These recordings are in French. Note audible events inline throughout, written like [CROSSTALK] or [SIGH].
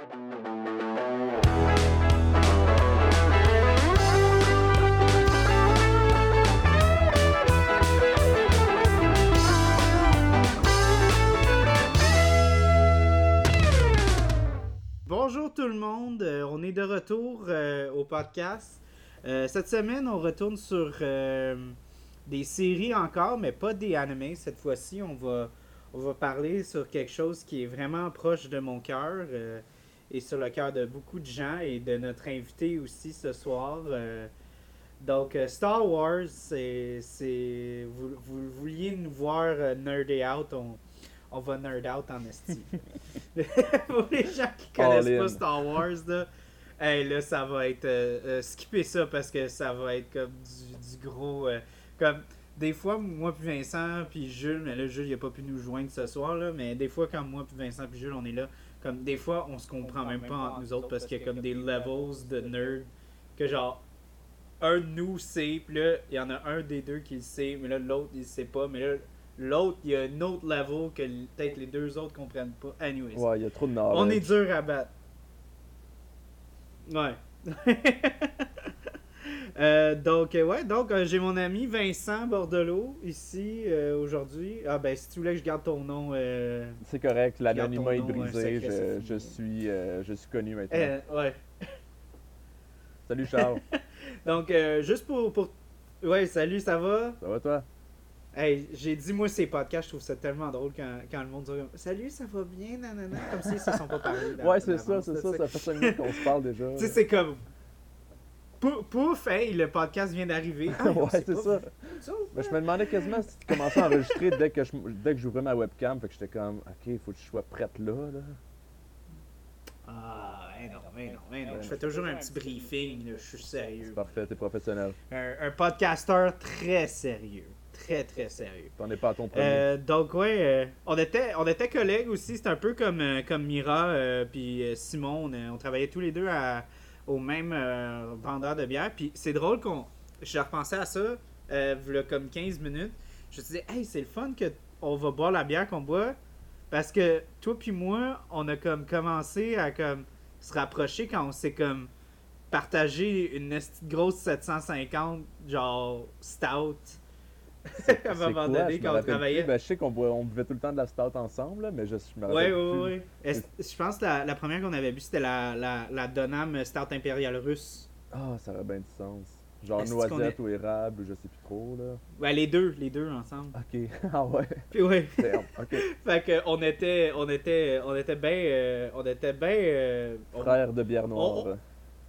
Bonjour tout le monde, euh, on est de retour euh, au podcast. Euh, cette semaine, on retourne sur des séries encore, mais pas des animés. Cette fois-ci, on va, on va parler sur quelque chose qui est vraiment proche de mon cœur et sur le cœur de beaucoup de gens et de notre invité aussi ce soir. euh. donc, euh, Star Wars, c'est. c'est- Vous, vous vouliez nous voir euh, nerder out, on, on va nerd out en esti. [LAUGHS] [LAUGHS] Pour les gens qui connaissent All in. pas Star Wars, là, hey, là, ça va être. Euh, euh, skipper ça parce que ça va être comme du, du gros. comme des fois, moi puis Vincent puis Jules, mais là, Jules, il a pas pu nous joindre ce soir, là, mais des fois, quand moi puis Vincent puis Jules, on est là, comme des fois, on se comprend même pas entre nous autres parce qu'il y a comme des levels de nerd que genre. Un de nous sait, puis là, il y en a un des deux qui le sait, mais là, l'autre, il sait pas, mais là, l'autre, il y a un autre level que peut-être les deux autres comprennent pas. Anyways. Ouais, il y a trop de knowledge. On est dur à battre. Ouais. [LAUGHS] Euh, donc, euh, ouais, donc euh, j'ai mon ami Vincent Bordelot ici euh, aujourd'hui. Ah, ben, si tu voulais que je garde ton nom. euh, C'est correct, l'anonymat est brisé, je, je suis, je suis connu maintenant. ouais. [LAUGHS] Salut Charles, [LAUGHS] Donc, euh, juste pour, pour. Ouais, salut, ça va? ça va toi? Hey, j'ai dit, moi, ces podcasts, je trouve ça tellement drôle quand, quand le monde dit Salut, ça va bien, nanana, comme s'ils se sont pas parlé. Ouais, c'est ça, c'est ça, ça fait 5 minutes qu'on se parle déjà. [LAUGHS] Tu sais, c'est comme. Pouf, pouf, hey, le podcast vient d'arriver. Ah, [LAUGHS] Ouais, c'est ça. Ben, je me demandais quasiment si tu commençais à enregistrer dès que je, dès que j'ouvrais ma webcam, fait que j'étais comme, ok, il faut que je sois prête là, là. Ah, mais non, mais non, mais non. Je fais toujours un petit briefing, là, je suis C'est sérieux. parfait, t'es professionnel. Un, un podcasteur très sérieux. Très, très sérieux. T'en es pas à ton premier. Euh, donc, ouais, euh, on, était, on était collègues aussi. C'est un peu comme, euh, comme Mira euh, puis Simon. On, on travaillait tous les deux à- au même euh, vendeur de bière. Puis c'est drôle qu'on. Je repensais à ça, euh, comme 15 minutes. Je me disais, hey, c'est le fun que on va boire la bière qu'on boit. Parce que toi puis moi, on a comme commencé à comme se rapprocher quand on s'est comme partagé une grosse 750 genre stout [LAUGHS] à un moment donné quand on travaillait. Ben, je sais qu'on on buvait tout le temps de la stout ensemble, là, mais je, je me rappelle plus. ouais. Est-ce- Je pense que la, la première qu'on avait bu, c'était la, la, la Donham Stout Impériale russe. Ah, ça aurait bien du sens. Genre noisette est- ou érable, ou je sais plus trop, là. Ouais, les deux, les deux ensemble. Ok, [LAUGHS] ah ouais, [LAUGHS] Puis ouais, ok. fait que on était, on était, on était bien, euh, on était bien, euh, on, de bière noire. on-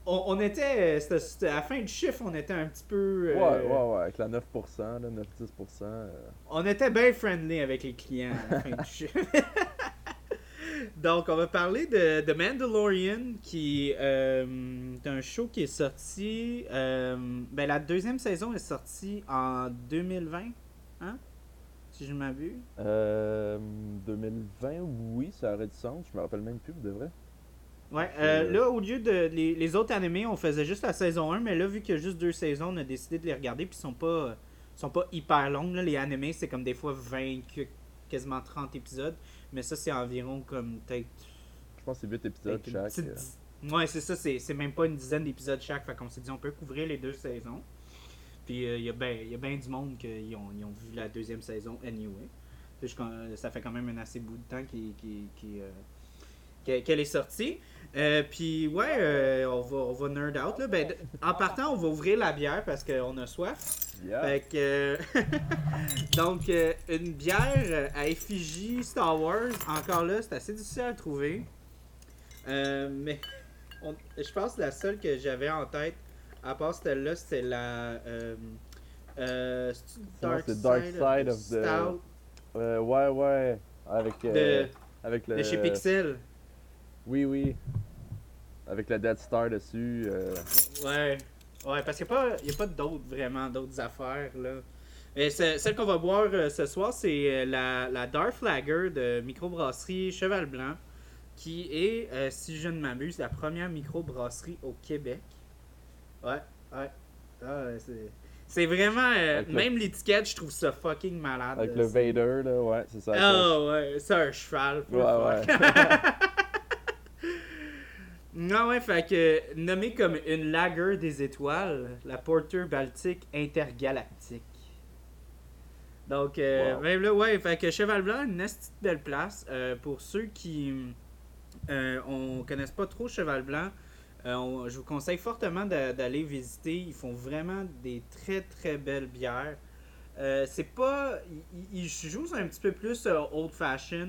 on était, euh, à la fin du chiffre, on était un petit peu, euh, Ouais, ouais, ouais, avec la 9%, là, 9-10%. euh, on était bien friendly avec les clients à la fin du chiffre. [LAUGHS] Donc, on va parler de, de Mandalorian, qui euh, est un show qui est sorti. ben, la deuxième saison est sortie en 2020, hein? Si je m'abuse. Euh, 2020, oui, ça aurait du sens. Je me rappelle même plus, de vrai. Ouais, euh, Euh, là, au lieu de. Les, les autres animés, on faisait juste la saison 1, mais là, vu qu'il y a juste deux saisons, on a décidé de les regarder, puis ils sont pas, sont pas hyper longues. Là. Les animés, c'est comme des fois 20, que- quasiment 30 épisodes, mais ça, c'est environ comme peut-être. Je pense que c'est 8 épisodes chaque. petite euh. Ouais, c'est ça, c'est c'est même pas une dizaine d'épisodes chaque, fait qu'on s'est dit, on peut couvrir les deux saisons. Puis euh, il y a bien ben du monde qui ont, ont vu la deuxième saison anyway. Puis je ça fait quand même un assez bout de temps euh, qu'elle est sortie. Euh, puis ouais, euh, on, va, on va nerd out. Là. Ben, en partant, on va ouvrir la bière parce qu'on a soif. Yeah. Fait que, euh, [LAUGHS] donc, euh, une bière à effigie Star Wars, encore là, c'est assez difficile à trouver. Mais on- je pense que la seule que j'avais en tête, à part celle-là, c'était la. Euh, Dark, Dark Side, Side of the Stout? Ouais, ouais. Avec, de, avec le. de chez Pixel. Oui, oui. Avec le Dead Star dessus. euh, Ouais. Ouais, parce qu'il n'y a pas, a d'autres, vraiment, d'autres affaires, là. Mais ce- celle qu'on va boire euh, ce soir, c'est euh, la, la Darth Lager de microbrasserie Cheval Blanc, qui est, euh, si je ne m'abuse, la première microbrasserie au Québec. Ouais, ouais. Ah, ouais, c'est... C'est vraiment... euh, Même l'étiquette, je trouve ça fucking malade. avec le Vader, là, ouais, c'est ça. Ah ouais, c'est un cheval. for Ouais, [LAUGHS] fuck. fait que nommé comme une lager des étoiles, la Porter Baltique intergalactique. Donc, euh, Wow. même là, ouais, fait que Cheval Blanc, une esti de belle place. Euh, pour ceux qui euh, on connaissent pas trop Cheval Blanc, euh, on- je vous conseille fortement d'a- d'aller visiter. Ils font vraiment des très très belles bières. Euh, c'est pas. Ils, ils jouent un petit peu plus euh, old fashion.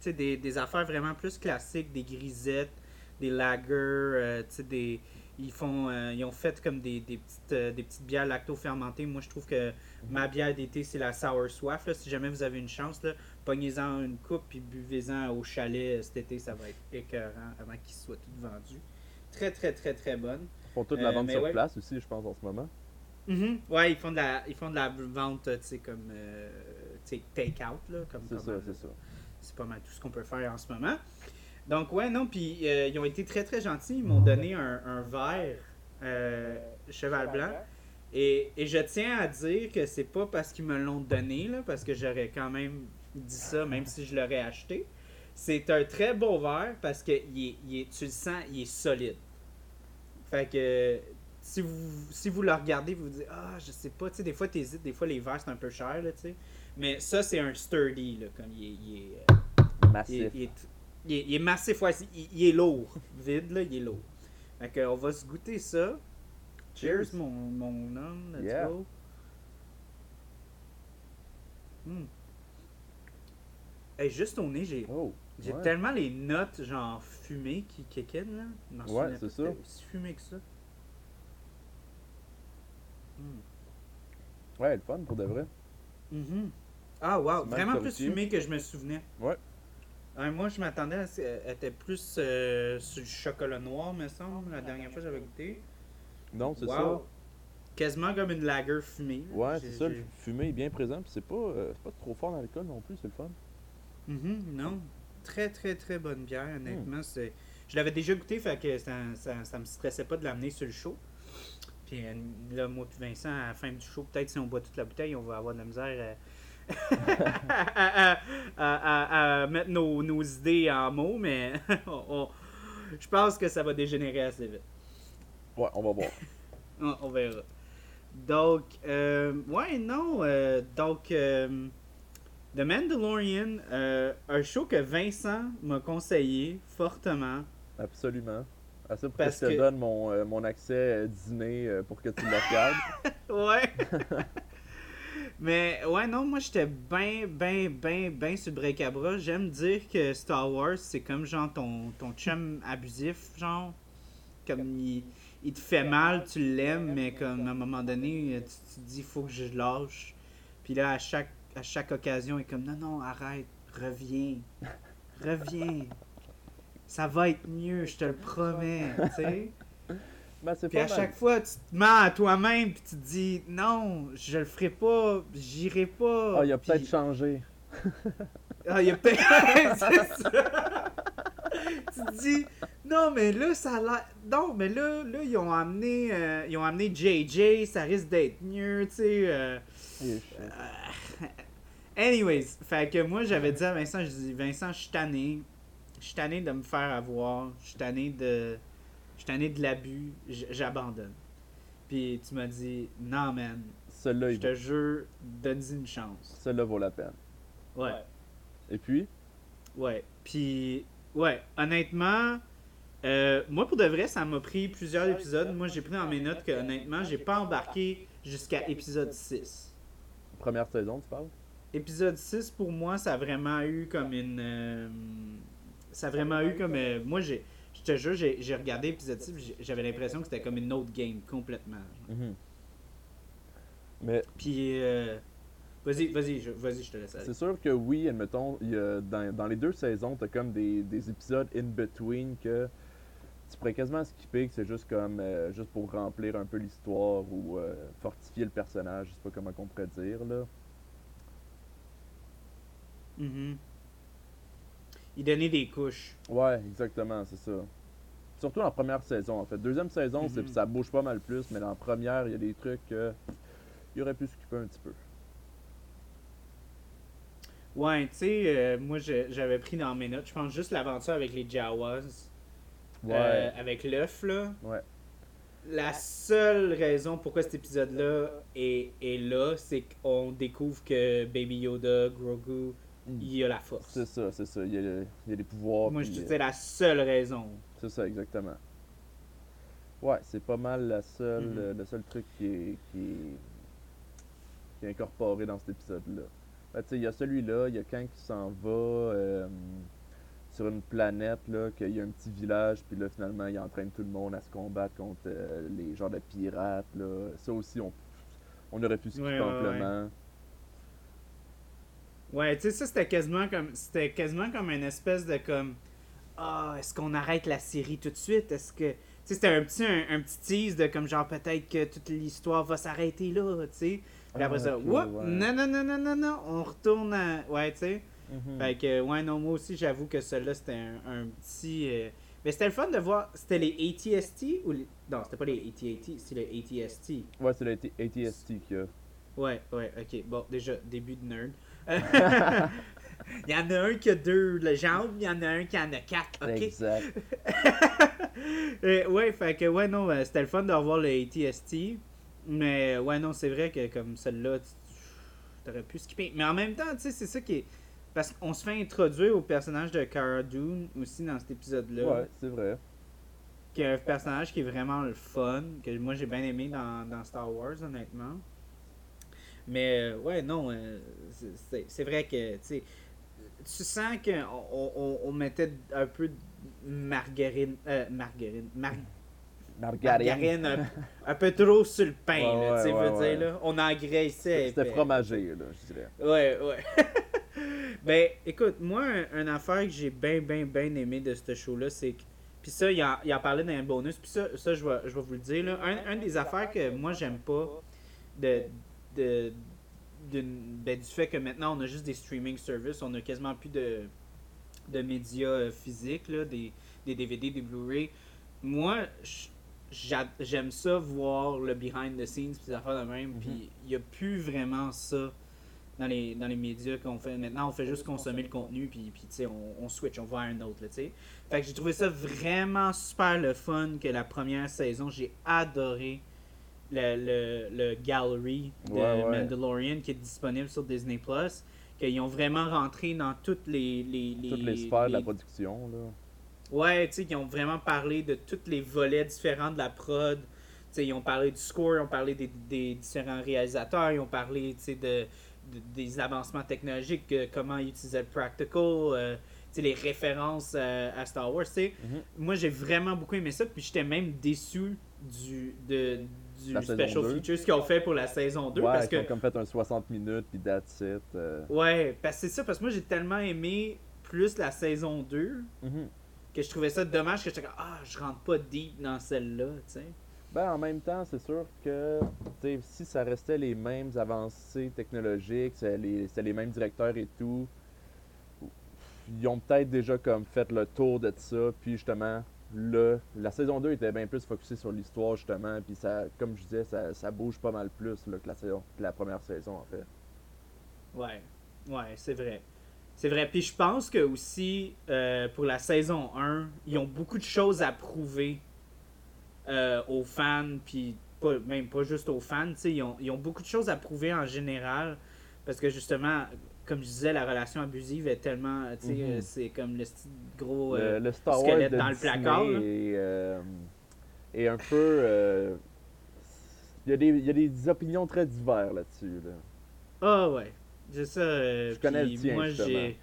Tu sais, des, des affaires vraiment plus classiques, des grisettes, des lagers, euh, des. Ils font. euh, ils ont fait comme des, des petites, euh, des petites bières lacto-fermentées. Moi, je trouve que ma bière d'été, c'est la Sour Soif. là. Si jamais vous avez une chance, là, pognez-en une coupe puis buvez-en au chalet cet été. Ça va être écœurant avant qu'il soit tout vendu. Très, très, très, très bonne. Ils font toute la vente sur ouais. place aussi, je pense, en ce moment. Mhm. Ouais, ils font de la, ils font de la vente, tu sais, comme, euh, tu sais, take-out, là, comme, C'est comme, ça, c'est ça. c'est pas mal tout ce qu'on peut faire en ce moment. Donc, ouais, non, puis euh, ils ont été très, très gentils. Ils m'ont donné un, un verre euh, cheval blanc. Et, et je tiens à dire que c'est pas parce qu'ils me l'ont donné, là, parce que j'aurais quand même dit ça, même si je l'aurais acheté. C'est un très beau verre parce que il est, il est- tu le sens, il est solide. Fait que si vous, si vous le regardez, vous vous dites Ah, je sais pas, tu sais, des fois t'hésites, des fois les verres c'est un peu cher, là, tu sais. Mais ça, c'est un sturdy, là, comme il est. il est, euh, il Massif. il est- il est- il est massif, ouais, il, il est lourd. Vide, là, il est lourd. Fait que, on va se goûter ça. Cheers, Cheers. mon, mon homme. Let's Yeah. go. Hmm. Hey, juste au nez, j'ai Oh, j'ai ouais. tellement les notes genre fumées qui kékennent là. Je m'en Ouais, c'est ça. aussi fumé que ça. Hmm. Ouais, le fun pour de vrai. Mhm. Ah wow, vraiment plus fumé que je me souvenais. Ouais. Ouais, moi je m'attendais à ce qu'elle était plus euh, sur du chocolat noir, me semble, la dernière fois que j'avais goûté. Non, c'est Wow. Quasiment comme une lager fumée. ça. Ouais, c'est ça. Le fumé est bien présent, puis c'est pas, euh, c'est pas trop fort dans l'alcool non plus, c'est le fun. Mhm, non. Très, très, très bonne bière, Hmm. honnêtement. c'est Je l'avais déjà goûté, fait que ça, ça, ça me stressait pas de l'amener sur le show. Puis euh, là, moi puis Vincent, à la fin du show, peut-être si on boit toute la bouteille, on va avoir de la misère à, à- [LAUGHS] à- à- à mettre nos, nos idées en mots, mais [LAUGHS] on- on- je pense que ça va dégénérer assez vite. Ouais, on va voir. [LAUGHS] On, on verra. Donc, euh, ouais, non. euh, donc, euh, The Mandalorian, un show que Vincent m'a conseillé fortement. Absolument. Assez pour Parce que je te que- donne mon, mon accès dîner pour que tu le regardes. Ouais. Mais ouais, non, moi j'étais ben, ben, ben, ben sur le break-à-bras. J'aime dire que Star Wars, c'est comme genre ton, ton chum abusif, genre. Comme il, il te fait mal, tu l'aimes, mais comme à un moment donné, tu, tu te dis, faut que je lâche. Puis là, à chaque, à chaque occasion, il est comme, non, non, arrête, reviens, [LAUGHS] reviens. Ça va être mieux, je te le promets, tu sais. Ben, c'est Puis pas à mal. chaque fois, tu te mens à toi-même, puis tu te dis non, je le ferai pas, j'irai pas. Ah, il a Puis- peut-être changé. Ah, il a peut-être. [LAUGHS] C'est ça. tu te dis non, mais là, ça a l'air. Non, mais là, là ils ont amené, euh, ils ont amené JJ, ça risque d'être mieux, tu sais. euh. Chiant. Anyways, fait que moi, j'avais dit à Vincent, je dis Vincent, je suis tanné. Je suis tanné de me faire avoir. Je suis tanné de. Je suis tanné de l'abus. J'abandonne. Puis tu m'as dit, non, man, je il te vaut- jure, donne-y une chance. celui-là vaut la peine. Ouais, Et puis, ouais. Puis, ouais, honnêtement, euh, moi pour de vrai, ça m'a pris plusieurs épisodes. Moi, j'ai pris dans mes notes que, honnêtement, j'ai pas embarqué jusqu'à épisode 6. première saison, tu parles? Épisode 6, pour moi, ça a vraiment eu comme une. euh, ça a vraiment eu comme. euh, moi, j'ai. Je te jure, j'ai regardé épisode 6, j'ai- j'avais l'impression que c'était comme une autre game complètement. Mhm. Mais Puis. euh, vas-y, vas-y, je, vas-y, je te laisse aller. c'est sûr que oui, admettons, y a, dans, dans les deux saisons, t'as comme des, des épisodes in-between que tu pourrais quasiment skipper, que c'est juste comme euh, juste pour remplir un peu l'histoire ou euh, fortifier le personnage, je sais pas comment on pourrait dire là. Mhm. Il donnait des couches. Ouais, exactement, c'est ça. Surtout en première saison, en fait. Deuxième saison, Mhm. ça bouge pas mal plus, mais dans la première, il y a des trucs que il aurait pu s'occuper un petit peu. Ouais, tu sais, euh, moi j'avais pris dans mes notes, je pense juste l'aventure avec les Jawas. Ouais. euh, avec l'œuf, là. Ouais. La seule raison pourquoi cet épisode-là est, est là, c'est qu'on découvre que Baby Yoda, Grogu, il a la force. C'est ça, c'est ça. Il y a, a des pouvoirs. Moi, je te euh, dis c'est la seule raison. C'est ça, exactement. Ouais, c'est pas mal la seule, Mhm. euh, le seul truc qui est, qui est, qui est incorporé dans cet épisode-là. Ben, tu sais, il y a celui-là, il y a quand qui s'en va euh, sur une planète, là, qu'il y a un petit village, puis là, finalement, il entraîne tout le monde à se combattre contre euh, les genres de pirates, là. Ça aussi, on, on aurait pu skipper Ouais, ouais, ouais. Ouais, tu sais, ça, c'était quasiment comme. C'était quasiment comme une espèce de comme. Ah, est-ce qu'on arrête la série tout de suite? Est-ce que. Tu sais, c'était un petit, un, un petit tease de comme genre peut-être que toute l'histoire va s'arrêter là, tu sais. Puis après Ah, ça, ok, whoop, ouais. non, non, non, non, non, non, on retourne à. Ouais, tu sais. Mhm. Fait que, ouais, non, moi aussi, j'avoue que celui-là, c'était un, un petit. euh, Mais c'était le fun de voir. C'était les ATST ou les. Non, c'était pas les ATAT, c'est les ATST. Ouais, c'est le AT- ATST qu'il y a. Ouais, ouais, ok. Bon, déjà, début de nerd. [LAUGHS] [LAUGHS] il y en a un qui a deux jambes, il y en a un qui en a quatre, ok? Exact. [LAUGHS] Euh, ouais, fait que, ouais, non, euh, c'était le fun de revoir le ATST. Mais, ouais, non, c'est vrai que comme celle-là, tu t'aurais pu skipper. Mais en même temps, tu sais, c'est ça qui est. Parce qu'on se fait introduire au personnage de Cara Dune aussi dans cet épisode-là. Ouais, c'est vrai. Qui est un personnage qui est vraiment le fun, que moi j'ai bien aimé dans, dans Star Wars, honnêtement. Mais euh, ouais, non, c'est vrai que tu sais, tu sens qu'on on, on- mettait un peu de margarine, euh, margarine, mar- Margarine. margarine un, un peu trop sur le pain, Ouais, là, tu ouais, veux ouais, dire, là. On engraissait. C'était fromagé, là, je dirais. Ouais, ouais. [LAUGHS] ben, écoute, moi, un, une affaire que j'ai bien, bien, bien aimé de ce show-là, c'est que. Puis ça, il en, il en parlait dans un bonus. Puis ça, ça je, vais, je vais vous le dire. Là. Un, un des affaires que moi, j'aime pas de, de, ben, du fait que maintenant, on a juste des streaming services. On a quasiment plus de, de médias euh, physiques, là, des, des DVD, des Blu-ray. Moi, j'aime ça voir le behind the scenes, puis des affaires de même. Mhm. Puis il n'y a plus vraiment ça dans les, dans les médias qu'on fait. Maintenant, on fait juste consommer le contenu, puis, puis tu sais, on, on switch, on va à un autre, là, tu sais. Fait que j'ai trouvé ça vraiment super le fun que la première saison. J'ai adoré le, le, le gallery de Ouais, ouais. Mandalorian qui est disponible sur Disney+. Plus Qu'ils ont vraiment rentré dans toutes les... les, les Toutes les sphères de la production, là. Ouais, tu sais, qui ont vraiment parlé de tous les volets différents de la prod. Tu sais, ils ont parlé du score, ils ont parlé des, des différents réalisateurs, ils ont parlé, tu sais, de, de- des avancements technologiques, euh, comment ils utilisaient le practical, euh, tu sais, les références euh, à Star Wars, tu sais. Mhm. Moi, j'ai vraiment beaucoup aimé ça, puis j'étais même déçu du, de, du La special 2. features qu'ils ont fait pour la saison 2, ouais, parce ils que... ont comme fait un 60 minutes, puis that's it. euh. Ouais, parce que c'est ça, parce que moi, j'ai tellement aimé plus la saison 2 Mhm. que je trouvais ça dommage que j'étais comme ah je rentre pas deep dans celle-là tu sais Ben, en même temps, c'est sûr que si ça restait les mêmes avancées technologiques, c'est les, c'est les mêmes directeurs et tout, ils ont peut-être déjà comme fait le tour de ça, puis justement, la saison 2 était bien plus focusée sur l'histoire, justement, puis ça, comme je disais, ça, ça bouge pas mal plus que, la saison, la première saison, en fait. ouais. Ouais c'est vrai. C'est vrai. Puis je pense que aussi euh, pour la saison 1 ils ont beaucoup de choses à prouver euh, aux fans puis pas, même pas juste aux fans ils ont, ils ont beaucoup de choses à prouver en général parce que justement comme je disais la relation abusive est tellement tu sais Mhm. euh, c'est comme le gros le, euh, le Star squelette dans le placard, est, euh, un peu... il y, a des, il y a des opinions très diverses là-dessus. Là. Ah ouais. Ça. Je connais le tien, Moi j'ai.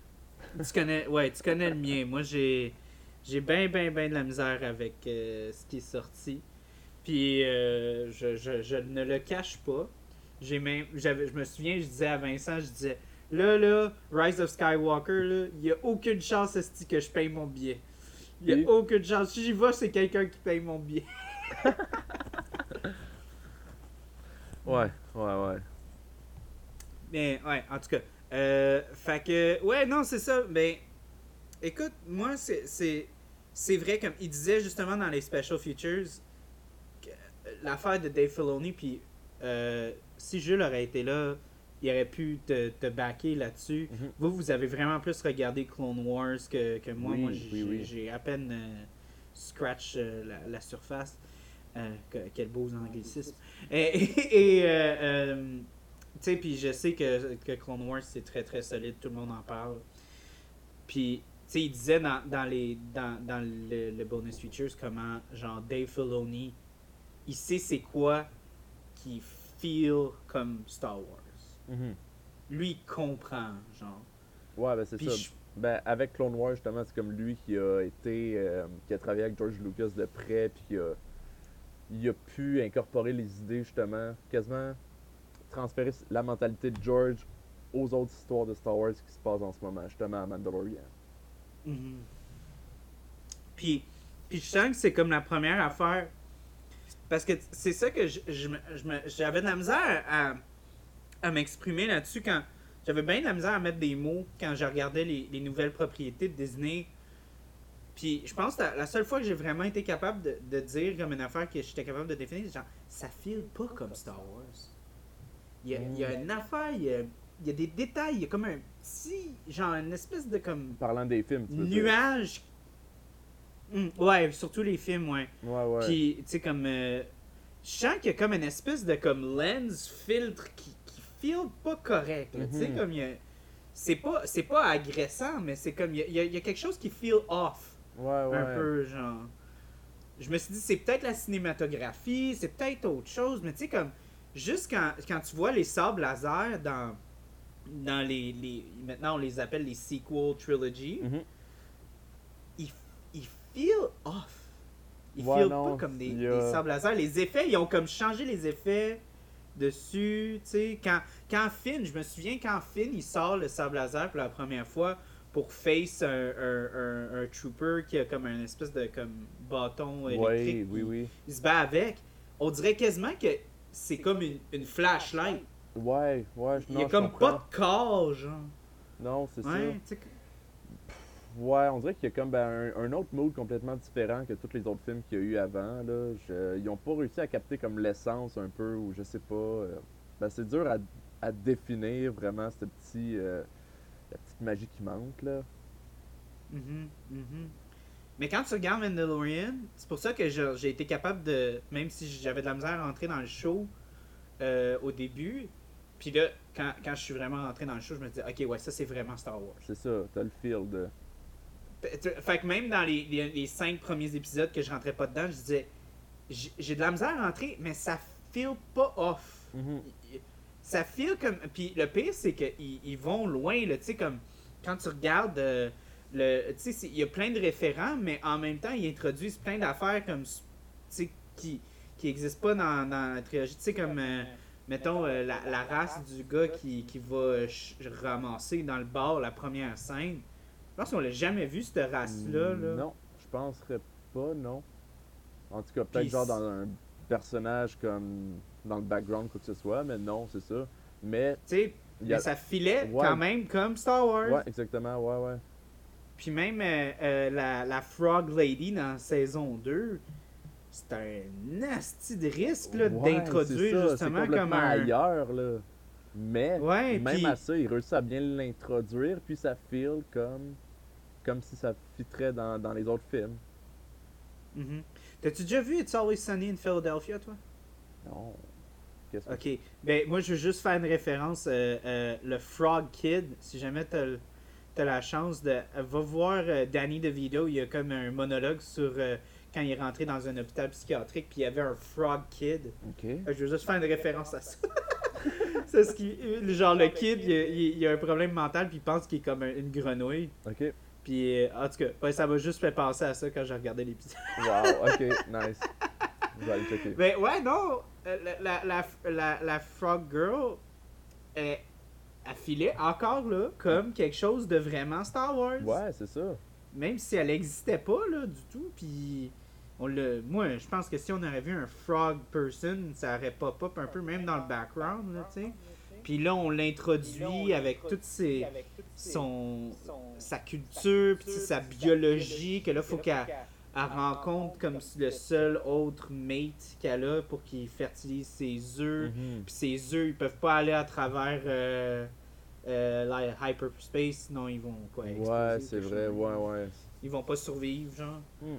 Tu connais. Ouais, tu connais le mien. Moi j'ai. J'ai bien, bien, bien de la misère avec euh, ce qui est sorti. Puis euh, je, je, je ne le cache pas. J'ai même. Je me souviens, je disais à Vincent, je disais. Là, là, Rise of Skywalker, là, il n'y a aucune chance que je paye mon billet. Il n'y a Oui. aucune chance. Si j'y vais, c'est quelqu'un qui paye mon billet. [LAUGHS] Ouais, ouais, ouais. Mais ouais, en tout cas. Euh, fait que, ouais, non, c'est ça. Mais écoute, moi, c'est- c'est vrai, comme il disait justement dans les special features, euh, l'affaire de Dave Filoni, puis euh, si Jules aurait été là, il aurait pu te, te backer là-dessus. Mhm. Vous, vous avez vraiment plus regardé Clone Wars que, que moi. Oui, moi, j'ai oui. à peine. euh, scratch euh, la, la surface. Euh, que- quel beau anglicisme. [LAUGHS] Et, euh, euh, tu sais, puis je sais que, que Clone Wars c'est très très solide, tout le monde en parle. Puis, tu sais, il disait dans, dans, les, dans, dans le, le bonus features comment, genre, Dave Filoni, il sait c'est quoi qui feel comme Star Wars. Mhm. Lui, il comprend, genre. Ouais, ben c'est ça. je- Ben, avec Clone Wars, justement, c'est comme lui qui a été. euh, qui a travaillé avec George Lucas de près, puis qui a. Il a pu incorporer les idées, justement, quasiment transférer la mentalité de George aux autres histoires de Star Wars qui se passent en ce moment, justement à Mandalorian. Mhm. Puis, puis je sens que c'est comme la première affaire. Parce que c'est ça que je, je me- je me- j'avais de la misère à, à m'exprimer là-dessus quand. J'avais bien de la misère à mettre des mots quand je regardais les, les nouvelles propriétés de Disney. Puis je pense que la, seule fois que j'ai vraiment été capable de, de dire comme une affaire que j'étais capable de définir, c'est genre, ça file pas comme Star Wars. Il y a, il y a une affaire, il y a, il y a des détails, il y a comme un petit, genre une espèce de comme Parlant des films, tu veux nuage. Hmm, ouais, surtout les films, ouais. Ouais, ouais. Puis, tu sais, comme. euh, je sens qu'il y a comme une espèce de comme lens filtre qui feel pas correct. là. Tu sais, Mhm. comme il y a. C'est pas, c'est pas agressant, mais c'est comme. Il y a, il y quelque chose qui feel off. ouais, ouais. Un peu, genre. Je me suis dit, c'est peut-être la cinématographie, c'est peut-être autre chose, mais tu sais, comme. Juste quand, quand tu vois les sables laser dans. Dans les, les. Maintenant, on les appelle les sequel trilogy Mhm. il, il feel off. Il Ouais, feel non, pas comme des, a- des sables laser. Les effets, ils ont comme changé les effets dessus. Tu sais, quand, quand Finn, je me souviens quand Finn, il sort le sable laser pour la première fois pour face un, un, un, un trooper qui a comme un espèce de comme bâton électrique. Ouais, oui, il- oui. Il se bat avec. On dirait quasiment que c'est comme une, une flashlight. Ouais, ouais, je- il non, y a comme comprends. pas de corps, genre. Non, c'est Ouais, ça. Ouais, on dirait qu'il y a comme ben, un, un autre mood complètement différent que tous les autres films qu'il y a eu avant. Là. Je- ils ont pas réussi à capter comme l'essence un peu, ou je sais pas. euh, ben, c'est dur à, à définir vraiment ce petit, euh, la petite magie qui manque. Là. Mhm, mhm. Mais quand tu regardes Mandalorian, c'est pour ça que j'ai été capable de, même si j'avais de la misère à rentrer dans le show euh, au début, puis là, quand, quand je suis vraiment rentré dans le show, je me dis, ok, ouais, ça c'est vraiment Star Wars. C'est ça, t'as le feel de. Fait que même dans les, les, les cinq premiers épisodes que je rentrais pas dedans, je disais, j'ai de la misère à rentrer, mais ça feel pas off. Mhm. Ça feel comme puis le pire c'est qu'ils ils vont loin tu sais comme quand tu regardes euh, le tu sais il y a plein de référents mais en même temps ils introduisent plein d'affaires comme tu sais qui qui existent pas dans, dans la trilogie tu sais comme euh, mettons euh, la, la race du gars qui, qui va euh, ramasser dans le bar la première scène je pense qu'on l'a jamais vu cette race là, là. Non, je penserais pas, non. En tout cas, peut-être genre dans un personnage comme dans le background, quoi que ce soit, mais non, c'est ça. Mais, tu sais a... ça filait Ouais. quand même comme Star Wars ouais, exactement, ouais, ouais. Puis même euh, euh, la, la Frog Lady dans saison 2, c'est un nasty de risque Ouais, d'introduire justement comme un. ailleurs, là. Mais, Ouais, même à ça, il réussit à bien l'introduire, puis ça feel comme, comme si ça fitterait dans, dans les autres films. Mhm. T'as-tu déjà vu It's Always Sunny in Philadelphia, toi? Non. Ok. Ben, moi, je veux juste faire une référence. euh, euh, le Frog Kid, si jamais t'as le- t'as la chance de. va voir euh, Danny DeVito, il y a comme un monologue sur euh, quand il est rentré dans un hôpital psychiatrique, puis il y avait un Frog Kid. Ok. Euh, Je veux juste faire une référence à ça. [LAUGHS] c'est ce qui. Genre, le kid, il, a- il- il a un problème mental, puis il pense qu'il est comme un- une grenouille. Ok. Puis, euh, en tout cas, ouais, ça m'a juste fait penser à ça quand j'ai regardé l'épisode. [LAUGHS] Wow, ok, nice. Je vais aller checker. Mais ouais, non, euh, la, la, la, la, la Frog Girl, elle, elle filait encore là comme quelque chose de vraiment Star Wars. Ouais, c'est ça. Même si elle n'existait pas là du tout. Puis, on le, moi, je pense que si on aurait vu un Frog person, ça aurait pop-up un peu, même dans le background, là, tu sais. Puis là, on l'introduit avec toutes ses, son, sa culture, puis sa biologie, que là, faut qu'elle elle rencontre comme le seul autre mate qu'elle a pour qu'il fertilise ses œufs. Mhm. Puis ses œufs, ils peuvent pas aller à travers euh, euh, la hyperspace, sinon ils vont quoi Ouais, c'est vrai, chose. ouais, ouais. Ils vont pas survivre, genre. Hmm.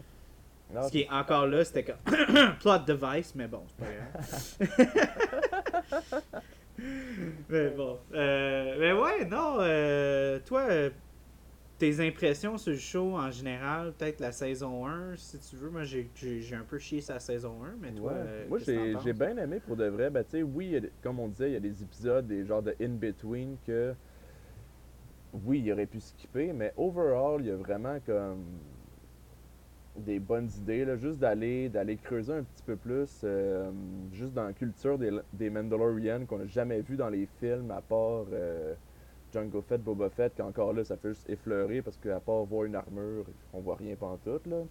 Non, Ce qui est encore là, c'était comme [COUGHS] plot device, mais bon, c'est pas [LAUGHS] grave. [LAUGHS] [LAUGHS] mais bon. Euh, mais ouais, non. euh, toi, euh, tes impressions sur le show en général, peut-être la saison 1, si tu veux. Moi, j'ai un peu chié sa saison 1, mais toi, Ouais. euh, Moi, j'ai bien aimé pour de vrai. Ben, tu sais, oui, a comme on disait, il y a des épisodes, des genres de in-between que. Oui, il aurait pu skipper, mais overall, il y a vraiment comme. Des bonnes idées, là, juste d'aller d'aller creuser un petit peu plus, euh, juste dans la culture des, des Mandalorians qu'on n'a jamais vu dans les films, à part euh, Jango Fett, Boba Fett, qu'encore là, ça fait juste effleurer, parce qu'à part voir une armure, on voit rien pantoute, là.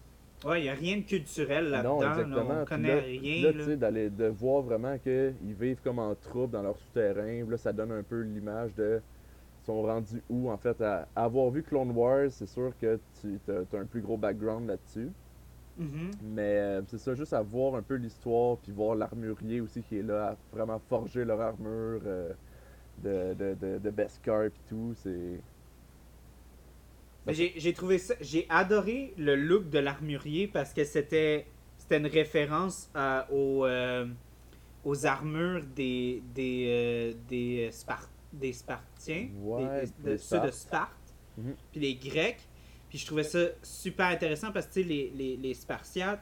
Ouais, il n'y a rien de culturel là-dedans. Non, là, exactement. on connaît là, rien. là, là. tu sais, d'aller de voir vraiment qu'ils vivent comme en troupe dans leur souterrain, là, ça donne un peu l'image de sont rendus où en fait? À, à avoir vu Clone Wars, c'est sûr que tu as, un plus gros background là-dessus. Mhm. Mais euh, c'est ça, juste à voir un peu l'histoire, puis voir l'armurier aussi qui est là, à vraiment forger leur armure euh, de, de, de, de Beskar et tout, c'est. J'ai trouvé ça, j'ai adoré le look de l'armurier parce que c'était c'était une référence euh, aux, euh, aux armures des des des, Spar- des Spartiens, Ouais, des, de- des ceux de. Sparte, Mhm. puis les Grecs. Puis je trouvais ça super intéressant parce que les, les, les Spartiates,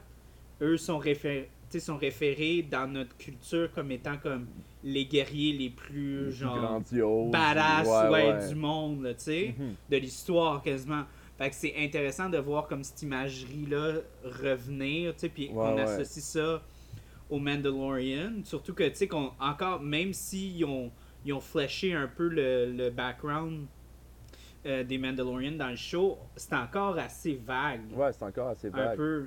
eux sont référés sont référés dans notre culture comme étant comme les guerriers les plus genre grandiose. badass ouais, du monde tu sais Mhm. de l'histoire quasiment. Fait que c'est intéressant de voir comme cette imagerie-là revenir, tu sais, puis on associe ça au Mandalorian. Surtout que, tu sais, qu'on, encore, même s'ils ont, ils ont fléché un peu le, le background euh, des Mandalorians dans le show, c'est encore assez vague. Ouais, c'est encore assez un vague. peu.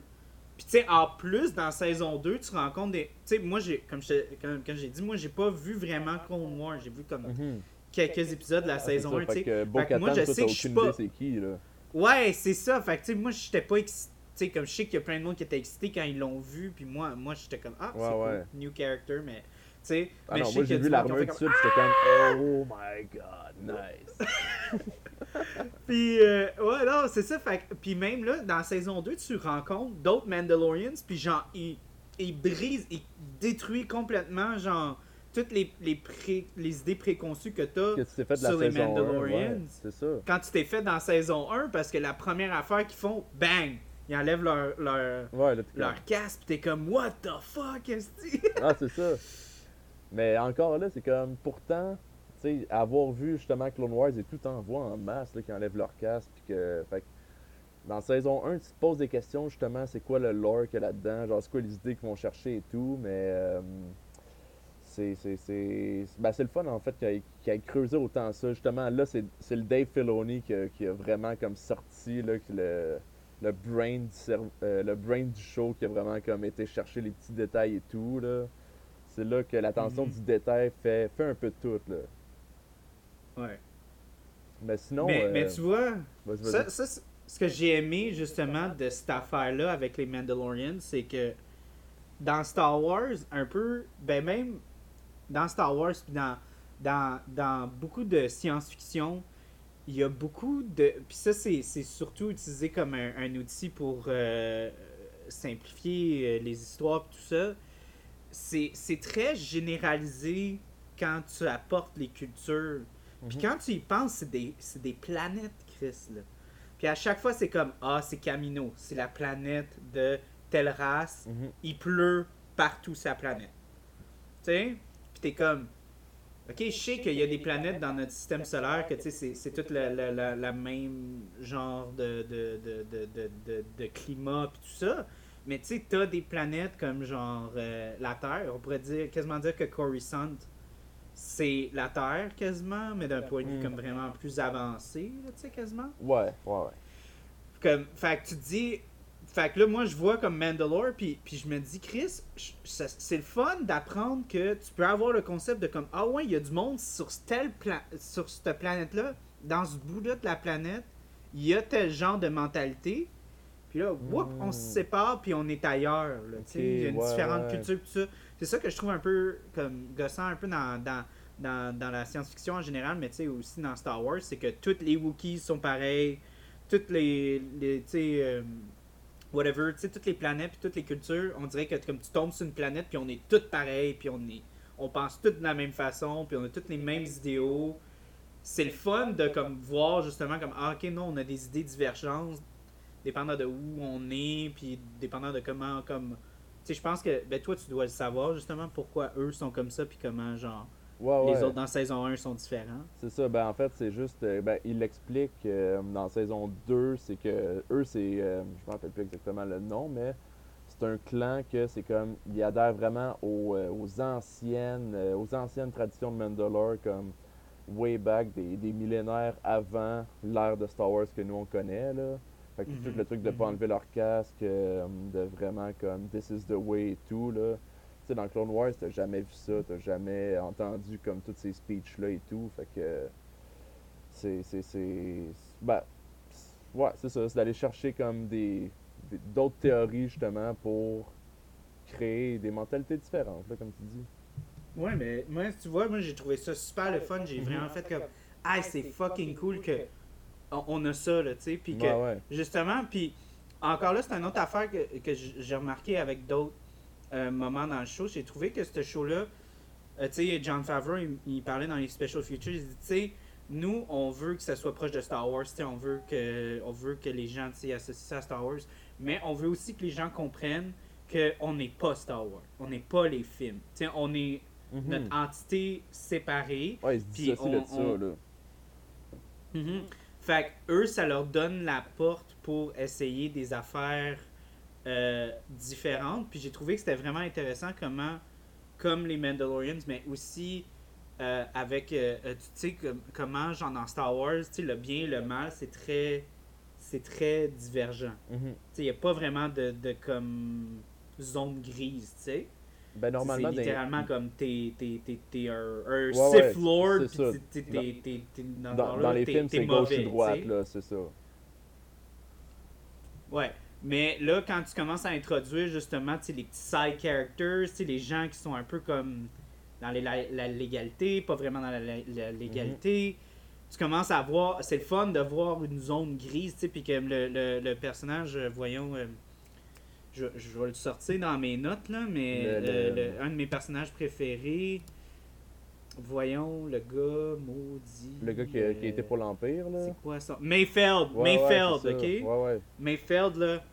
Puis tu sais, en plus, dans saison 2, tu rencontres des... Tu sais, moi, j'ai, comme, je, te- comme, comme j'ai dit, moi, j'ai pas vu vraiment Clone Wars. J'ai vu comme Mhm. quelques épisodes de la Ah, saison ça, 1, tu sais. que Fait que Bo-Katan, moi, je sais que je suis pas- c'est qui, là. Ouais, c'est ça. Fait que, tu sais, moi, j'étais pas excité. Tu sais, comme je sais qu'il y a plein de monde qui était excité quand ils l'ont vu, puis moi, moi j'étais comme, ah, c'est Ouais, cool, new character, mais, sais, Ah mais non, moi j'ai vu l'armure tout de suite, j'étais comme Oh my god, nice. [LAUGHS] Puis, euh, ouais, non, c'est ça. Fait, puis même là, dans saison 2, tu rencontres d'autres Mandalorians, puis genre, ils, ils brisent, ils détruisent complètement, genre, toutes les, les, pré- les idées préconçues que tu t'es fait de la Sur les saison 1, ouais, Mandalorians. c'est ça. quand tu t'es fait dans saison 1, parce que la première affaire qu'ils font, bang, ils enlèvent leur, leur, Ouais, casque, pis t'es comme, what the fuck, est-ce Ah, c'est ça. [LAUGHS] Mais encore là, c'est comme, pourtant, tu sais, avoir vu justement Clone Wars et tout en voit en masse là, qui enlèvent leur casque, puis que, fait dans saison 1, tu te poses des questions justement, c'est quoi le lore qu'il y a là-dedans, genre c'est quoi les idées qu'ils vont chercher et tout, mais euh, c'est c'est ben, c'est le fun en fait qu'il ait, creusé autant ça. Justement, là, c'est le Dave Filoni qui qui a vraiment comme sorti là, le, le, brain du euh, le brain du show qui a vraiment comme été chercher les petits détails et tout. là. C'est là que l'attention Mhm. du détail fait, fait un peu de tout. Là. Ouais. Mais sinon. mais, euh, mais tu vois, ça, ce que j'ai aimé justement de cette affaire-là avec les Mandalorians, c'est que dans Star Wars, un peu, ben même dans Star Wars, puis dans, dans, dans beaucoup de science-fiction, il y a beaucoup de. Puis ça, c'est surtout utilisé comme un, un outil pour euh, simplifier euh, les histoires tout ça. C'est c'est très généralisé quand tu apportes les cultures. Puis Mhm. quand tu y penses, c'est des, c'est des planètes, Chris. Là. Puis à chaque fois, c'est comme Ah, c'est Camino, c'est la planète de telle race. Mhm. Il pleut partout la planète. Tu sais? Puis t'es comme Ok, je sais qu'il y a des planètes dans notre système solaire que tu sais, c'est, c'est tout la même genre de, de, de, de, de, de- de climat puis tout ça. Mais tu sais, t'as des planètes comme genre euh, la Terre. On pourrait dire, quasiment dire que Coruscant, c'est la Terre quasiment, mais d'un point de vue Mm. comme vraiment plus avancé, tu sais, quasiment. Ouais, ouais, ouais. Comme, fait que tu te dis. Fait que là, moi, je vois comme Mandalore, puis, puis je me dis, Chris, c'est le fun d'apprendre que tu peux avoir le concept de comme, ah ouais, il y a du monde sur, tel pla- sur cette planète-là, dans ce bout-là de la planète, il y a tel genre de mentalité. Puis là, whoop, on se Mm. sépare, puis on est ailleurs. là, il y a une ouais, différente ouais. culture, tout ça. C'est ça que je trouve un peu comme gossant un peu dans, dans, dans, dans la science-fiction en général, mais aussi dans Star Wars, c'est que toutes les Wookiees sont pareils, toutes les, les tu sais, euh, whatever, tu sais, toutes les planètes puis toutes les cultures, on dirait que comme tu tombes sur une planète puis on est toutes pareilles puis on est, on pense toutes de la même façon puis on a toutes les mêmes idéaux. C'est le fun de comme voir justement comme ah ok non on a des idées divergentes dépendant de où on est puis dépendant de comment comme tu sais je pense que ben toi tu dois le savoir justement pourquoi eux sont comme ça puis comment genre Ouais, ouais. les autres dans saison 1 sont différents. C'est ça, ben en fait, c'est juste. euh, ben, il l'explique euh, dans saison 2, c'est que eux, c'est. euh, je me rappelle plus exactement le nom, mais c'est un clan que c'est comme. Ils adhèrent vraiment aux, euh, aux anciennes aux anciennes traditions de Mandalore, comme way back, des, des millénaires avant l'ère de Star Wars que nous on connaît, là. Fait que tout Mhm, le truc de pas mhm. enlever leur casque, euh, de vraiment comme This is the way et tout, là. Tu sais, dans Clone Wars, t'as jamais vu ça, t'as jamais entendu comme tous ces speeches-là et tout. Fait que c'est. c'est, c'est ben, ouais, c'est ça, c'est d'aller chercher comme des des- d'autres théories justement pour créer des mentalités différentes, là, comme tu dis. Ouais, mais moi, tu vois, moi j'ai trouvé ça super le fun. J'ai vraiment fait comme, ah, c'est fucking cool que on, a ça, là, tu sais. Puis que, Ouais, ouais. justement, puis encore là, c'est une autre affaire que, que j'ai remarqué avec d'autres euh, moments dans le show. J'ai trouvé que ce show-là, euh, tu sais, John Favreau, il, il parlait dans les Special Features, il dit, tu sais, nous, on veut que ça soit proche de Star Wars, tu sais, on veut que, on veut que les gens, tu sais, associent ça à Star Wars, mais on veut aussi que les gens comprennent qu'on n'est pas Star Wars, on n'est pas les films, tu sais, on est Mhm. notre entité séparée. Ouais, ils se on- on- là. Mhm. Fait que eux, ça leur donne la porte pour essayer des affaires euh, différentes. Puis j'ai trouvé que c'était vraiment intéressant comment, comme les Mandalorians, mais aussi euh, avec, euh, tu sais, comme- comment, genre dans Star Wars, tu sais, le bien et le mal, c'est très, c'est très divergent. Mhm. Tu sais, il n'y a pas vraiment de, de comme zone grise, tu sais. Ben, normalement, c'est littéralement comme t'es, t'es, t'es, t'es un, un Ouais, Sith Lord, puis t'es, t'es, dans, les films, c'est gauche et droite, là, c'est ça. Ouais. Mais là, quand tu commences à introduire justement les petits side characters, les gens qui sont un peu comme dans les- la, la légalité, pas vraiment dans la, la- la légalité, tu commences à voir. C'est le fun de voir une zone grise, tu sais, puis que le, le, le personnage, euh, voyons. euh, je, je vais le sortir dans mes notes, là, mais Le- euh, le- le- un de mes personnages préférés. Voyons, le gars maudit. Le gars qui qui a été euh, pour l'Empire, là. C'est quoi ça? Mayfeld! Ouais, Mayfeld, ok? Ouais, ouais. Mayfeld, là,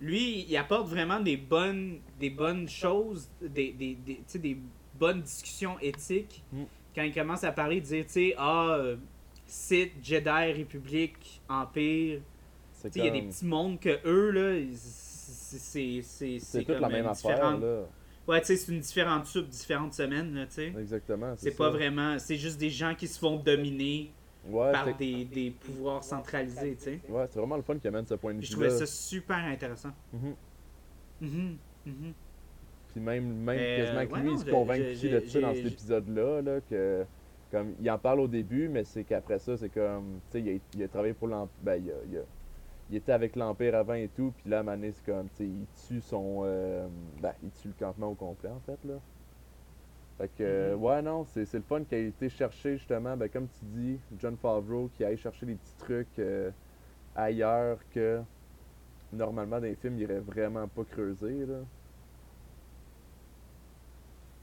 lui, il apporte vraiment des bonnes, des bonnes choses, des, des, des, des bonnes discussions éthiques. Mm. Quand il commence à parler, dire, tu sais, ah, euh, Sith, Jedi, République, Empire. C'est Tu sais, il y a des petits mondes que eux, là, ils- c'est c'est toute la même affaire, là. Ouais, tu sais, c'est une différente soupe, différentes semaines, là, tu sais. Exactement. C'est pas vraiment, c'est juste des gens qui se font dominer Ouais, par des, des pouvoirs centralisés, tu sais. ouais, c'est vraiment le fun qui amène ce point de Puis Je trouvais ça super intéressant. Mhm. Mhm, mhm. Puis même, même Mais, quasiment euh, que ouais, lui, non, il se convainc de ça dans cet épisode-là, là, que comme il en parle au début, mais c'est qu'après ça, c'est comme, tu sais, il, a- il a travaillé pour l'Empire, ben, il, a- il a- il était avec l'Empire avant et tout, puis là, donné, c'est comme, tu sais, il tue son, euh, ben, il tue le campement au complet, en fait, là. Fait que, euh, Mhm. ouais, non, c'est c'est le fun qu'il a été chercher, justement, ben, comme tu dis, John Favreau, qui aille chercher des petits trucs euh, ailleurs que, normalement, dans les films, il irait vraiment pas creuser, là.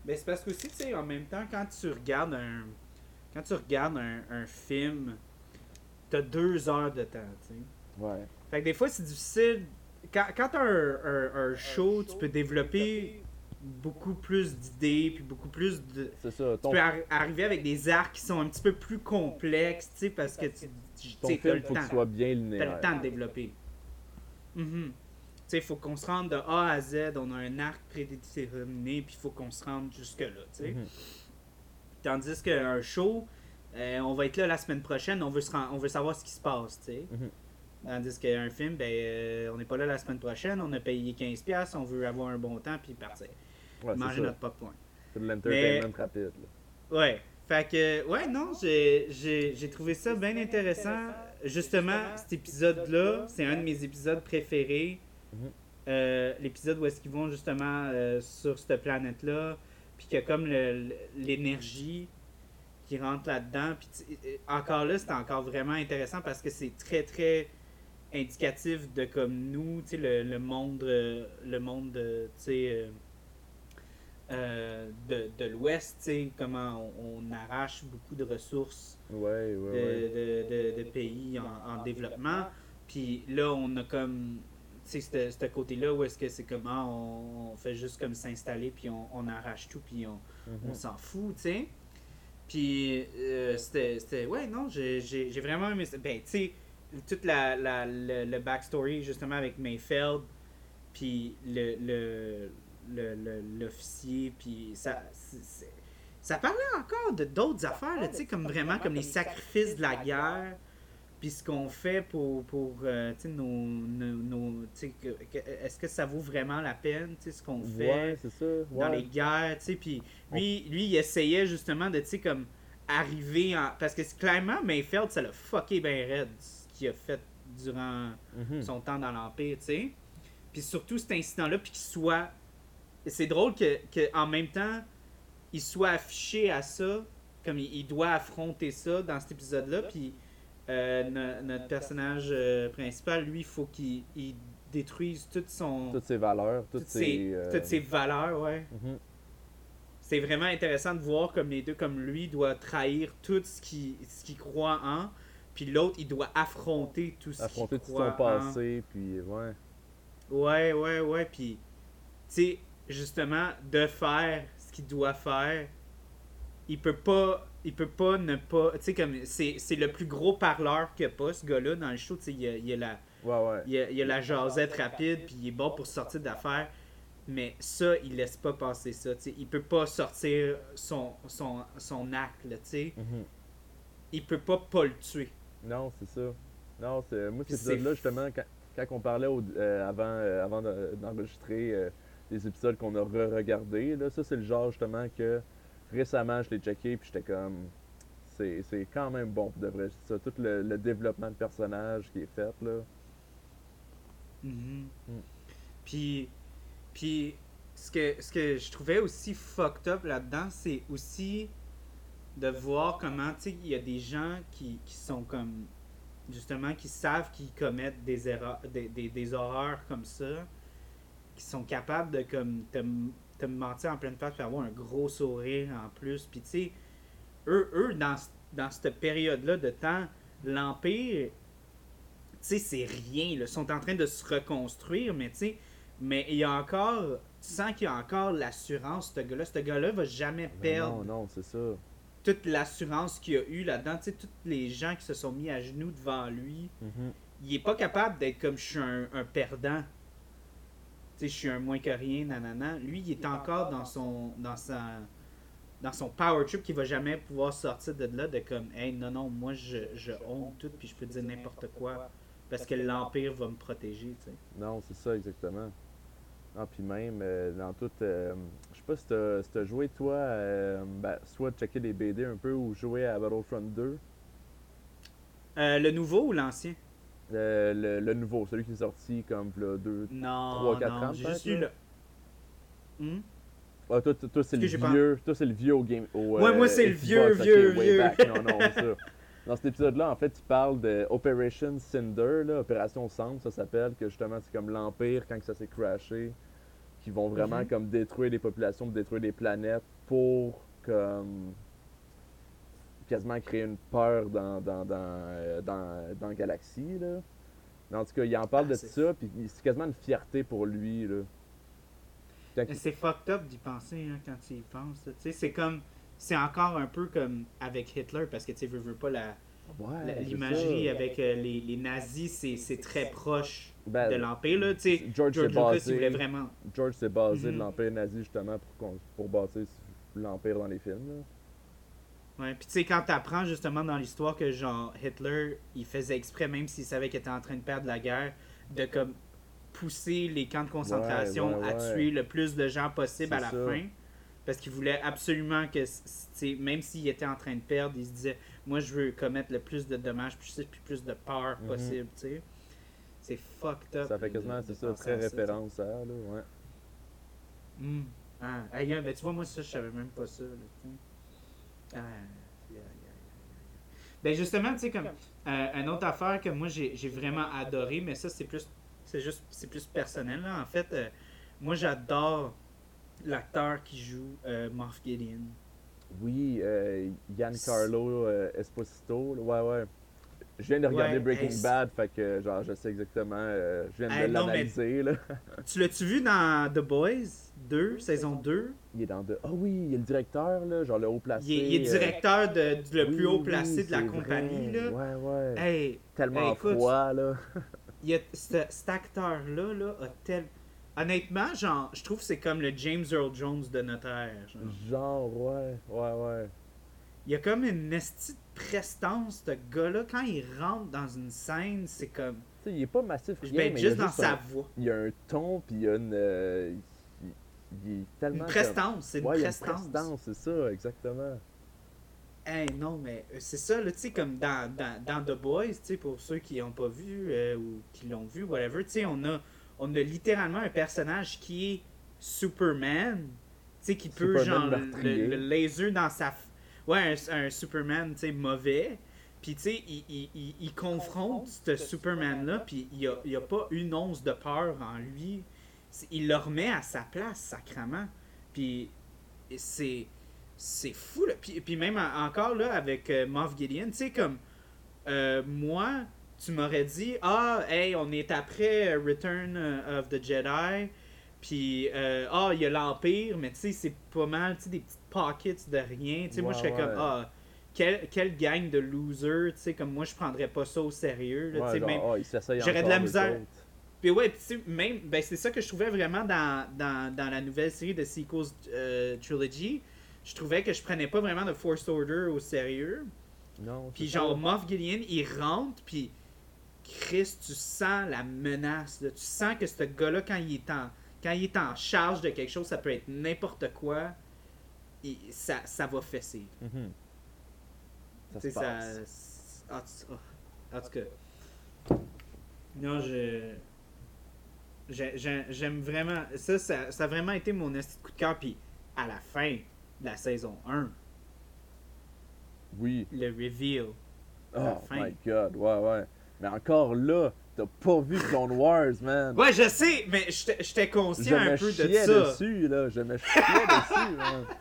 Mais c'est parce que aussi, tu sais, en même temps, quand tu regardes un. Quand tu regardes un, un film, t'as deux heures de temps, tu sais. Ouais. Fait que des fois, c'est difficile. Quand, quand t'as un, un, un show, tu peux développer beaucoup plus d'idées, puis beaucoup plus de. C'est ça. Tu Ton, peux arri- arriver avec des arcs qui sont un petit peu plus complexes, tu sais, parce que tu tu ton sais, t'as film, le faut temps. soit bien T'as le temps de développer. Mhm. Tu sais, il faut qu'on se rende de A à Z, on a un arc prédéterminé, puis il faut qu'on se rende jusque-là, tu sais. Mhm. Tandis qu'un show, euh, on va être là la semaine prochaine, on veut, se on veut savoir ce qui se passe, tu sais. Mhm. Tandis qu'un film, ben, euh, on n'est pas là la semaine prochaine, on a payé 15$, on veut avoir un bon temps, puis partir. Ouais, manger notre popcorn. C'est de l'entertainment rapide. là. Ouais. Fait que, ouais, non, j'ai- trouvé ça bien intéressant. Justement, cet épisode-là, c'est un de mes épisodes préférés. Mhm. Euh, L'épisode où est-ce qu'ils vont justement euh, sur cette planète-là, puis qu'il y a comme l'énergie qui rentre là-dedans. Puis euh, encore là, c'est encore vraiment intéressant parce que c'est très, très indicatif de comme nous, tu sais, le, le monde, euh, le monde, de, tu sais, euh, euh, de, de l'Ouest, tu sais, comment on, on arrache beaucoup de ressources Ouais, ouais, de, ouais. de, de, de pays en, en développement. Puis là, on a comme, tu sais, ce côté-là où est-ce que c'est comment on, on fait juste comme s'installer, puis on, on arrache tout, puis on, Mhm. on s'en fout, tu sais. Puis euh, c'était, c'était- ouais, non, j'ai, j'ai, j'ai vraiment aimé ça. Ben, tu sais, toute la, la, le, le backstory justement avec Mayfeld, puis le, le, le, le- l'officier, puis ça, ça parlait encore de d'autres affaires, là, tu sais, comme vraiment comme les sacrifices de la guerre, puis ce qu'on fait pour, pour euh, tu sais, nos, nos, nos- tu sais, que- que- est-ce que ça vaut vraiment la peine, tu sais, ce qu'on fait Ouais, c'est ça. dans les guerres, tu sais, puis lui, lui, il essayait justement de, tu sais, comme arriver en... Parce que clairement, Mayfeld, ça l'a fucké ben raide, qu'il a fait durant Mhm. son temps dans l'Empire, tu sais. Puis surtout cet incident-là, puis qu'il soit... C'est drôle que, que en même temps, il soit affiché à ça, comme il, il doit affronter ça dans cet épisode-là, puis euh, no- notre personnage euh, principal, lui, il faut qu'il il détruise toute son... Toutes ses valeurs, toutes, toutes ses, euh, toutes ses valeurs, ouais mhm. c'est vraiment intéressant de voir comme les deux, comme lui doit trahir tout ce qu'il ce qu'il croit en, puis l'autre il doit affronter tout ce qu'il affronter tout croit son en. passé, puis ouais. Ouais, ouais, ouais, puis tu sais justement de faire ce qu'il doit faire, il peut pas, il peut pas ne pas, tu sais comme c'est c'est le plus gros parleur qu'il y a pas ce gars-là dans le show, tu sais il y a, il y a la Ouais, ouais. il y a, il y a la jasette rapide, puis il est bon pour sortir d'affaires. Mais ça, il laisse pas passer ça. sais. Il peut pas sortir son, son, son acte. Là, sais. Mhm. il peut pas pas le tuer. Non, c'est ça. Non, c'est moi cet épisode-là justement quand, quand on parlait au- euh, avant euh, avant de- d'enregistrer euh, les épisodes qu'on a re-regardés, là, ça c'est le genre justement que récemment je l'ai checké puis j'étais comme c'est c'est quand même bon pour de vrai. Ça, tout le, le développement de personnage qui est fait là. Mhm. Mm. Puis, puis ce, que, ce que je trouvais aussi fucked up là-dedans, c'est aussi de voir comment, tu sais, il y a des gens qui, qui sont comme, justement, qui savent qu'ils commettent des erreurs, des, des, des horreurs comme ça, qui sont capables de, comme, te, te mentir en pleine face, puis avoir un gros sourire en plus. Puis, tu sais, eux, eux dans, dans cette période-là de temps, l'Empire, tu sais, c'est rien. Là. Ils sont en train de se reconstruire, mais tu sais, mais il y a encore, tu sens qu'il y a encore l'assurance, ce gars-là. Ce gars-là va jamais Mais perdre non, non, c'est ça. Toute l'assurance qu'il y a eu là-dedans. Tu sais, tous les gens qui se sont mis à genoux devant lui, Mhm. il est pas capable d'être comme je suis un, un perdant. Tu sais, je suis un moins que rien, nanana. Lui, il est encore dans son, dans sa, dans son power trip qui va jamais pouvoir sortir de là de comme, hey, non, non, moi, je, je honte tout, puis je peux dire n'importe quoi. Parce que l'Empire va me protéger, tu sais. Non, c'est ça exactement. Ah, puis même euh, dans tout. euh, je sais pas si t'as si joué toi, euh, ben, soit checker les BD un peu ou jouer à Battlefront 2. Euh, le nouveau ou l'ancien? Le, le nouveau, celui qui est sorti comme là, deux. Non, Trois, quatre non, ans, j'ai juste eu le. Hmm? Ah, toi, toi, toi, c'est le vieux. Toi, c'est le vieux au game. Au, Ouais, moi, c'est le vieux, vieux, vieux. Non, non, ça. [LAUGHS] Dans cet épisode-là, en fait, tu parles de Operation Cinder, là, Opération Cendre, ça s'appelle, que justement, c'est comme l'Empire quand que ça s'est crashé, qui vont vraiment Mhm. comme détruire des populations, détruire des planètes pour comme quasiment créer une peur dans, dans, dans, euh, dans, dans la galaxie. Là. Mais en tout cas, il en parle Ah, de ça, puis c'est quasiment une fierté pour lui. Là. Quand C'est fucked up d'y penser hein, quand tu y penses. c'est comme. C'est encore un peu comme avec Hitler, parce que tu veux, veux pas la, Ouais, l'imagerie avec euh, les, les nazis, c'est, très proche Ben, de l'Empire. Là. George George s'est Lucas, basé- il voulait vraiment. George s'est basé de l'Empire nazi justement pour, pour bâtir l'Empire dans les films. là. Ouais, puis tu sais, quand t'apprends justement dans l'histoire que genre Hitler, il faisait exprès, même s'il savait qu'il était en train de perdre la guerre, de comme pousser les camps de concentration Ouais, ouais, à tuer le plus de gens possible à la ça. fin. Parce qu'il voulait absolument que, même s'il était en train de perdre, il se disait Moi, je veux commettre le plus de dommages, puis puis plus de peur Mhm. possible, tu sais. C'est fucked up. Ça fait quasiment, c'est ça, très référence à, là, ouais. Hmm. Ah, aïe, ben, tu vois, moi, ça, je savais même pas ça. là. Ah. Ben justement, tu sais, comme euh, une autre affaire que moi j'ai vraiment adoré, mais ça c'est plus c'est juste c'est plus personnel là. En fait, euh, moi j'adore l'acteur qui joue euh, Moff Gideon. Oui, euh, Giancarlo euh, Esposito. là, Ouais, ouais. Je viens de regarder Ouais, Breaking Bad, fait que genre je sais exactement. euh, je viens Hey, de mais- l'analyser là. [LAUGHS] Tu l'as-tu vu dans The Boys 2, saison 2 Il est dans de. Ah oui, il est le directeur là, genre le haut placé. Il est, il est euh, directeur de, le oui, plus haut oui, placé de la compagnie. vrai. Là. Ouais, ouais. Hey, Tellement hey, écoute, froid là. il y a, ce- cet acteur-là là, a tel. Honnêtement, genre, je trouve que c'est comme le James Earl Jones de notre ère. genre. Genre, ouais, ouais, ouais. Il y a comme une estie de prestance, ce gars-là. Quand il rentre dans une scène, c'est comme. Il est pas massif, rien, mais il y a juste dans juste sa un- voix. Il y a un ton, puis il y a une. euh, il, il est tellement. Une prestance, c'est une Ouais, il y a prestance. prestance, c'est ça, exactement. Hey, non, mais euh, c'est ça, là, tu sais, comme dans, dans, dans The Boys, tu sais, pour ceux qui n'ont pas vu euh, ou qui l'ont vu, whatever, tu sais, on a, on a littéralement un personnage qui est Superman, tu sais, qui peut, Superman genre, le, laser dans sa... Ouais, un, un Superman, tu sais, mauvais. Puis, tu sais, il, il, il, il confronte ce Superman-là, puis il n'y a, il a pas une once de peur en lui. Il le remet à sa place, sacrament. Puis, c'est c'est fou là. Puis, puis même en- encore là avec euh, Moff Gideon, tu sais comme euh, moi, tu m'aurais dit ah hey on est après Return euh, of the Jedi, puis euh, ah il y a l'Empire, mais tu sais c'est pas mal tu sais des petites pockets de rien. Tu sais moi je Ouais, serais comme ah quelle, quelle gang de losers, tu sais comme moi je prendrais pas ça au sérieux. Là, tu Ouais, sais, genre, même, ah, j'aurais de la misère. puis ouais, puis tu sais, même, ben c'est ça que je trouvais vraiment dans, dans, dans la nouvelle série de Sequels euh, Trilogy. Je trouvais que je prenais pas vraiment de Force Order au sérieux. Non, Puis genre. Moff Gideon, il rentre, puis Chris, tu sens la menace. là. Tu sens que ce gars-là, quand il est en quand il est en charge de quelque chose, ça peut être n'importe quoi, ça, ça va fesser. Mhm. Ça se ça. passe. En tout- cas. Non, je. j'ai- j'ai- J'aime vraiment. Ça, ça, ça a vraiment été mon esti de coup de cœur. Puis à la fin de la saison 1, Oui. le reveal. Oh my god, ouais, ouais. Mais encore là, t'as pas vu Clone Wars, man. Ouais, je sais, mais j'étais j'étais je conscient un peu de ça. dessus, là. Je me chiais dessus, man. [LAUGHS]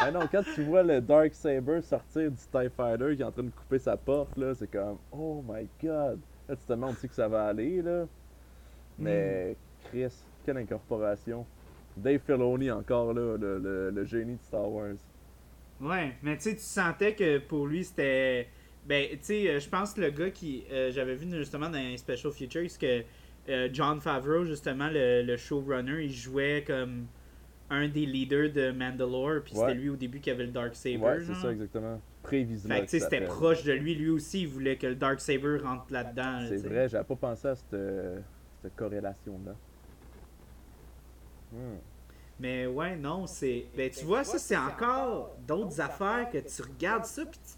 Ah non, quand tu vois le Dark Saber sortir du TIE Fighter qui est en train de couper sa porte, là, c'est comme, oh my god. Là, tu te demandes c'est que ça va aller, là. Mais, Hmm. Chris, quelle incorporation. Dave Filoni encore, là, le, le- le génie de Star Wars. Ouais, mais tu sais, tu sentais que pour lui, c'était. Ben, tu sais, euh, je pense que le gars qui. euh, J'avais vu justement dans un Special Features que euh, John Favreau, justement, le, le showrunner, il jouait comme un des leaders de Mandalore, puis Ouais. c'était lui au début qui avait le Dark Saber. ouais, c'est ça, exactement. Prévisible. Fait que tu sais, c'était proche de lui. Lui aussi, il voulait que le Dark Saber rentre là-dedans. là, C'est vrai, j'avais pas pensé à cette, cette corrélation-là. Hmm. Mais ouais, non, c'est. Ben, tu vois, ça, c'est encore d'autres affaires que tu regardes ça, puis tu-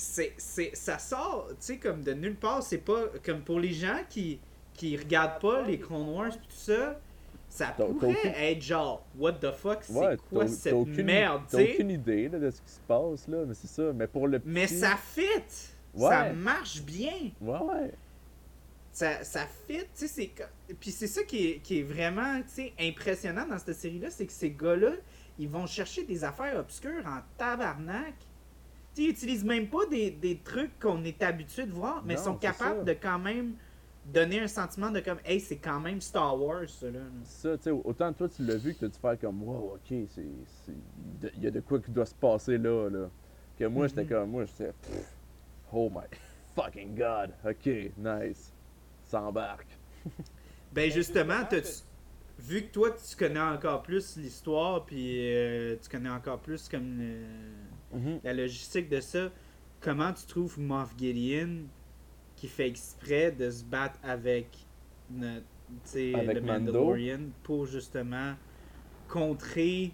c'est, c'est, ça sort, tu sais, comme de nulle part. C'est pas. Comme pour les gens qui, qui regardent pas les Clone Wars, tout ça, ça T'as- t'as pourrait aucune- être genre, what the fuck, c'est Ouais, quoi t'as- cette t'as aucune, merde, tu t'as sais? aucune idée là, de ce qui se passe, là, mais c'est ça. Mais pour le petit... Mais ça fit! Ouais. Ça marche bien! Ouais, ouais. ça, ça fit, tu sais, c'est... Puis c'est ça qui est, qui est vraiment, tu sais, impressionnant dans cette série-là, c'est que ces gars-là, ils vont chercher des affaires obscures en tabarnak. Ils utilisent même pas des, des trucs qu'on est habitué de voir, mais Non, sont capables ça. de quand même donner un sentiment de comme, hey, c'est quand même Star Wars, ça, là. Ça, tu sais, autant toi tu l'as vu que tu as dû faire comme, wow, ok, Il y a de quoi qui doit se passer là, là. Que moi, j'étais Mhm. comme, moi, j'étais, oh my fucking god, ok, nice. S'embarque. [LAUGHS] Ben justement, t'as-tu- vu que toi, tu connais encore plus l'histoire, puis euh, tu connais encore plus comme Mhm. la logistique de ça, comment tu trouves Moff Gideon qui fait exprès de se battre avec, notre, Avec le Mando. Mandalorian pour justement contrer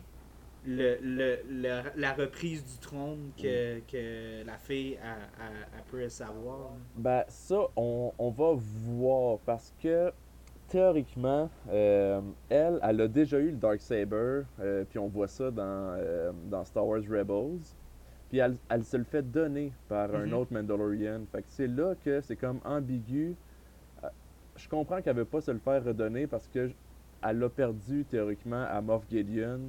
le, le, le- la reprise du trône que, que la fille a, a- a peut savoir. Ben, ça, on, on va voir parce que théoriquement, euh, elle, elle a déjà eu le Dark Saber, puis on voit ça dans, euh, dans Star Wars Rebels. Puis elle, elle se le fait donner par un Mhm. autre Mandalorian. Fait que c'est là que c'est comme ambigu. Euh, Je comprends qu'elle veut pas se le faire redonner parce que elle l'a perdu théoriquement à Moff Gideon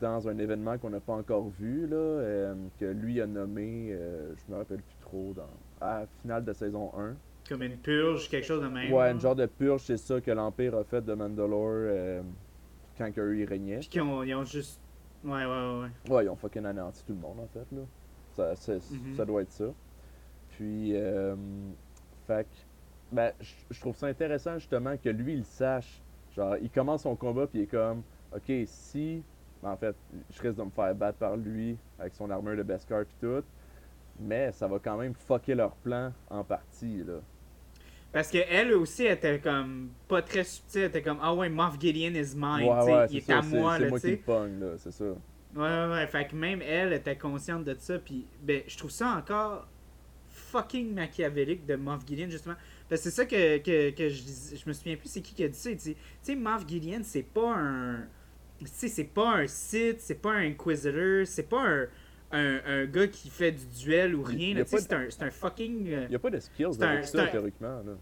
dans un événement qu'on n'a pas encore vu, là, euh, que lui a nommé, euh, je me rappelle plus trop, dans, à la finale de saison 1. Comme une purge, quelque chose de même. Ouais, là. une genre de purge, c'est ça que l'Empire a fait de Mandalore euh, quand eux, ils régnaient. Puis qu'ils ont, ils ont juste. Ouais, ouais, ouais. ouais. Ils ont fucking anéanti tout le monde, en fait, là. Ça, c'est- Mhm. ça doit être ça. Puis, euh, fait ben, je je trouve ça intéressant, justement, que lui, il sache. Genre, il commence son combat, puis il est comme, OK, si, ben, en fait, je risque de me faire battre par lui, avec son armure de Beskar, puis tout, mais ça va quand même fucker leur plan en partie, là. Parce qu'elle aussi était comme pas très subtile. Elle était comme Ah ouais, Moff Gideon is mine. ouais, ouais, il est ça, à moi. c'est Là, moi tu qui pogne, là, c'est ça. Ouais, ouais, ouais. Fait que même elle était consciente de ça. Puis, ben, je trouve ça encore fucking machiavélique de Moff Gideon, justement. Parce que c'est ça que, que, que je dis- Je me souviens plus c'est qui qui a dit ça. Il dit, Tu sais, Moff Gideon, c'est pas un. Tu sais, c'est pas un Sith, c'est pas un Inquisitor, c'est pas un, un, un gars qui fait du duel ou rien. c'est un, un fucking. euh, Il n'y a pas de skills c'est ça, théoriquement, là.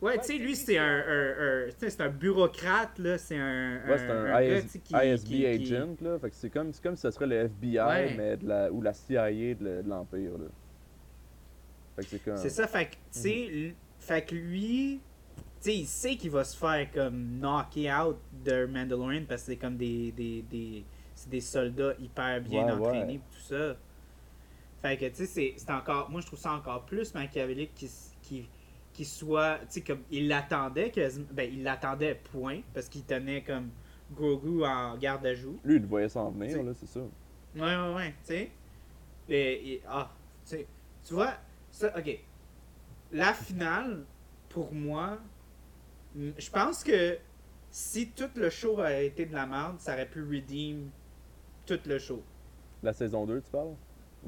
Ouais, tu sais, lui, c'est un, un, un- un bureaucrate, là. C'est un. Ouais, c'est un, IS qui- ISB qui- qui- agent, là. Fait que c'est comme, c'est comme si ce serait le FBI, Ouais. mais de la, ou la CIA de, le- de l'Empire, là. Fait que c'est comme... C'est ça, fait que, tu sais, fait que lui, tu sais, il sait qu'il va se faire comme knocker out de Mandalorian parce que c'est comme des, des, des, c'est des soldats hyper bien Ouais, entraînés ouais. tout ça. Fait que, tu sais, c'est- encore, moi je trouve ça encore plus machiavélique qu'il s- qu'il qu'il soit, tu sais, comme, il l'attendait, ben, il l'attendait, point, parce qu'il tenait comme Grogu en garde à joue. Lui, il le voyait s'en venir, là, c'est ça. Ouais, ouais, ouais, tu sais. Et, et- ah, tu sais, tu vois, ça, ok. La finale, pour moi, je pense que si tout le show avait été de la merde, ça aurait pu redeem tout le show. La saison 2, tu parles?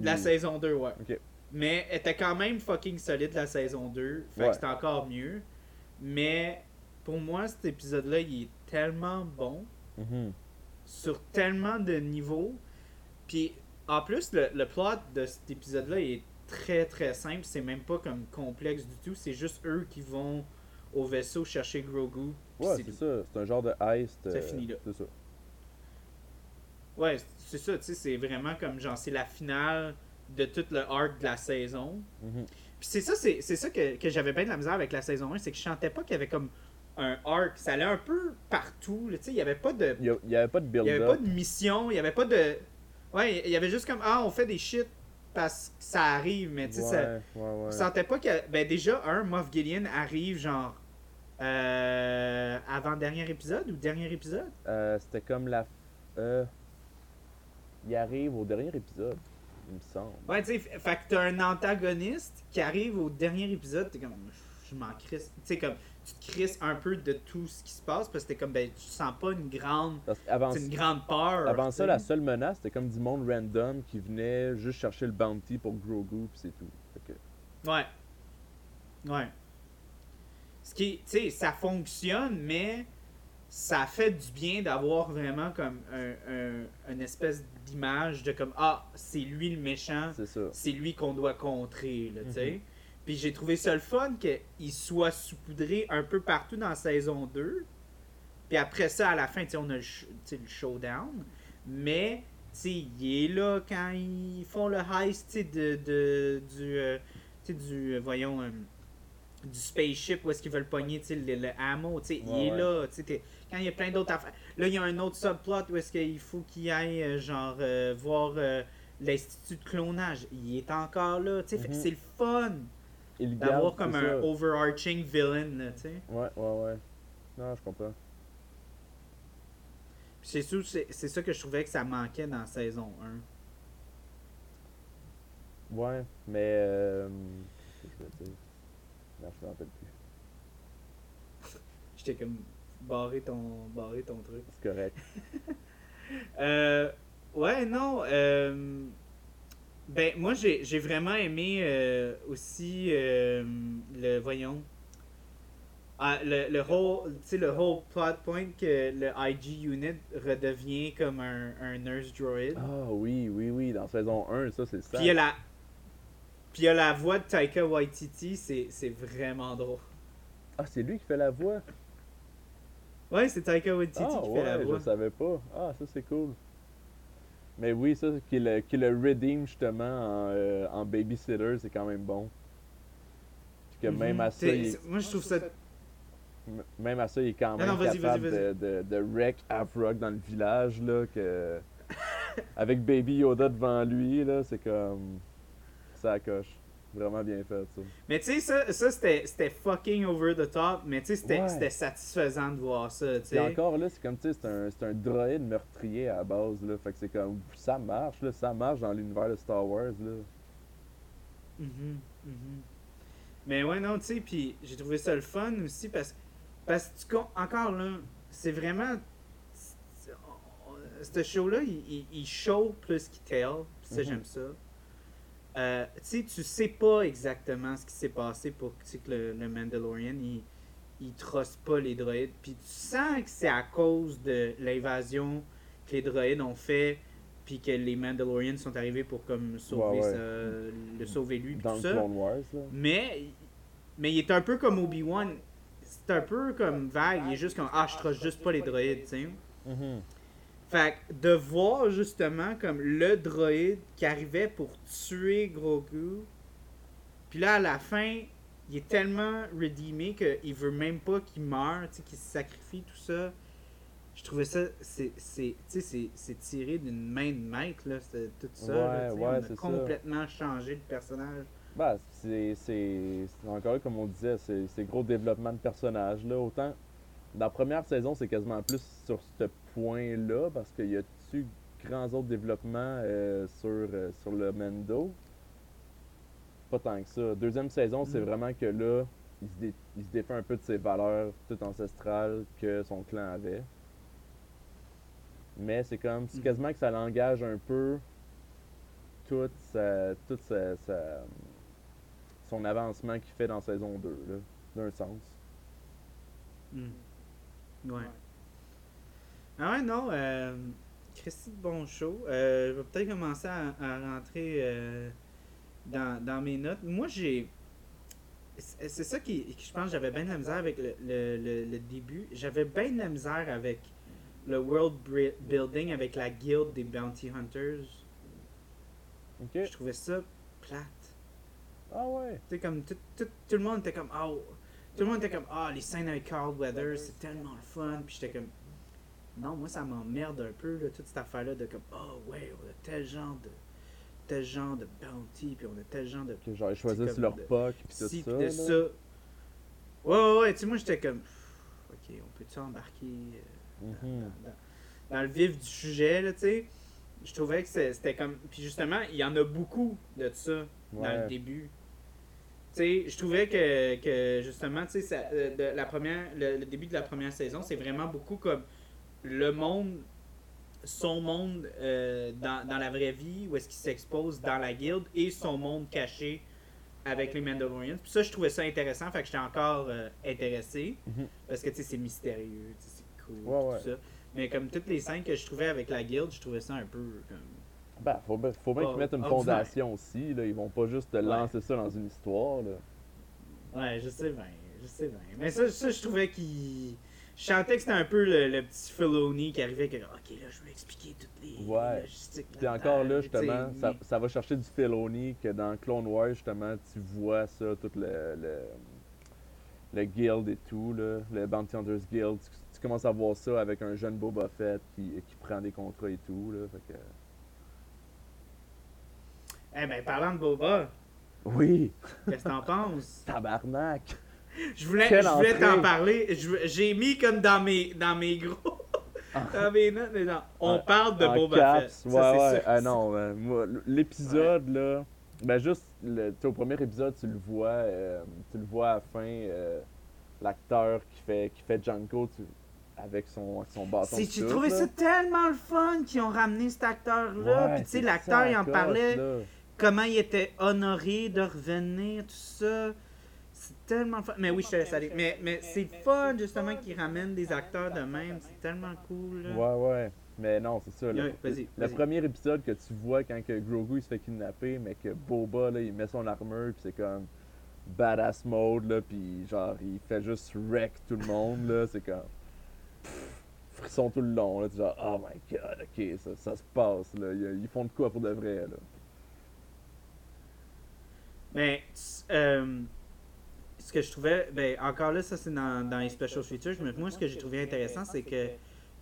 La Ou- saison 2, ouais. Mais elle était quand même fucking solide la saison 2. Fait Ouais. que c'était encore mieux. Mais pour moi, cet épisode-là, il est tellement bon. Mhm. sur tellement de niveaux. Puis en plus, le, le plot de cet épisode-là est très très simple. C'est même pas comme complexe du tout. C'est juste eux qui vont au vaisseau chercher Grogu. Ouais, c'est ça. C'est un genre de heist. C'est euh, fini, là. C'est ça. Ouais, c'est ça, tu sais, c'est vraiment comme genre, c'est la finale de tout le arc de la saison. Mhm. Puis c'est ça, c'est ça que, que j'avais bien de la misère avec la saison 1, c'est que je sentais pas qu'il y avait comme un arc. Ça allait un peu partout, tu sais, il y avait pas de. Il n'y avait pas de Il n'y avait pas de mission, il n'y avait pas de. Ouais, il y avait juste comme Ah, on fait des shit parce que ça arrive, mais tu sais, ça. Ouais, ouais. sentait pas que. Ben, déjà, un, Moff Gideon arrive genre. Euh, avant-dernier épisode ou dernier épisode? Euh, C'était comme la... Euh... Il arrive au dernier épisode, il me semble. Ouais, tu sais, fait que t'as un antagoniste qui arrive au dernier épisode, t'es comme. Je m'en crisse. Tu sais, comme. Tu te crisses un peu de tout ce qui se passe parce que t'es comme. Ben, tu sens pas une grande. C'est une grande peur. avant ça, la seule menace, c'était comme du monde random qui venait juste chercher le bounty pour Grogu, puis c'est tout. Fait que- Ouais. Ouais. Ce qui, tu sais, ça fonctionne, mais ça fait du bien d'avoir vraiment comme un, un- une espèce d'image de comme ah c'est lui le méchant, c'est lui qu'on doit contrer, là, tu sais. Mhm. Puis j'ai trouvé ça le fun qu'il soit saupoudré un peu partout dans saison 2. Puis après ça, à la fin, tu sais, on a le, le showdown. Mais, tu sais, il est là quand ils font le heist, tu sais, de, de- du, euh, du, euh, voyons, euh, du spaceship où est-ce qu'ils veulent pogner, tu sais, le, le ammo, tu sais, il est ouais. là, tu sais, quand il y a plein d'autres affaires. Là, il y a un autre subplot où est-ce qu'il faut qu'il aille, euh, genre, euh, voir euh, l'institut de clonage. Il est encore là, tu sais, Mhm. c'est le fun d'avoir comme un ça. overarching villain, là, tu sais. Ouais, ouais, ouais. Non, je comprends. C'est c'est ça que je trouvais que ça manquait dans saison 1. Ouais, mais... Euh... Je dire? Non, je me rappelle plus. [LAUGHS] J'étais comme barré ton, barré ton truc. C'est correct. [LAUGHS] Euh, ouais, non. euh, ben, moi, j'ai j'ai vraiment aimé euh, aussi le. Voyons. Ah, le, le whole, tu sais, le whole plot point que le IG unit redevient comme un, un nurse droid. Ah oui, oui, oui, dans saison 1, ça c'est ça. Puis il y a la. Puis il y a la voix de Taika Waititi, c'est c'est vraiment drôle. Ah, c'est lui qui fait la voix? Ouais, c'est Taika Waititi Ah qui fait la ouais, voix. je savais pas. Ah, ça c'est cool. Mais oui, ça qui le, qui le redeem justement en, euh, en babysitter, c'est quand même bon. Puis que même Mhm. à ça, il, Moi, je trouve ça. m- même à ça, il est quand même non, capable de, de wreck Afrock dans le village là que avec Baby Yoda devant lui là, c'est comme ça coche. Vraiment bien fait ça. Mais tu sais, ça, ça c'était fucking over the top, mais tu sais, c'était Ouais. satisfaisant de voir ça, tu sais. encore là, c'est comme tu sais, c'est un, un droïde meurtrier à la base là, fait que c'est comme ça marche là, ça marche dans l'univers de Star Wars là. Mhm, mhm. Mais ouais, non, tu sais, puis j'ai trouvé ça le fun aussi parce, parce que, tu encore là, c'est vraiment. Ce show-là, il, il, il show plus qu'il tell, ça, Mhm. j'aime ça. Euh, tu sais, tu sais pas exactement ce qui s'est passé pour que le, le Mandalorian, il, il trosse pas les droïdes. Puis tu sens que c'est à cause de l'invasion que les droïdes ont fait, puis que les Mandalorians sont arrivés pour comme sauver, Ouais, ouais. ça- le sauver lui, Dans tout le ça. Wars. Mais, mais il est un peu comme Obi-Wan. C'est un peu comme vague. Il est juste comme Ah, je trosse juste pas les droïdes, tu sais. Mhm. Fait que de voir justement comme le droïde qui arrivait pour tuer Grogu. Puis là, à la fin, il est tellement redeemé qu'il veut même pas qu'il meure, qu'il se sacrifie, tout ça. Je trouvais ça, c'est, tiré d'une main de maître, là, c'est tout ça. là, Ouais, sais. ouais, On a ça. complètement changé le personnage. Bah, c'est, c'est, encore là, comme on disait, c'est, c'est gros développement de personnage. Là. Autant, dans la première saison, c'est quasiment plus sur ce point-là, parce qu'il y a eu grands autres développements euh, sur, euh, sur le Mendo. Pas tant que ça. Deuxième saison, c'est Mm. vraiment que là, il se, dé- il se défait un peu de ses valeurs tout ancestrales que son clan avait. Mais c'est comme, c'est Mm. quasiment que ça l'engage un peu toute sa, toute sa, sa- son avancement qu'il fait dans saison 2, là, d'un sens. Hmm. Ouais. Ah ouais, non. Euh, Christy de bon show. Euh, je vais peut-être commencer à, à rentrer euh, dans, dans mes notes. Moi, j'ai. C'est ça qui, qui, je pense, que j'avais bien de la misère avec le, le, le, le début. J'avais bien de la misère avec le world building, avec la guilde des bounty hunters. Ok. Je trouvais ça plate. Ah ouais. Tu comme tout, tout, tout le monde était comme ah tout le monde était comme ah les scènes avec Carl Weathers c'est tellement le fun puis j'étais comme non moi ça m'emmerde un peu là, toute cette affaire là de comme oh ouais on a tel genre de tel genre de bounty puis on a tel genre de Que genre, ils choisissent leur de- POC pis tout ça. puis de ça ouais ouais ouais tu sais moi j'étais comme ok on peut tu embarquer euh, dans- Mhm. dans, dans- dans le vif du sujet là tu sais? Je trouvais que c'était comme puis justement il y en a beaucoup de ça dans le début. Tu sais, je trouvais que, que justement, tu sais, euh, de la première, le, le début de la première saison, c'est vraiment beaucoup comme le monde, son monde euh, dans, dans la vraie vie, où est-ce qu'il s'expose dans la guilde, et son monde caché avec les Mandalorians. Puis ça, je trouvais ça intéressant, fait que j'étais encore euh, intéressé, Mhm. parce que, tu sais, c'est mystérieux, c'est cool, Ouais, tout ça. Mais comme toutes les scènes que je trouvais avec la guilde, je trouvais ça un peu comme... Ben, faut, bien- faut bien qu'ils mettent une fondation aussi, là. Ils vont pas juste te lancer ça dans une histoire, là. Ouais, je sais bien, je sais bien. Mais ça, ça je trouvais qu'il. Je sentais que c'était un peu le, le petit Filoni qui arrivait que, ok, là, je vais expliquer toutes les Ouais. logistiques. Puis encore là, justement, ça, va chercher du Filoni que dans Clone Wars, justement, tu vois ça, tout le, le, le guild et tout, là, le Bounty Hunters Guild. Tu, tu commences à voir ça avec un jeune Boba Fett qui, qui prend des contrats et tout, là. Fait que... Eh ben, parlant de Boba, Oui! qu'est-ce que t'en penses? [LAUGHS] Tabarnak! Je voulais, Quelle je voulais t'en parler. J'ai mis comme dans mes, dans mes gros. [LAUGHS] dans mes notes, mais non. On En- parle de Boba caps, Fett. Ça, Ouais, c'est ouais. sûr. Ah non, moi, l'épisode, là. Ben, juste, le, au premier épisode, tu le vois, euh, tu le vois à la fin, euh, l'acteur qui fait, qui fait tu- avec son, son bâton. J'ai trouvé là. ça tellement le fun qu'ils ont ramené cet acteur-là. Ouais, Puis tu sais, l'acteur, il en parlait. là. comment il était honoré de revenir, tout ça. C'est tellement fun. Mais oui, je te laisse aller. Mais, mais c'est fun, justement, qu'ils ramènent des acteurs de même. C'est tellement cool. là. Ouais, ouais. Mais non, c'est ça. Le, premier épisode que tu vois quand que Grogu il se fait kidnapper, mais que Boba là, il met son armure, puis c'est comme badass mode, là, puis genre il fait juste wreck tout le monde, là, c'est comme pff, frisson tout le long, là, tu genre oh my god, ok, ça, ça se passe, là, ils, ils font de quoi pour de vrai, là. Mais tu- euh, ce que je trouvais, ben encore là, ça c'est dans, dans les special features, mais moi ce que j'ai trouvé intéressant, c'est que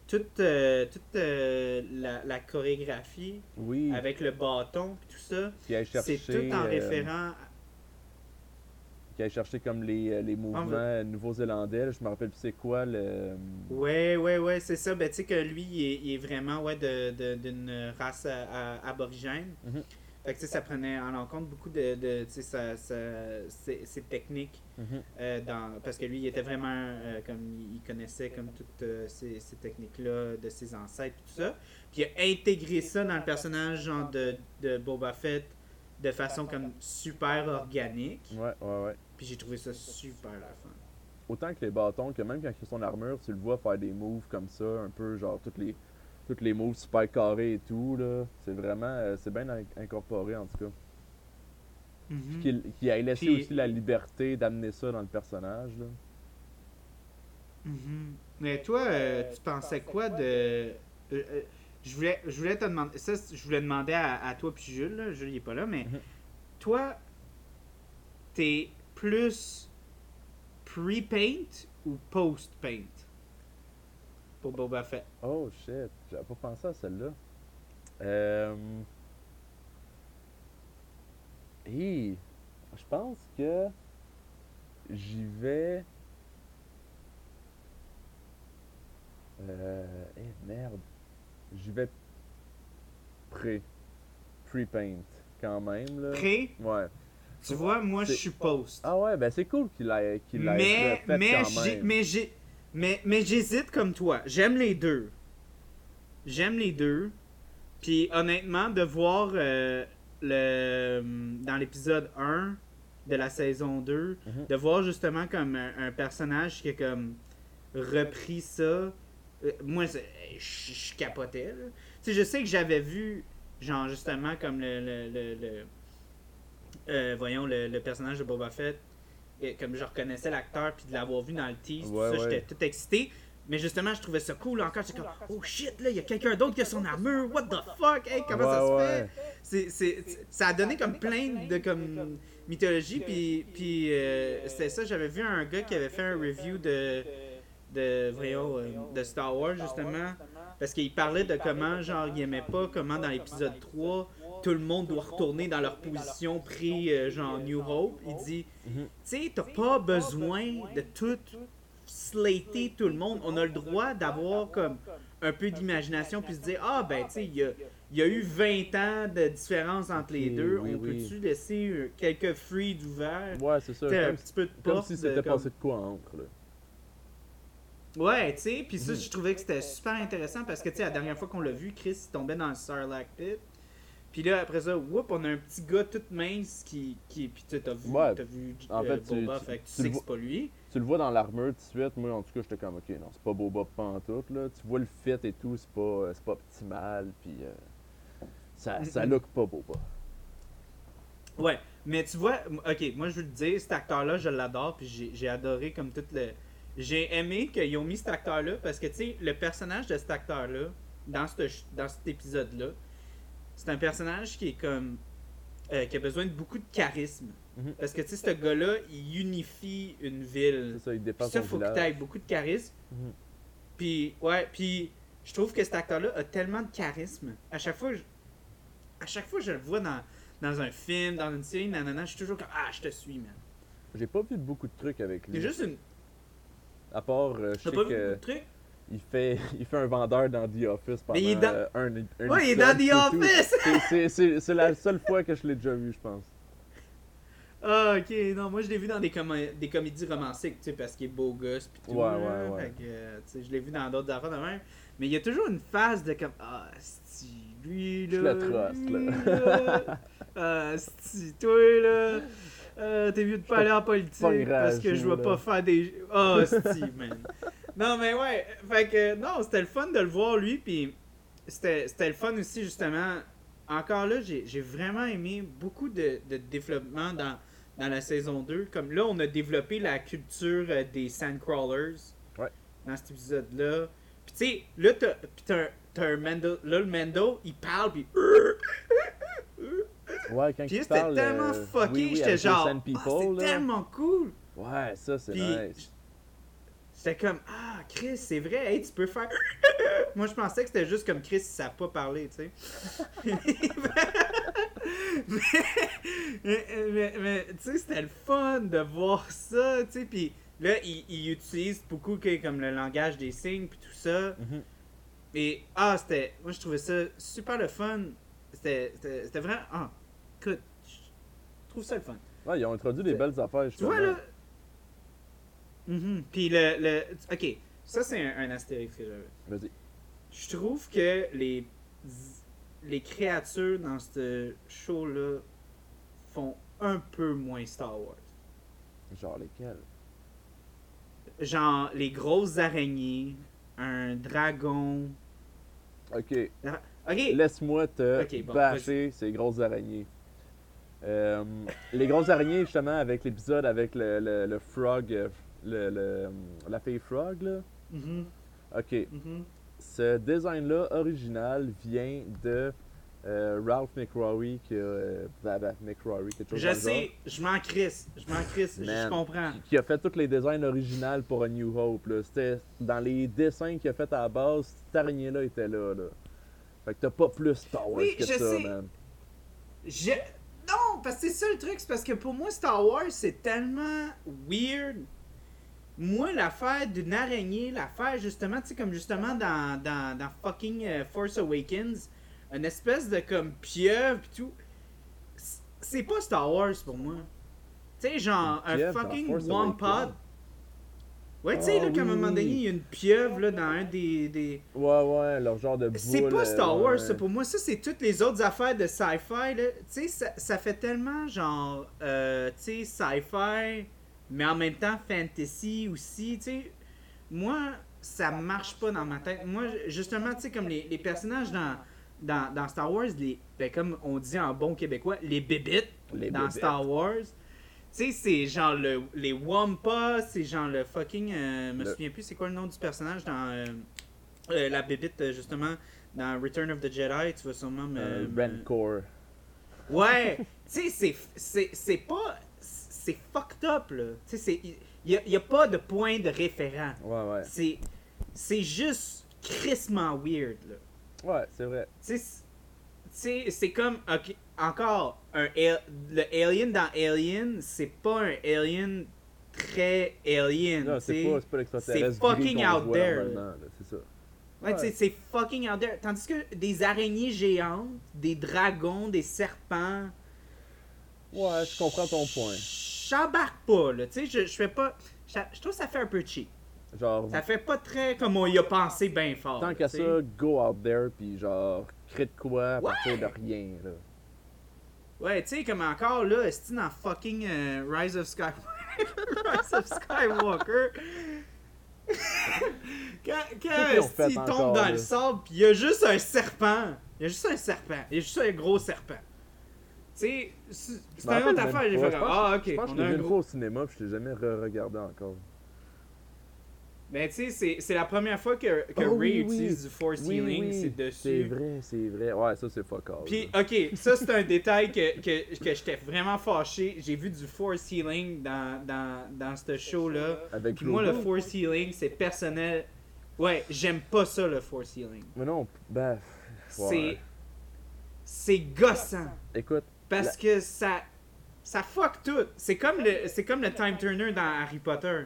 toute, euh, toute euh, la, la chorégraphie Oui, avec le bâton et tout ça, c'est tout en euh, référent. qui aille chercher comme les, euh, les mouvements nouveau-zélandais, là, je me rappelle plus c'est quoi le. Ouais, ouais, ouais, c'est ça. Ben, tu sais que lui, il est, il est vraiment ouais, de- de- d'une race à- à- aborigène. Mhm. Fait que, tu sais, ça prenait en compte beaucoup de, de sa- sa- ses, ses techniques. Mhm. euh, dans, parce que lui, il était vraiment euh, comme il connaissait comme toutes euh, ces, ces techniques-là de ses ancêtres et tout ça. Puis il a intégré ça dans le personnage genre de, de Boba Fett de façon comme super organique. Ouais, ouais, ouais. Puis j'ai trouvé ça super la fun. autant que les bâtons, que même quand il a son armure, tu le vois faire des moves comme ça, un peu genre toutes les toutes les moves super carrés et tout là, c'est vraiment euh, c'est bien in- incorporé en tout cas. Qu'il qu'il ait laissé Puis- aussi la liberté d'amener ça dans le personnage là. Mhm. Mais toi, euh, tu pensais quoi de. euh, je, voulais, je voulais te demander. Ça, je voulais demander à, à toi puis Jules. Là. Jules, il est pas là, mais Mhm. toi, t'es plus pre-paint ou post-paint? Pour Boba Fett? Oh shit, j'avais pas pensé à celle-là. Euh... Je pense que j'y vais. Euh. Eh merde. J'y vais pré. Pre-paint, quand même, là. Pré, Ouais. tu vois, moi, je suis post. Ah ouais, ben c'est cool qu'il ait, mais mais quand même. mais j'ai mais mais j'hésite comme toi. J'aime les deux. J'aime les deux. Puis honnêtement de voir euh, le dans l'épisode 1 de la saison 2, Mhm. de voir justement comme un, un personnage qui a comme repris ça. euh, moi je je capotais. là. Tu sais je sais que j'avais vu genre justement comme le, le, le- le- euh, voyons le, personnage de Boba Fett et comme je reconnaissais l'acteur puis de l'avoir vu dans le tease, tout ça, ouais. j'étais tout excité. Mais justement, je trouvais ça cool encore. J'étais comme, oh shit, là, il y a quelqu'un d'autre qui a son armure. What the fuck? Hey, comment ça se fait? c'est, c'est- ça a donné comme plein de comme mythologie. Puis, puis euh, c'était ça, j'avais vu un gars qui avait fait un review de, de, voyons, euh, de Star Wars justement. Parce qu'il parlait de comment, genre, il aimait pas comment dans l'épisode 3, tout le monde doit retourner dans leur position pré, euh, genre, New Hope. Il dit, Mhm. tu sais, t'as pas besoin de tout slater tout le monde. On a le droit d'avoir comme un peu d'imagination puis se dire, ah ben, tu sais, il y a, il y a eu 20 ans de différence entre les deux. oui, On oui. peut-tu laisser quelques fruits d'ouvert? Ouais, c'est ça. Un Comme, petit peu de comme porte, si c'était comme- passé de quoi entre là. Ouais, tu sais, puis ça, Mhm. je trouvais que c'était super intéressant parce que, tu sais, la dernière fois qu'on l'a vu, Chris il tombait dans le Sarlacc Pit. Puis là, après ça, whoop, on a un petit gars tout mince qui. qui puis tu sais, t'as vu, Ouais, vu en euh, fait, tu- Boba, tu- fait que tu tu sais que c'est pas lui. Tu le vois dans l'armure tout de suite, moi en tout cas j'étais comme ok non c'est pas Boba pantoute là, tu vois le fit et tout, c'est pas, euh, c'est pas optimal puis euh, ça, ça look pas Boba. Ouais, mais tu vois, ok, moi je veux te dire, cet acteur-là, je l'adore, puis j'ai j'ai adoré comme tout le. J'ai aimé qu'ils ont mis cet acteur-là parce que, tu sais, le personnage de cet acteur-là, dans, ce, dans cet épisode-là, c'est un personnage qui est comme. euh, qui a besoin de beaucoup de charisme. Mhm. Parce que, tu sais, ce gars-là, il unifie une ville. C'est ça, il dépasse Ça, faut que tu village. beaucoup de charisme. Mhm. Puis, ouais, puis je trouve que cet acteur-là a tellement de charisme. À chaque fois, je, à chaque fois je le vois dans, dans un film, dans une série, nanana, je suis toujours comme Ah, je te suis, man. J'ai pas vu beaucoup de trucs avec C'est lui. juste une. À part, euh, je sais pas vu beaucoup de trucs? Il fait, [LAUGHS] il fait un vendeur dans The Office pendant Mais il est dans- euh, un, un Ouais, il est dans The. Office! C'est- la seule fois que je l'ai déjà vu, je pense. Ah, ok, non, moi je l'ai vu dans des, comé- des comédies romantiques, tu sais, parce qu'il est beau gosse pis tout. Ouais, ouais, ouais. Fait que, euh, je l'ai vu dans d'autres affaires de même. Mais il y a toujours une phase de comme Ah, si, lui là. Je le truste, lui, là. là. Ah, si, toi là. Euh, T'es mieux de pas aller en politique parce que je rageau, pas faire des. Oh, Steve, man. Non, mais ouais. Fait que, non, c'était le fun de le voir, lui. Puis c'était le fun aussi, justement. Encore là, j'ai vraiment aimé beaucoup de, de développement dans, dans la saison 2. Comme là, on a développé la culture euh, des Sandcrawlers. Ouais. Dans cet épisode-là. Puis tu sais, là, t'as un- un Mendo. Là, le Mendo, il parle, puis. [LAUGHS] Ouais, quand Puis il c'était tellement euh, fucké, oui, oui, j'étais genre. C'est là. tellement cool! Ouais, ça, c'est nice. J'étais comme, ah, Chris, c'est vrai, hey, tu peux faire. [LAUGHS] Moi, je pensais que c'était juste comme Chris, il savait pas parler, tu sais. [LAUGHS] mais, mais, mais- mais, tu sais, c'était le fun de voir ça, tu sais. Puis là, il, il utilise beaucoup que- comme le langage des signes, puis tout ça. Mhm. Et, ah, c'était. Moi, je trouvais ça super le fun. C'était vraiment. Ah, écoute, je trouve ça le fun. Ouais, ils ont introduit des belles affaires, Tu vois, justement. Là. Mhm. Puis le, le. Ok, ça, c'est un, un astérix que j'avais. Vas-y. Je trouve que les. Les créatures dans ce show-là font un peu moins Star Wars. Genre lesquels Genre, les grosses araignées, un dragon. Ok, Ok, laisse-moi te Ok, bon, bâcher ces grosses araignées. Euh, les grosses araignées, justement, avec l'épisode avec le, le, le frog, euh, le, le- la fille frog, là. Mhm, Ok, mhm. ce design-là original vient de euh, Ralph McRory, qui a, euh, McRory, quelque chose Je sais, je m'en crisse, je m'en crisse, je- comprends. qui- a fait tous les designs originaux pour A New Hope. là. C'était dans les dessins qu'il a fait à la base, cette araignée-là était là, là. Fait que t'as pas plus Star Wars Oui, que je ça, sais. man. Je... Non, parce que c'est ça le truc, c'est parce que pour moi, Star Wars, c'est tellement weird. Moi, l'affaire d'une araignée, l'affaire justement, tu sais, comme justement dans, dans, dans fucking euh, Force Awakens, une espèce de comme pieuvre pis tout, c'est pas Star Wars pour moi. Tu sais, genre, un fucking Wampod. Awakens? Ouais, tu sais, Ah, là, qu'à un oui, moment oui. donné, il y a une pieuvre, là, dans un des... des... Ouais, ouais, leur genre de boule. C'est pas Star euh, Wars, ouais. ça. Pour moi, ça, c'est toutes les autres affaires de sci-fi. là. Tu sais, ça, ça fait tellement genre, euh, tu sais, sci-fi, mais en même temps fantasy aussi. Tu sais, moi, ça marche pas dans ma tête. Moi, justement, tu sais, comme les, les personnages dans, dans, dans Star Wars, les, ben, comme on dit en bon québécois, les bébites Les dans bébites. Star Wars. Tu sais, c'est genre le, les Wampa, c'est genre le fucking. euh, me Le- souviens plus, c'est quoi le nom du personnage dans euh, euh, la bébite, euh, justement, dans Return of the Jedi, tu vas sûrement me. Rancor. Ouais! tu sais, c'est pas. C'est fucked up, là. Tu sais, c'est- il y a, pas de point de référent. Ouais, ouais. C'est c'est juste crissement weird, là. Ouais, c'est vrai. Tu sais, c'est- comme. ok, encore, un, le alien dans Alien, c'est pas un alien très alien. Non, c'est pas, c'est pas l'extraterrestre. c'est fucking out there, C'est ça. Ouais, Ouais. c'est fucking out there. Tandis que des araignées géantes, des dragons, des serpents. Ouais, je comprends ton point. J'embarque pas, là. Tu sais, je, je fais pas. Je je trouve que ça fait un peu cheap. Genre, Ça fait pas très comme on y a pensé bien fort. tant qu'à ça, go out there, puis genre, crée de quoi à Ouais. partir de rien, là. Ouais, tu sais, comme encore là, est dans fucking euh, Rise of Skywalker. [LAUGHS] Rise of Skywalker? [LAUGHS] quand quand il tombe dans là? le sable, pis il y a juste un serpent? Il y a juste un serpent. Il y a juste un gros serpent. Sais, c'est c'est une rappelle autre affaire. J'ai fait comme, ah, ok, Je pense que on je a l'ai un vu une gros. fois au cinéma, puis je l'ai jamais re-regardé encore. Ben, tu sais, c'est- c'est la première fois que, que Oh, Ray oui, oui. utilise du Force Oui, Healing, c'est C'est dessus. vrai, c'est vrai. Ouais, ça, c'est fuck all. Puis, ok, ça c'est un détail que, que, que j'étais vraiment fâché. J'ai vu du Force Healing dans, dans, dans ce show-là. Avec Puis moi, le. Force Healing, c'est personnel. Ouais, j'aime pas ça, le Force Healing. Mais non, ben, C'est. C'est gossant. écoute, Parce que ça. Ça fuck tout. C'est comme le, c'est comme le Time Turner dans Harry Potter.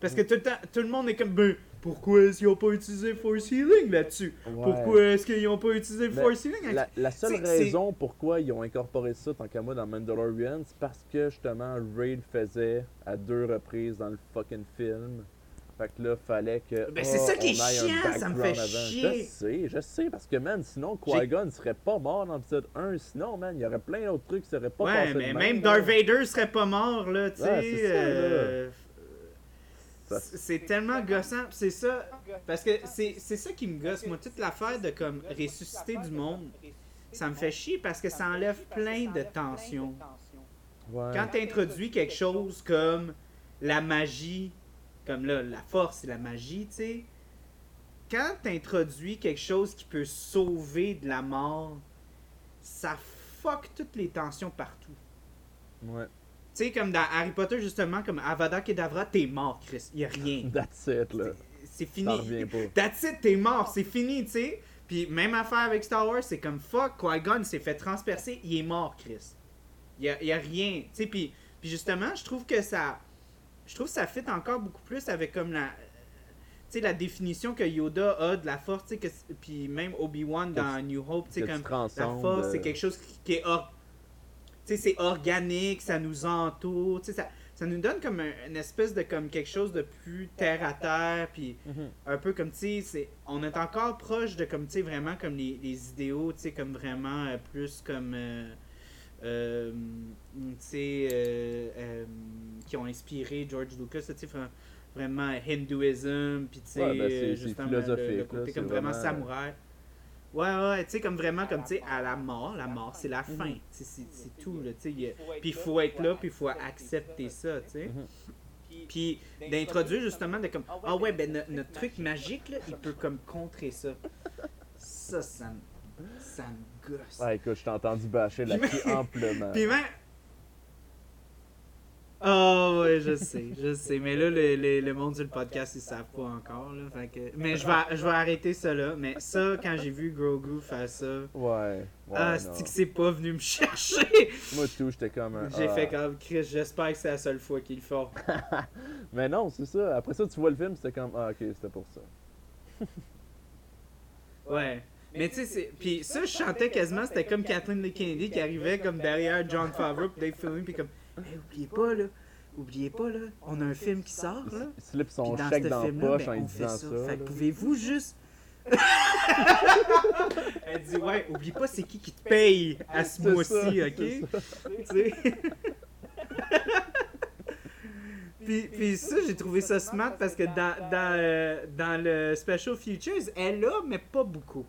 Parce que tout le temps, tout le monde est comme, ben, pourquoi est-ce qu'ils ont pas utilisé Force Healing là-dessus? ouais. Pourquoi est-ce qu'ils ont pas utilisé Force Healing? La, la seule raison pourquoi ils ont incorporé ça, tant qu'à moi, dans Mandalorian, c'est parce que justement, Ray le faisait à deux reprises dans le fucking film. Fait que là, fallait que. Ben, c'est ah, ça qui est chiant, ça me fait chier. Je sais, je sais, parce que, man, sinon, Qui-Gon serait pas mort dans l'épisode 1. Sinon, man, il y aurait plein d'autres trucs qui seraient pas Ouais, mais même, même. Darth Vader serait pas mort, là, tu sais. Ouais, euh, c'est tellement gossant. C'est ça. Parce que c'est c'est ça qui me gosse. Moi, toute l'affaire de comme ressusciter du monde, ça me fait chier parce que ça enlève plein de tensions. Ouais. Quand tu introduis quelque chose comme la magie, comme là, la force et la magie, tu sais, quand tu introduis quelque chose qui peut sauver de la mort, ça fuck toutes les tensions partout. Ouais. Tu sais, comme dans Harry Potter, justement, comme Avada Kedavra, t'es mort, Chris. Y a rien. [LAUGHS] That's it, là. C'est fini. pas. That's it, t'es mort, c'est fini, tu sais. Puis même affaire avec Star Wars, c'est comme fuck, Qui-Gon s'est fait transpercer, il est mort, Chris. Il y a, y a rien, tu sais. Puis, puis justement, je trouve que ça. Je trouve que ça fit encore beaucoup plus avec comme la. La définition que Yoda a de la force, que puis même Obi-Wan dans New Hope, tu comme. La force, euh, c'est quelque chose qui, qui est or- c'est organique, ça nous entoure, ça, ça nous donne comme un- une espèce de comme quelque chose de plus terre à terre, puis Mhm. un peu comme tu sais, c'est- on est encore proche de comme tu sais vraiment comme les, les idéaux, tu sais, comme vraiment euh, plus comme euh, euh, tu sais euh, euh, qui ont inspiré George Lucas, tu vraiment hindouisme, puis tu sais, Ouais, ben, justement, le- le, philosophique, là, côté c'est comme vraiment, vraiment- samouraï. Ouais, ouais, tu sais, comme vraiment, comme, tu sais, à la mort, la mort, c'est la Mhm. fin, tu sais, c'est c'est tout, là, tu sais, puis il faut être là, puis il faut accepter ça, tu sais. Mhm. Puis d'introduire justement de comme ah ouais ben no- notre truc magique là, il peut comme contrer ça. Ça ça me ça me gosse. Ah, écoute, je t'ai entendu bâcher là-dessus amplement. Puis même Oh ouais, je sais, je sais. Mais là, le, le, le monde du podcast, ils savent pas encore. Là, fait que... Mais je vais, je vais arrêter ça là. Mais ça, quand j'ai vu Grogu faire ça, Ouais. ouais ah, c'est que c'est pas venu me chercher? Moi, tout, j'étais comme un. J'ai ah. fait comme Chris, j'espère que c'est la seule fois qu'il le. [LAUGHS] Mais non, c'est ça. Après ça, tu vois le film, c'était comme. Ah, ok, c'était pour ça. Ouais. Mais tu sais, puis ça, je chantais quasiment, c'était comme Kathleen Lee Kennedy qui arrivait comme derrière John Favreau puis Dave Filoni, puis comme, hey, oubliez pas là, oubliez pas là, on a un film qui sort là. il slip Puis son dans chèque dans la film-là, poche ben, en disant ça. Fait pouvez-vous juste. [LAUGHS] Elle dit, ouais, oublie pas c'est qui qui te paye à ce mois-ci, ok? [LAUGHS] Tu sais? [LAUGHS] puis, puis ça, j'ai trouvé ça smart parce que dans, dans, euh, dans le Special Features, elle a, mais pas beaucoup.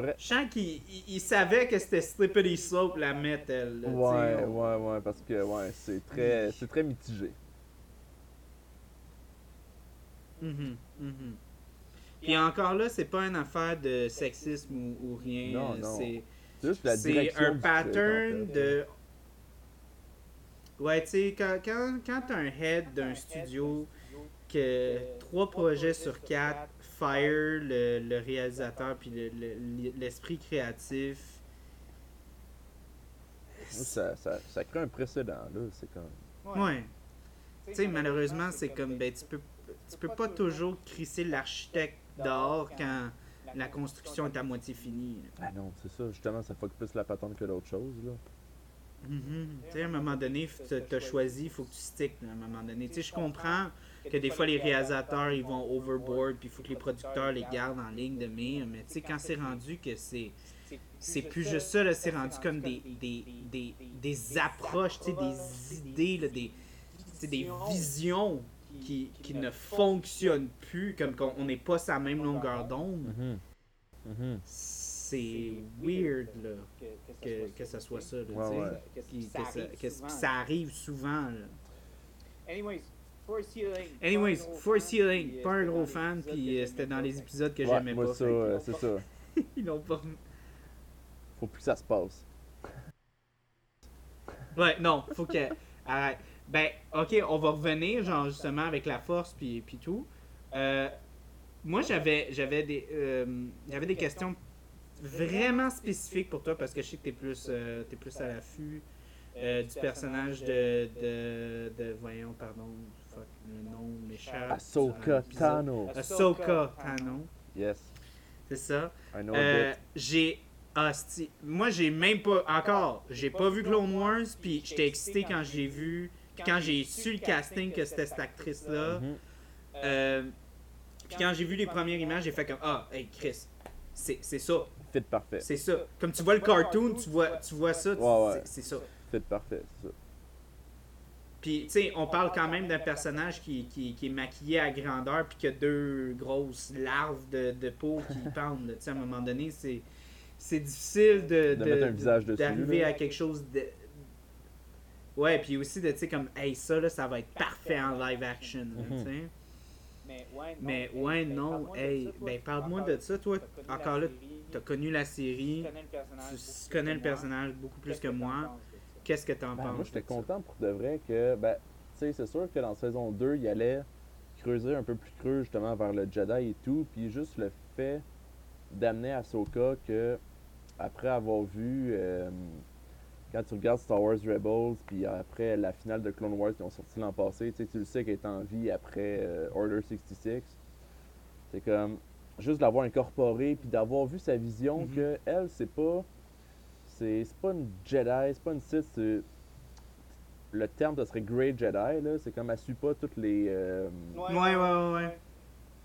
Vrai. Je sens qu'il il- il savait que c'était Slippery Slope la elle. là, Ouais, on- ouais, ouais, parce que ouais, c'est très, c'est très mitigé. Mhm, mhm. Puis encore là, c'est pas une affaire de sexisme ou, ou rien. Non, non. C'est un pattern de. Ouais, tu sais, quand, quand, quand t'as un head d'un studio que trois projets sur quatre fire le, le réalisateur puis le- le- l'esprit créatif. Ça, ça, ça crée un précédent, là. C'est comme. Ouais. Tu sais, malheureusement, c'est comme, ben, tu peux, tu peux pas toujours crisser l'architecte dehors quand la construction est à moitié finie. là. Ah non, c'est ça. Justement, ça fuck plus la patente que d'autres choses, là. Mhm. Tu sais, à un moment donné, tu as choisi, il faut que tu sticks là, à un moment donné. Tu sais, je comprends que des fois les réalisateurs ils vont overboard, puis il faut que les producteurs les gardent en ligne de mire, mais tu sais, quand c'est rendu que c'est. C'est plus juste ça, là, c'est rendu comme des, des, des, des approches, tu sais, des idées, là, des, des visions qui, qui ne fonctionnent plus, comme qu'on on n'est pas sa même longueur d'onde. Mhm. Mhm. C'est weird, là, que, que ça soit ça, là, Ouais, tu sais. ouais. Qui- que ça, que ça arrive souvent. Là. Anyways, Force Healing. Anyways, Force Healing, pas un gros fan, puis euh, c'était dans les épisodes que j'aimais pas. ça, euh, c'est ça. [LAUGHS] Ils l'ont pas. Faut plus que ça se passe. Ouais, non, faut que. Arrête. Ben, ok, on va revenir, genre, justement, avec la force, puis, puis tout. Euh, moi, j'avais j'avais des, euh, j'avais des questions vraiment spécifiques pour toi, parce que je sais que t'es plus, euh, t'es plus à l'affût euh, du personnage de, de, de. Voyons, pardon, le nom m'échappe. Ahsoka Tano. Ahsoka Tano, Yes. c'est ça. I know Euh, j'ai hostie. Moi, j'ai même pas encore. J'ai pas vu Clone Wars, puis j'étais excité quand j'ai vu, quand j'ai su le casting que c'était cette actrice-là. Euh, puis quand j'ai vu les premières images, j'ai fait comme Ah, hey Chris, c'est ça. Fit parfait. C'est ça. Comme tu vois le cartoon, tu vois, tu vois ça, Ouais, ouais. c'est ça. Fit parfait, c'est ça. Puis, tu sais, on parle quand même d'un personnage qui, qui, qui est maquillé à grandeur, puis qui a deux grosses larves de, de peau qui [LAUGHS] pendent. Tu sais, à un moment donné, c'est, c'est difficile de, De mettre un visage dessus, d'arriver là. à quelque chose de. Ouais, puis aussi de, tu sais, comme, hey, ça, là, ça va être parfait en live action. là, Mhm. tu sais. Mais ouais, non. Mais ouais, ben, non, parle-moi de hey, ça, toi. ben parle-moi Encore- de ça, toi. Encore là, t'as connu la série, tu connais le personnage. tu beaucoup connais plus le personnage beaucoup plus que t'en moi. Qu'est-ce que t'en Ben, penses? moi, j'étais content pour de vrai que, ben, tu sais, c'est sûr que dans saison 2, il allait creuser un peu plus creux justement vers le Jedi et tout, puis juste le fait d'amener Ahsoka que, après avoir vu, euh, quand tu regardes Star Wars Rebels, puis après la finale de Clone Wars qui ont sorti l'an passé, tu sais, tu le sais qu'elle est en vie après euh, Order 66. C'est comme, juste l'avoir incorporé, puis d'avoir vu sa vision Mhm. que elle, c'est pas. C'est pas une Jedi, c'est pas une Sith, c'est le terme, ça serait Great Jedi, là. C'est comme, elle suit pas toutes les, euh, Ouais, ouais, ouais, ouais.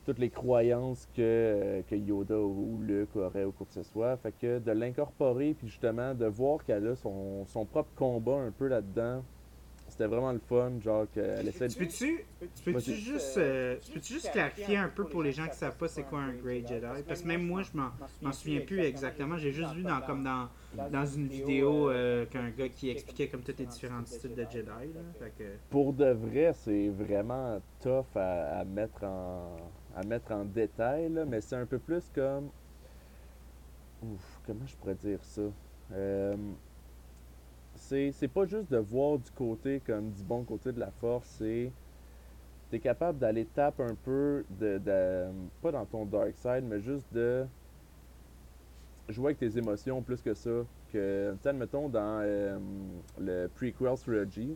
toutes les croyances que, que Yoda ou Luke auraient ou quoi que ce soit. Fait que de l'incorporer, puis justement, de voir qu'elle a son, son propre combat un peu là-dedans, c'était vraiment le fun. Genre, qu'elle essaie de. Tu peux-tu tu juste, euh, tu peux-tu juste clarifier un peu pour les gens qui savent pas c'est quoi un Grey Jedi? Parce que même moi, je m'en m'en souviens plus exactement. J'ai juste vu dans, comme dans, dans une vidéo euh, qu'un gars qui expliquait comme toutes les différents styles de Jedi. Là. Fait que, Pour de vrai, c'est vraiment tough à, à mettre en à mettre en détail, là, mais c'est un peu plus comme. Ouf, comment je pourrais dire ça? Euh, c'est c'est pas juste de voir du côté comme du bon côté de la force, c'est. T'es capable d'aller taper un peu de, Pas dans ton dark side, mais juste de. Jouer avec tes émotions plus que ça. Que, admettons, dans euh, le prequel trilogy,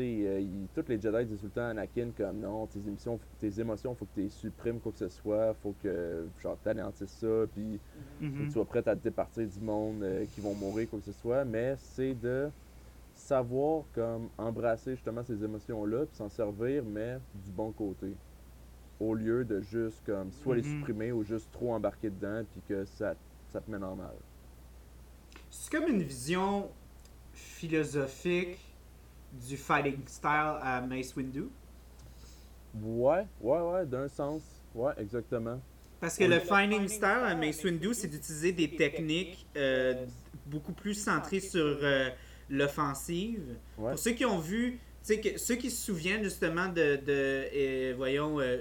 euh, il- tous les Jedi disent tout le temps à Anakin comme non, tes émotions, tes émotions, faut que tu les supprimes quoi que ce soit, faut que genre t'anéantisses ça, puis Mhm. tu sois prêt à te départir du monde euh, qui vont mourir quoi que ce soit, mais c'est de savoir comme embrasser justement ces émotions-là, puis s'en servir, mais du bon côté. Au lieu de juste comme soit les Mhm. supprimer ou juste trop embarquer dedans, puis que ça, ça te mène en mal. C'est comme une vision philosophique du fighting style à Mace Windu? Ouais, ouais, ouais, d'un sens. Ouais, exactement. Parce que le fighting style à Mace Windu, c'est d'utiliser des techniques euh, beaucoup plus centrées sur euh, l'offensive. Ouais. Pour ceux qui ont vu, tu sais, que- ceux qui se souviennent justement de, de euh, voyons, euh,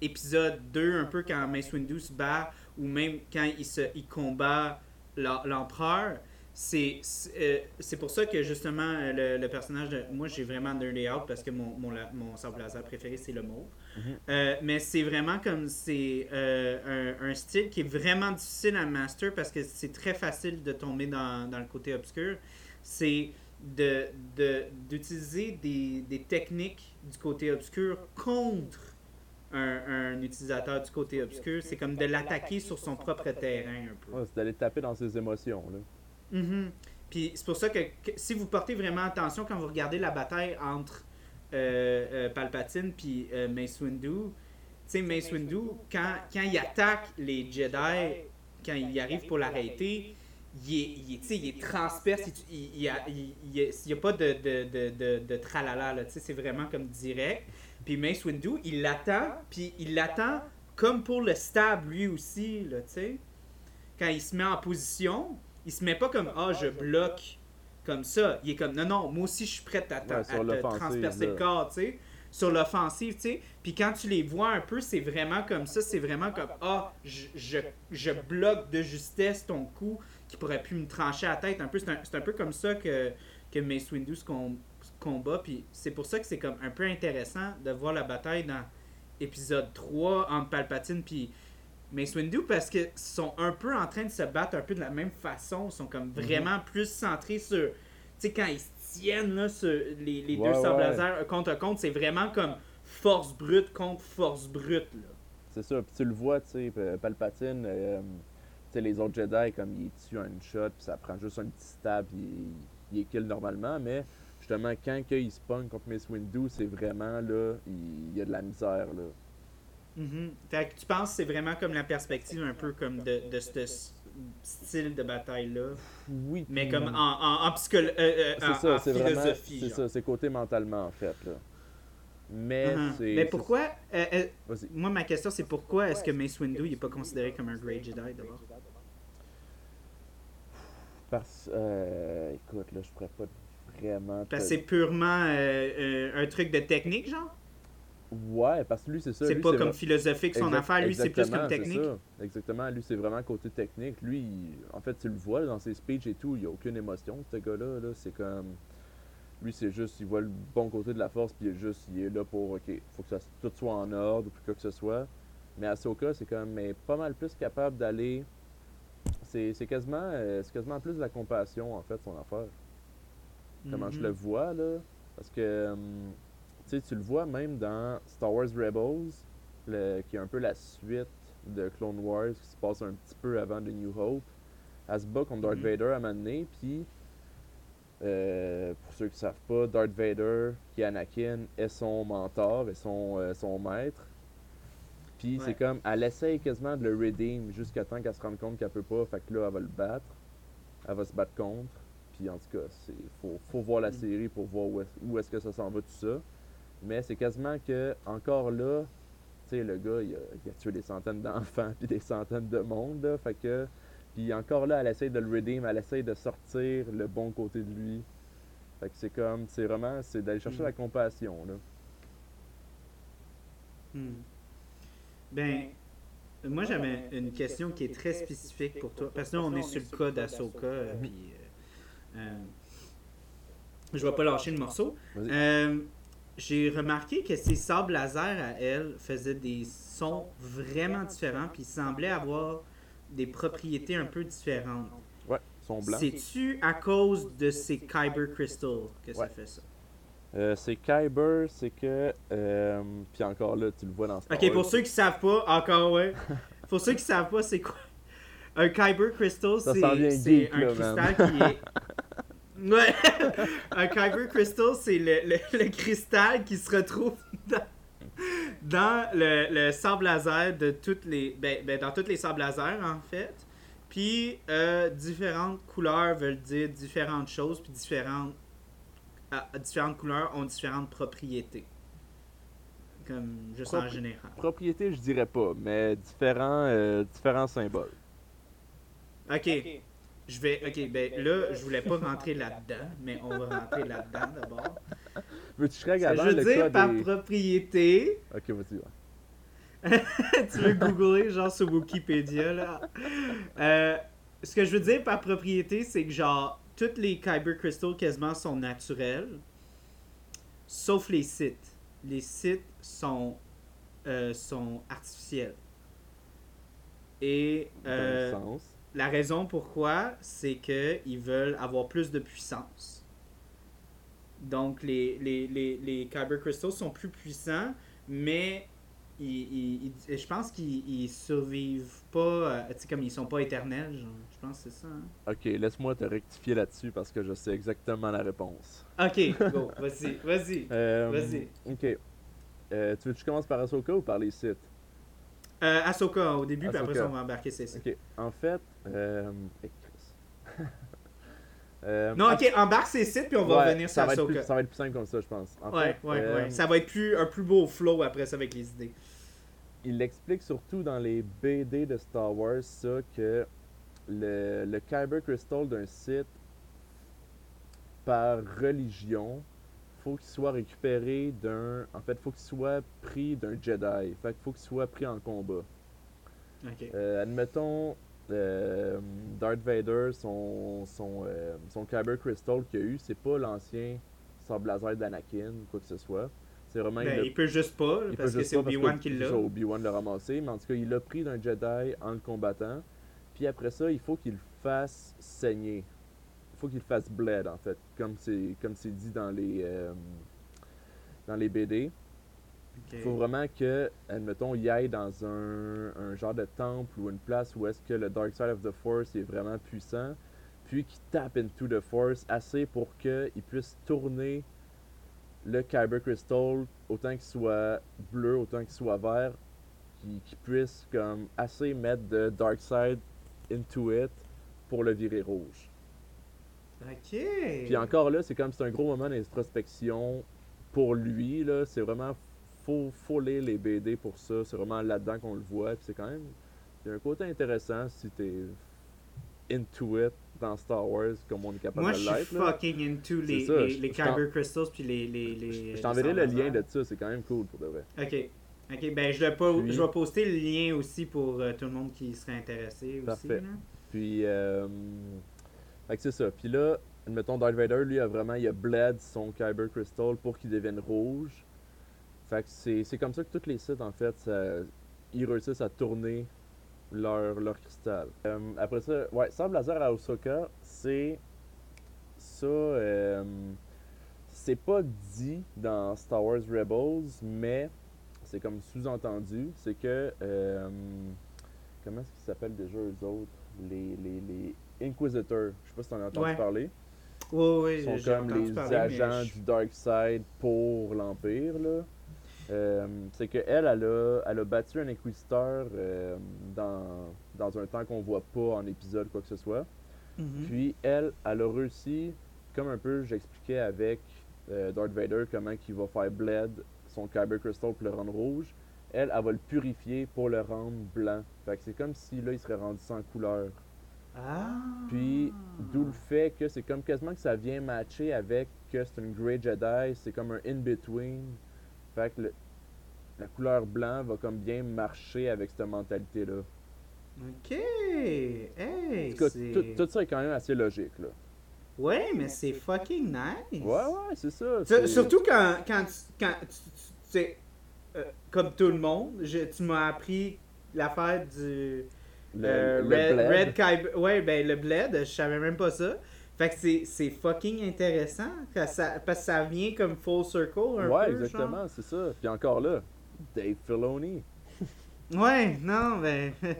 épisode 2, un peu quand Mace Windu se bat, ou même quand il, se, il combat l'em- l'empereur, c'est euh, c'est pour ça que justement euh, le, le personnage de. Moi, j'ai vraiment nerdé out parce que mon, mon, la- mon sabre laser préféré, c'est le mauve. Mhm. Euh, mais c'est vraiment comme c'est euh, un, un style qui est vraiment difficile à master parce que c'est très facile de tomber dans, dans le côté obscur. C'est de de- d'utiliser des, des techniques du côté obscur contre un, un utilisateur du côté obscur. C'est comme de l'attaquer sur son propre terrain un peu. Ouais, c'est d'aller taper dans ses émotions, là. Mhm. Puis c'est pour ça que, que si vous portez vraiment attention quand vous regardez la bataille entre euh, euh, Palpatine puis euh, Mace Windu, tu sais, Mace Windu, quand, quand il attaque les Jedi, quand il arrive pour l'arrêter, il est, il est, il est transperce, il, il, a- il, a pas de, de, de, de, de tralala, là, tu sais, c'est vraiment comme direct. Puis Mace Windu, il l'attend, puis il l'attend comme pour le stab lui aussi, là, tu sais. Quand il se met en position, il se met pas comme « Ah, je bloque » comme ça. Il est comme « Non, non, moi aussi, je suis prêt à, Ouais, à te transpercer le corps, tu sais. » Sur l'offensive, tu sais. Puis quand tu les vois un peu, c'est vraiment comme ça. C'est vraiment comme « Ah, je, je, je bloque de justesse ton coup qui pourrait pu me trancher la tête. » Un peu, c'est un, peu comme ça que, que Mace Windu se com- se combat. Puis c'est pour ça que c'est comme un peu intéressant de voir la bataille dans épisode 3 entre Palpatine puis Mace Windu parce que sont un peu en train de se battre un peu de la même façon. Ils sont comme vraiment plus centrés sur. Tu sais, quand ils se tiennent là, sur les, les Ouais, deux sables ouais. euh, contre contre, c'est vraiment comme force brute contre force brute. Là. C'est ça, puis tu le vois, tu sais, Palpatine, euh, tu sais, les autres Jedi, comme il tue un shot, puis ça prend juste un petit stab, puis il, il est kill normalement, mais justement, quand que il se contre Mace Windu, c'est vraiment, là, il, il y a de la misère, là. Mhm. Fait que tu penses que c'est vraiment comme la perspective un peu comme de, de ce style de bataille-là, Oui. mais comme en, en, en, psycholo- euh, euh, en- ça, c'est philosophie. Ça, c'est côté mentalement en fait. Là. Mais c'est. Mais c'est- pourquoi euh, euh. Moi, ma question, c'est pourquoi est-ce que Mace Windu n'est pas considéré comme un Great Jedi d'abord? Parce. écoute, là, je pourrais pas vraiment. Parce que c'est purement un truc de technique, genre? Ouais, parce que lui, c'est ça. C'est pas comme philosophique son Exact- affaire, lui, c'est plus comme technique. ça. Exactement, lui, c'est vraiment côté technique. Lui, il- en fait, tu le vois dans ses speeches et tout, il n'y a aucune émotion, ce gars-là. Là. C'est comme. Lui, c'est juste, il voit le bon côté de la force, puis il est juste, il est là pour, ok, faut que ça, tout soit en ordre, ou quoi que ce soit. Mais Ahsoka, c'est quand même mais pas mal plus capable d'aller. C'est quasiment, euh, quasiment plus de la compassion, en fait, son affaire. Comment je le vois, là. Parce que, hum, sais, tu le vois même dans Star Wars Rebels, le- qui est un peu la suite de Clone Wars, qui se passe un petit peu avant de New Hope. Elle se bat contre Darth Mhm. Vader à un moment donné, puis, euh, pour ceux qui savent pas, Darth Vader, qui est Anakin, est son mentor, est son, euh, son maître. Puis Ouais. c'est comme, elle essaye quasiment de le redeem jusqu'à temps qu'elle se rende compte qu'elle peut pas, fait que là, elle va le battre. Elle va se battre contre. Puis en tout cas, c'est faut, faut voir la Mm. série pour voir où est, où est-ce que ça s'en va tout ça. Mais c'est quasiment que encore là, tu sais, le gars, il a, il a tué des centaines d'enfants [LAUGHS] puis des centaines de monde, là, fait que puis encore là, elle essaye de le redeem, elle essaye de sortir le bon côté de lui. Fait que c'est comme, c'est vraiment, c'est d'aller chercher Mm. la compassion, là. Hmm. Ben, moi j'avais une question qui est très spécifique pour toi. Parce que là, on est sur le cas d'Asoka. euh, puis, euh, euh, je vais pas lâcher le morceau. Euh, J'ai remarqué que ses sables laser à elle faisaient des sons vraiment différents. Puis ils semblaient avoir des propriétés un peu différentes. Ouais, ils sont blancs. C'est-tu à cause de ces Kyber Crystals que ça fait ça? Euh, c'est Kyber, c'est que. euh, puis encore là, tu le vois dans Star Ok, Wars. pour ceux qui savent pas, encore ouais. [LAUGHS] pour ceux qui savent pas, c'est quoi? Un Kyber Crystal, Ça s'en vient c'est un là, cristal qui est. [LAUGHS] Ouais, [LAUGHS] un Kyber Crystal, c'est le, le- le cristal qui se retrouve dans, dans le, le sable laser de toutes les. Ben, ben, dans toutes les sables laser, en fait. Puis, euh, différentes couleurs veulent dire différentes choses, puis différentes, à différentes couleurs ont différentes propriétés. Comme juste en Propri- général. Propriété, je dirais pas, mais différents, euh, différents symboles. Ok, je vais. Ok, ben là, je voulais pas rentrer [LAUGHS] là-dedans, mais on va rentrer là-dedans d'abord. Veux-tu que je veux dire par des... propriété, Ok, vas-y. ouais. [LAUGHS] tu veux googler genre sur Wikipédia là. Euh, ce que je veux dire par propriété, c'est que genre toutes les Kyber Crystals quasiment sont naturels, sauf les sites. Les sites sont euh, sont artificiels. Et Dans euh, le sens. La raison pourquoi, c'est qu'ils veulent avoir plus de puissance. Donc, les, les, les, les Kyber Crystals sont plus puissants, mais ils, ils- ils- je pense qu'ils ils survivent pas, euh, tu sais, comme ils sont pas éternels, genre. Je pense que c'est ça. hein. Ok, laisse-moi te rectifier là-dessus parce que je sais exactement la réponse. Ok, go, vas-y, vas-y. [LAUGHS] Euh, Vas-y. Ok. Euh, tu veux que je commence par Ahsoka ou par les sites? Euh, Ahsoka au début, puis après ça, on va embarquer sites. Ok. En fait. Euh... [LAUGHS] Euh, Non, ok, embarque ces sites, puis on va ouais, revenir sur plus, Ahsoka. ça va être plus simple comme ça, je pense. En Ouais, fait, ouais, euh, ouais. Ça va être plus, un plus beau flow après ça avec les idées. il explique surtout dans les BD de Star Wars ça que le, le Kyber Crystal d'un site par religion faut qu'il soit récupéré d'un en fait faut qu'il soit pris d'un Jedi fait qu'il faut qu'il soit pris en combat. Euh, admettons euh, Darth Vader son son, euh, son Kyber Crystal qu'il a eu c'est pas l'ancien sable laser d'Anakin ou quoi que ce soit c'est vraiment Ben, le- il peut juste pas, là, il parce que c'est Obi-Wan que qui c'est l'a. Obi-Wan l'a ramassé, mais en tout cas, il l'a pris d'un Jedi en le combattant. Puis après ça, il faut qu'il le fasse saigner. Faut qu'il fasse bled, en fait, comme c'est comme c'est dit dans les euh, dans les BD. Il faut vraiment que, admettons, il aille dans un, un genre de temple ou une place où est-ce que le Dark Side of the Force est vraiment puissant, puis qu'il tape into the Force assez pour qu'il puisse tourner le Kyber Crystal, autant qu'il soit bleu, autant qu'il soit vert, qui, qui puisse comme assez mettre de Darkseid into it pour le virer rouge. Ok. Puis encore là, c'est comme c'est un gros moment d'introspection pour lui. là C'est vraiment faut, faut lire les BD pour ça. C'est vraiment là-dedans qu'on le voit. Puis c'est quand même. Il y a un côté intéressant si t'es into it dans Star Wars comme on est capable Moi, de je l'être. suis là. fucking into les, ça, les, je- les je Kyber Crystals puis les. les, les Je t'enverrai le lien de ça, c'est quand même cool pour de vrai. Ok. Ok, ben je, le po- Puis- je vais poster le lien aussi pour euh, tout le monde qui serait intéressé aussi. Là. Puis, euh, fait que c'est ça. Puis là, admettons, Darth Vader, lui, a vraiment, il a bled son Kyber Crystal pour qu'il devienne rouge. Fait que c'est comme ça que tous les sites, en fait, ils réussissent à tourner leur, leur cristal. Euh, après ça, ouais, Sable Laser à Osaka, c'est ça. euh, c'est pas dit dans Star Wars Rebels, mais c'est comme sous-entendu. C'est que. euh, comment est-ce qu'ils s'appellent déjà eux autres les, les Inquisitors. Je sais pas si t'en as entendu Ouais. parler. Oui, oui, Ils sont comme les parler, agents je- du Dark Side pour l'Empire. là. Euh, c'est qu'elle, elle a, elle a battu un Inquisiteur euh, dans, dans un temps qu'on voit pas en épisode, quoi que ce soit. Mhm. Puis elle, elle a réussi, comme un peu j'expliquais avec euh, Darth Vader, comment il va faire bled son Kyber Crystal pour le rendre rouge. Elle, elle va le purifier pour le rendre blanc. Fait que c'est comme si là, il serait rendu sans couleur. Ah. Puis, d'où le fait que c'est comme quasiment que ça vient matcher avec que c'est une Grey Jedi, c'est comme un in-between. Fait que le- la couleur blanc va comme bien marcher avec cette mentalité-là. Ok. Hey. En tout cas, c'est- tout, tout ça est quand même assez logique, là. Ouais, mais c'est fucking nice. Ouais, ouais, c'est ça. C'est- Surtout quand, quand, tu- quand tu, tu- tu sais, euh, comme tout le monde, je- tu m'as appris l'affaire du le, euh, le Red, bled. Red Kyber- Ouais, ben le bled, je savais même pas ça. Fait que c'est- fucking intéressant ça, parce que ça vient comme full circle un Ouais, peu. exactement, c'est ça. Puis encore là, Dave Filoni. [LAUGHS] Ouais, non, ben. [LAUGHS]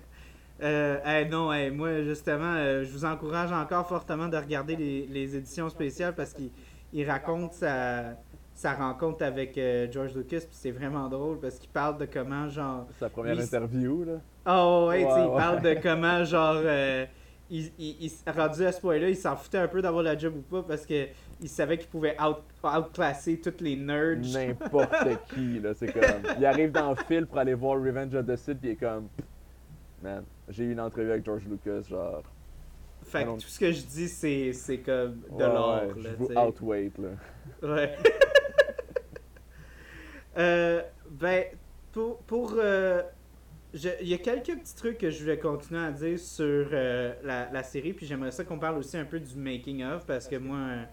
Euh, hey, non, hey, moi justement, euh, je vous encourage encore fortement de regarder les, les éditions spéciales parce qu'il il raconte sa, sa rencontre avec euh, George Lucas, puis c'est vraiment drôle parce qu'il parle de comment, genre. Sa première Lui, interview, là. Oh, ouais, tu sais, Ouais, il ouais. parle de comment, genre. euh, il, il, rendu à ce point-là, il s'en foutait un peu d'avoir la job ou pas parce que il savait qu'il pouvait out, outclasser toutes les nerds. N'importe [LAUGHS] qui, là. C'est comme. Il arrive dans le fil pour aller voir Revenge of the Sith, puis il est comme. Man, j'ai eu une entrevue avec George Lucas, genre. Fait que tout ce que je dis, c'est c'est comme de ouais, l'or. ouais, là, Je vous outweight, là. Ouais. [LAUGHS] Euh, ben, pour. pour euh, Il y a quelques petits trucs que je vais continuer à dire sur euh, la, la série, puis j'aimerais ça qu'on parle aussi un peu du making-of, parce que moi, euh,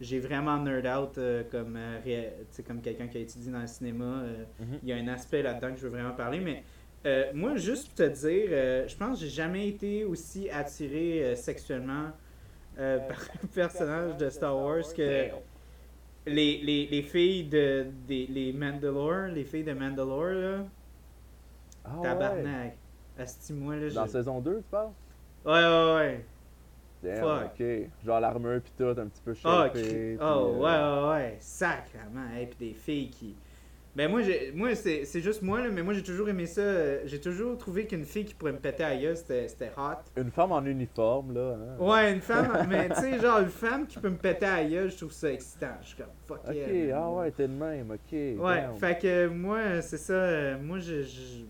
j'ai vraiment nerd out euh, comme, euh, comme quelqu'un qui a étudié dans le cinéma. euh, Mhm. il y a un aspect là-dedans que je veux vraiment parler, mais euh, moi, juste pour te dire, euh, je pense que j'ai jamais été aussi attiré sexuellement par un personnage de Star Wars que les, les, les filles de des, les Mandalore, les filles de Mandalore, là, Ah ouais. tabarnak. Asti-moi, là, Dans je- saison 2, tu parles? Ouais, ouais, ouais. Damn, ok. Genre l'armure pis tout, un petit peu Ah, qui- puis, oh, euh, ouais, ouais, ouais. Sacrement. Et puis des filles qui. Ben, moi, j'ai- moi c'est juste moi, là, mais moi, j'ai toujours aimé ça. euh, J'ai toujours trouvé qu'une fille qui pourrait me péter à gueule, c'était hot. Une femme en uniforme, là. hein. Ouais, une femme, mais tu sais, genre, une femme qui peut me péter à gueule, je trouve ça excitant. Je suis comme, fuck Ok, yeah. ah ouais, t'es de même, ok. Ouais, damn. fait que moi, c'est ça. euh, Moi, je. je-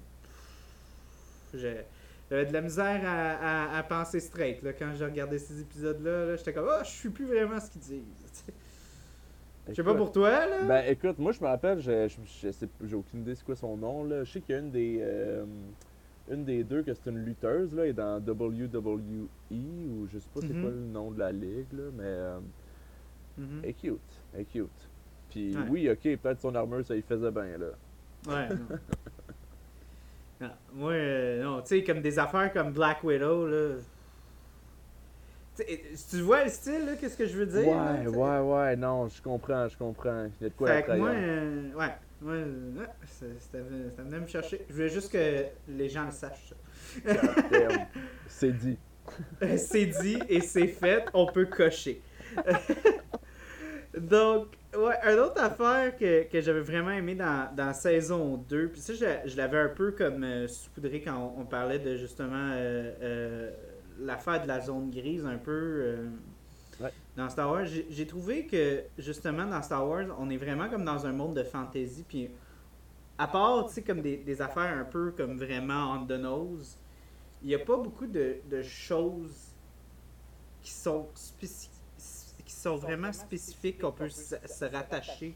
J'avais de la misère à, à, à penser straight là, quand j'ai regardé ces épisodes-là. là, J'étais comme, ah, je suis plus vraiment ce qu'ils disent. Je sais pas pour toi, là. Ben écoute, moi je me rappelle, je, je, je j'ai aucune idée c'est quoi son nom là. Je sais qu'il y a une des euh, une des deux que c'est une lutteuse là, elle est dans WWE ou je sais pas c'est Mhm. quoi le nom de la ligue là, mais euh, Mhm. elle est cute, elle est cute. Puis Ouais. oui, ok, peut-être son armure ça y faisait bien là. Ouais, [LAUGHS] non. Moi, euh, non, tu sais, comme des affaires comme Black Widow, là. Tu sais, tu vois le style, là, qu'est-ce que je veux dire? là, ouais, sais? ouais, ouais, non, je comprends, je comprends. Il y a de quoi Fait être que moi, euh, ouais, moi, euh, ouais, ça venait- ça venait me chercher. Je voulais juste que les gens le sachent. C'est dit. [LAUGHS] c'est dit et c'est fait, on peut cocher. [LAUGHS] Donc, ouais, une autre affaire que, que j'avais vraiment aimé dans, dans saison 2, puis ça, je, je l'avais un peu comme euh, saupoudré quand on, on parlait de justement euh, euh, l'affaire de la zone grise, un peu euh, Ouais. dans Star Wars. J'ai trouvé que justement dans Star Wars, on est vraiment comme dans un monde de fantasy, puis à part, tu sais, comme des, des affaires un peu comme vraiment on the nose, il n'y a pas beaucoup de, de choses qui sont spécifiques sont vraiment spécifiques qu'on peut se, se rattacher.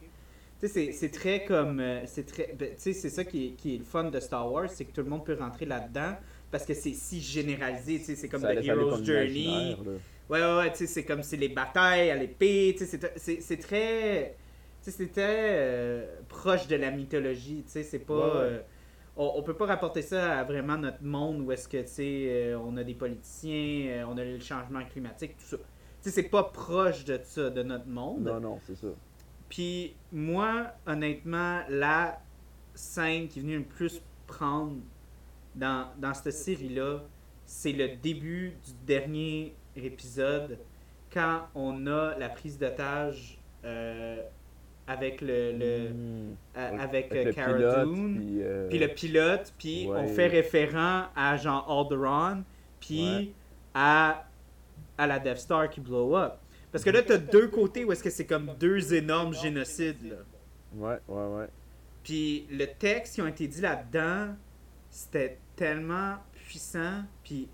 C'est- très comme. euh, c'est très. ben, c'est ça qui est, qui est le fun de Star Wars, c'est que tout le monde peut rentrer là-dedans parce que c'est si généralisé. C'est comme The Hero's Journey. Ouais, ouais, c'est comme c'est les batailles à l'épée, c'est- très. Très euh, proche de la mythologie, c'est pas. Ouais, ouais. euh, on, on peut pas rapporter ça à vraiment notre monde où est-ce que, euh, on a des politiciens, on a le changement climatique, tout ça. Sais, c'est pas proche de ça, de notre monde. Non, non, c'est ça. Puis moi, honnêtement, la scène qui est venue le plus prendre dans, dans cette série-là, c'est le début du dernier épisode, quand on a la prise d'otage euh, avec le, le Mm. euh, Avec- avec, euh, le Cara pilote, Dune, puis, euh, puis le pilote, puis on fait référent à Jean Alderaan, puis Ouais. à, à la Death Star qui blow up. Parce que là, t'as deux côtés où est-ce que c'est comme deux énormes génocides, là. Ouais, ouais, ouais. Puis le texte qui ont été dit là-dedans, c'était tellement puissant. Puis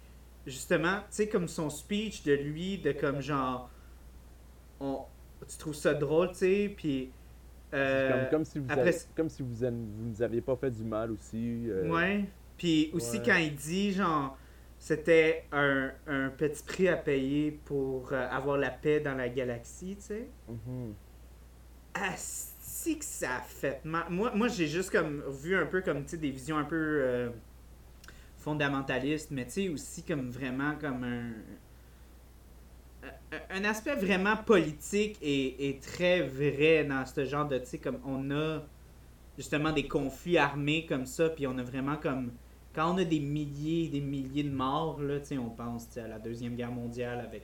justement, tu sais, comme son speech de lui, de comme genre, on, tu trouves ça drôle, tu sais, puis. Euh, comme, comme si vous après- avez- comme si vous, vous nous aviez pas fait du mal aussi. euh, Ouais. Puis aussi Ouais. quand il dit genre c'était un, un petit prix à payer pour euh, avoir la paix dans la galaxie, tu sais. mhm. Asti que ça a fait mal. Moi, moi j'ai juste comme vu un peu comme tu sais des visions un peu euh, fondamentalistes, mais tu sais aussi comme vraiment comme un un- un aspect vraiment politique et, et très vrai dans ce genre de tu sais comme on a justement des conflits armés comme ça puis on a vraiment comme quand on a des milliers des milliers de morts là tu sais on pense à la deuxième guerre mondiale avec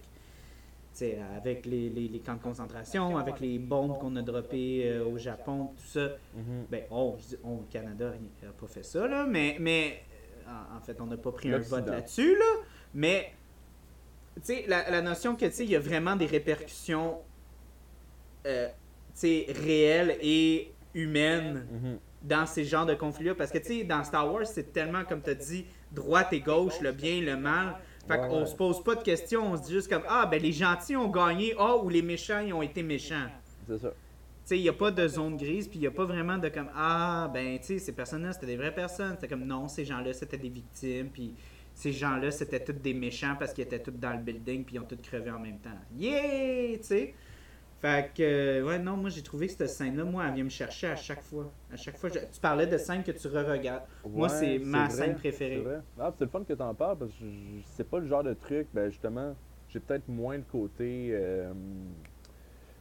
tu sais, avec les, les, les camps de concentration, avec les bombes qu'on a droppées euh, au Japon, tout ça. Mhm. Ben, on, je dis- on, le Canada n'a pas fait ça, là, mais, mais euh, en, en fait, on n'a pas pris un vote là-dessus, là. Mais, tu sais, la, la notion que, tu sais, il y a vraiment des répercussions, euh, tu sais, réelles et humaines Mhm. Dans ces genres de conflits-là. Parce que, tu sais, dans Star Wars, c'est tellement, comme tu as dit, droite et gauche, le bien et le mal. Fait Ouais, qu'on ouais. se pose pas de questions, on se dit juste comme Ah, ben les gentils ont gagné, ah, ou les méchants, ils ont été méchants. C'est ça. Tu sais, il n'y a pas de zone grise, puis il n'y a pas vraiment de comme Ah, ben, tu sais, ces personnes-là, c'était des vraies personnes. C'était comme non, ces gens-là, c'était des victimes, puis ces gens-là, c'était tous des méchants parce qu'ils étaient tous dans le building, puis ils ont tous crevé en même temps. Yeah! Tu sais? Fait que, euh, ouais, non, moi j'ai trouvé que cette scène-là, moi, elle vient me chercher à chaque fois. À chaque fois, je- tu parlais de scènes que tu re-regardes. Moi, c'est ma vrai, scène préférée. c'est vrai. Ah, c'est le fun que t'en parles parce que c'est pas le genre de truc, ben justement, j'ai peut-être moins le côté euh,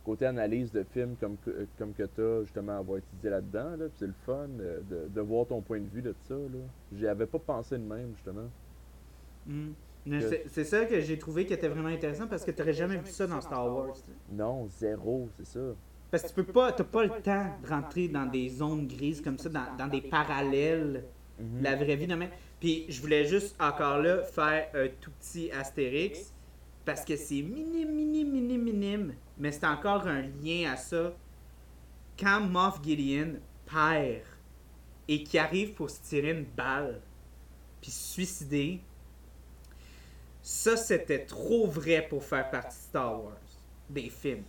côté analyse de film comme que, comme que t'as justement à avoir étudié là-dedans, là, c'est le fun de, de voir ton point de vue de ça, là. J'y avais pas pensé de même, justement. Mm. C'est ça que j'ai trouvé qui était vraiment intéressant parce que tu n'aurais jamais vu ça dans Star Wars. Non, zéro, c'est ça. Parce que tu peux pas, t'as pas le temps de rentrer dans des zones grises comme ça, dans, dans des parallèles Mhm. de la vraie vie. de même. Puis je voulais juste encore là faire un tout petit astérix parce que c'est minime, minime, minime, minime, mais c'est encore un lien à ça. Quand Moff Gideon perd et qui arrive pour se tirer une balle puis se suicider, ça c'était trop vrai pour faire partie de Star Wars, des films.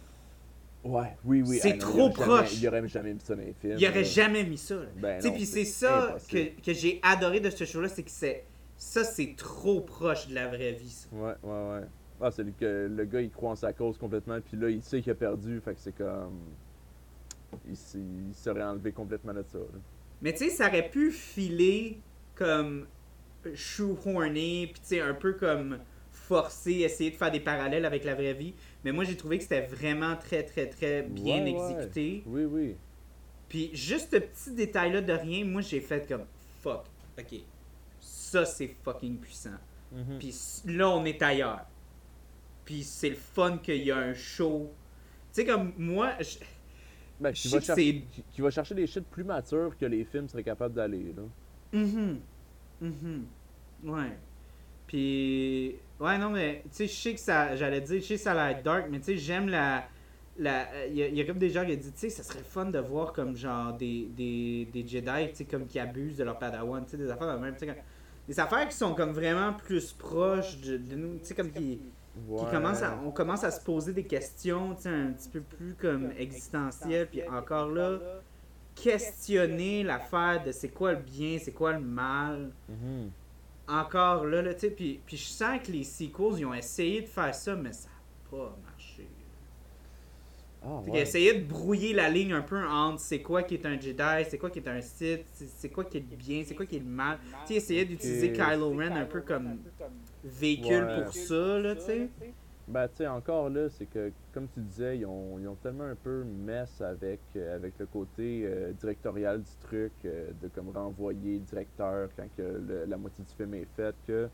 Ouais, oui, oui. C'est ah trop il aurait jamais- proche. il aurait jamais mis ça dans les films. Il aurait jamais mis ça. Ben Tu sais, non, puis c'est ça impossible. que, que j'ai adoré de ce show-là, c'est que c'est ça, c'est trop proche de la vraie vie. ça. Ouais, ouais, ouais. Ah, c'est le, que le gars, il croit en sa cause complètement, puis là, il sait qu'il a perdu, fait que c'est comme. Il, serait enlevé complètement de ça. là. Mais tu sais, ça aurait pu filer comme shoehorné, puis tu sais, un peu comme forcé, essayer de faire des parallèles avec la vraie vie. Mais moi, j'ai trouvé que c'était vraiment très, très, très bien Ouais, ouais. exécuté. Oui, oui. Puis juste ce petit détail-là de rien, moi, j'ai fait comme fuck, ok, ça c'est fucking puissant. Mhm. Puis là, on est ailleurs. Puis c'est le fun qu'il y a un show. Tu sais, comme moi, je- Ben, qui, va chercher, qui, va chercher des shit plus matures que les films seraient capables d'aller. Là. Mhm. Mhm. Ouais. Puis. Ouais, non, mais. Tu sais, je sais que ça. J'allais dire, je sais que ça va être dark, mais tu sais, j'aime la. la- Il y, a- il y a comme des gens qui ont dit, tu sais, ça serait fun de voir comme genre des, des, des Jedi, tu sais, comme qui abusent de leur padawan, tu sais, des affaires de même, tu sais, Des affaires qui sont comme vraiment plus proches de, de nous, tu sais, comme qui. Ouais. qui commence à, on commence à se poser des questions, tu sais, un petit peu plus comme existentielles, puis encore là, questionner l'affaire de c'est quoi le bien, c'est quoi le mal. Mhm. Encore là, là tu sais, puis, puis je sens que les sequels, ils ont essayé de faire ça, mais ça n'a pas marché. Essayaient de brouiller la ligne un peu entre c'est quoi qui est un Jedi, c'est quoi qui est un Sith, c'est quoi qui est le bien, c'est quoi qui est le mal. Tu sais, essayer d'utiliser. Kylo Ren un peu comme véhicule Ouais. pour ça, là, tu sais. Ben, tu sais, encore là, c'est que, comme tu disais, ils ont, ils ont tellement un peu mess avec, euh, avec le côté euh, directorial du truc, euh, de comme renvoyer directeur quand que le- la moitié du film est faite, que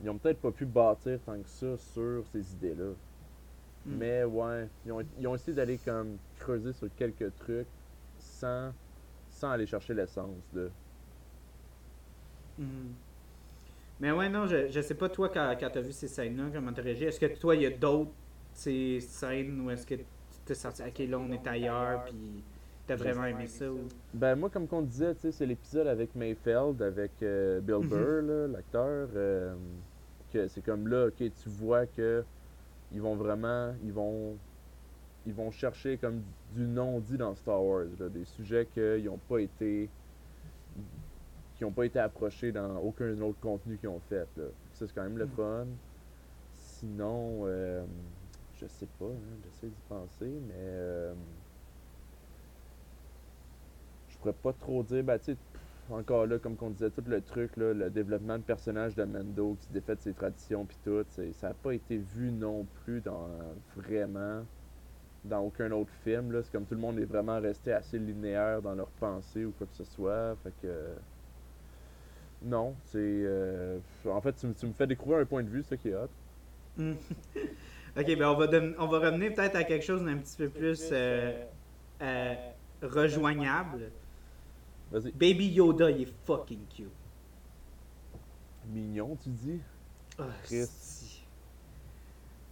ils ont peut-être pas pu bâtir tant que ça sur ces idées-là. Mm. Mais ouais, ils ont, ils ont essayé d'aller comme creuser sur quelques trucs sans, sans aller chercher l'essence de. Mhm. Mais ouais, non, je, je sais pas, toi, quand, quand t'as vu ces scènes-là, comment t'as réagi? Est-ce que toi, il y a d'autres ces scènes où est-ce que tu t'es sorti, ok, là, on est ailleurs, puis t'as vraiment aimé ça ou... Ben moi, comme qu'on disait, tu sais, c'est l'épisode avec Mayfeld, avec euh, Bill Mhm. Burr, là, l'acteur, euh, que c'est comme là, ok, tu vois que ils vont vraiment, ils vont, ils vont chercher comme du non-dit dans Star Wars, là, des sujets qui n'ont pas été, qui ont pas été approchés dans aucun autre contenu qu'ils ont fait. Là. Ça c'est quand même le Mhm. fun. Sinon, euh, je sais pas, hein, j'essaie d'y penser, mais euh, je pourrais pas trop dire, ben tu sais, encore là, comme qu'on disait, tout le truc, là, le développement de personnage de Mando qui se défait de ses traditions puis tout, ça n'a pas été vu non plus dans vraiment dans aucun autre film. C'est comme tout le monde est vraiment resté assez linéaire dans leurs pensées ou quoi que ce soit. Fait que non, c'est euh, en fait tu, me- tu me fais découvrir un point de vue, c'est ça qui est hot. [LAUGHS] Ok, ben on va, dem- on va revenir peut-être à quelque chose d'un petit peu plus euh, euh, rejoignable. Vas-y. Baby Yoda, il est fucking cute. Mignon, tu dis? Ah.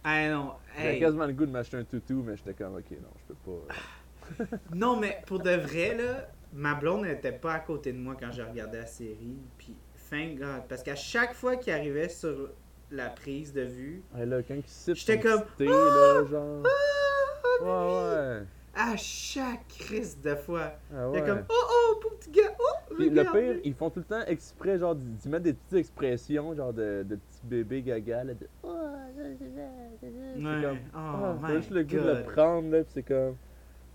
Ah non, J'avais hey. quasiment le goût de m'acheter un toutou, mais j'étais comme ok, non, je peux pas. Non, mais pour de vrai, là, ma blonde n'était pas à côté de moi quand je regardais la série. Puis, thank God. Parce qu'à chaque fois qu'il arrivait sur la prise de vue, Ouais, là, quand il cite J'étais comme, thé, là, genre. ah, Ouais, ouais. à chaque crise de fois, Ah, il y ouais. a comme Oh oh, beau petit gars, oh, Puis le pire, ils font tout le temps exprès, genre, d'y mettre des petites expressions, genre de, de petits bébés gaga, là, de. Oh, c'est comme, Oh, ah, my juste le goût de le prendre, là, pis c'est comme.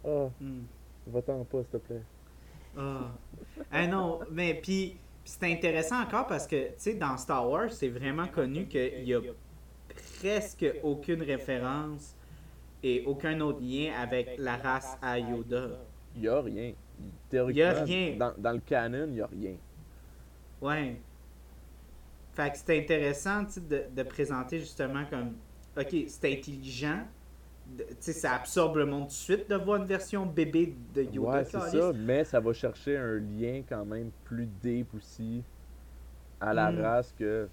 Oh, Hmm. va-t'en pas, s'il te plaît. Ah. Ah non, mais puis c'est intéressant encore parce que, tu sais, dans Star Wars, c'est vraiment connu qu'il y a presque aucune référence et aucun autre lien avec la race à Yoda. Il y a rien. Théoriquement, Y a rien. Dans, dans le canon, il y a rien. Ouais. Fait que c'est intéressant de, de présenter justement comme, ok, c'est intelligent, ça absorbe le monde tout de suite de voir une version bébé de Yoda. ouais, c'est ça, mais ça va chercher un lien quand même plus deep aussi à la Mm. race que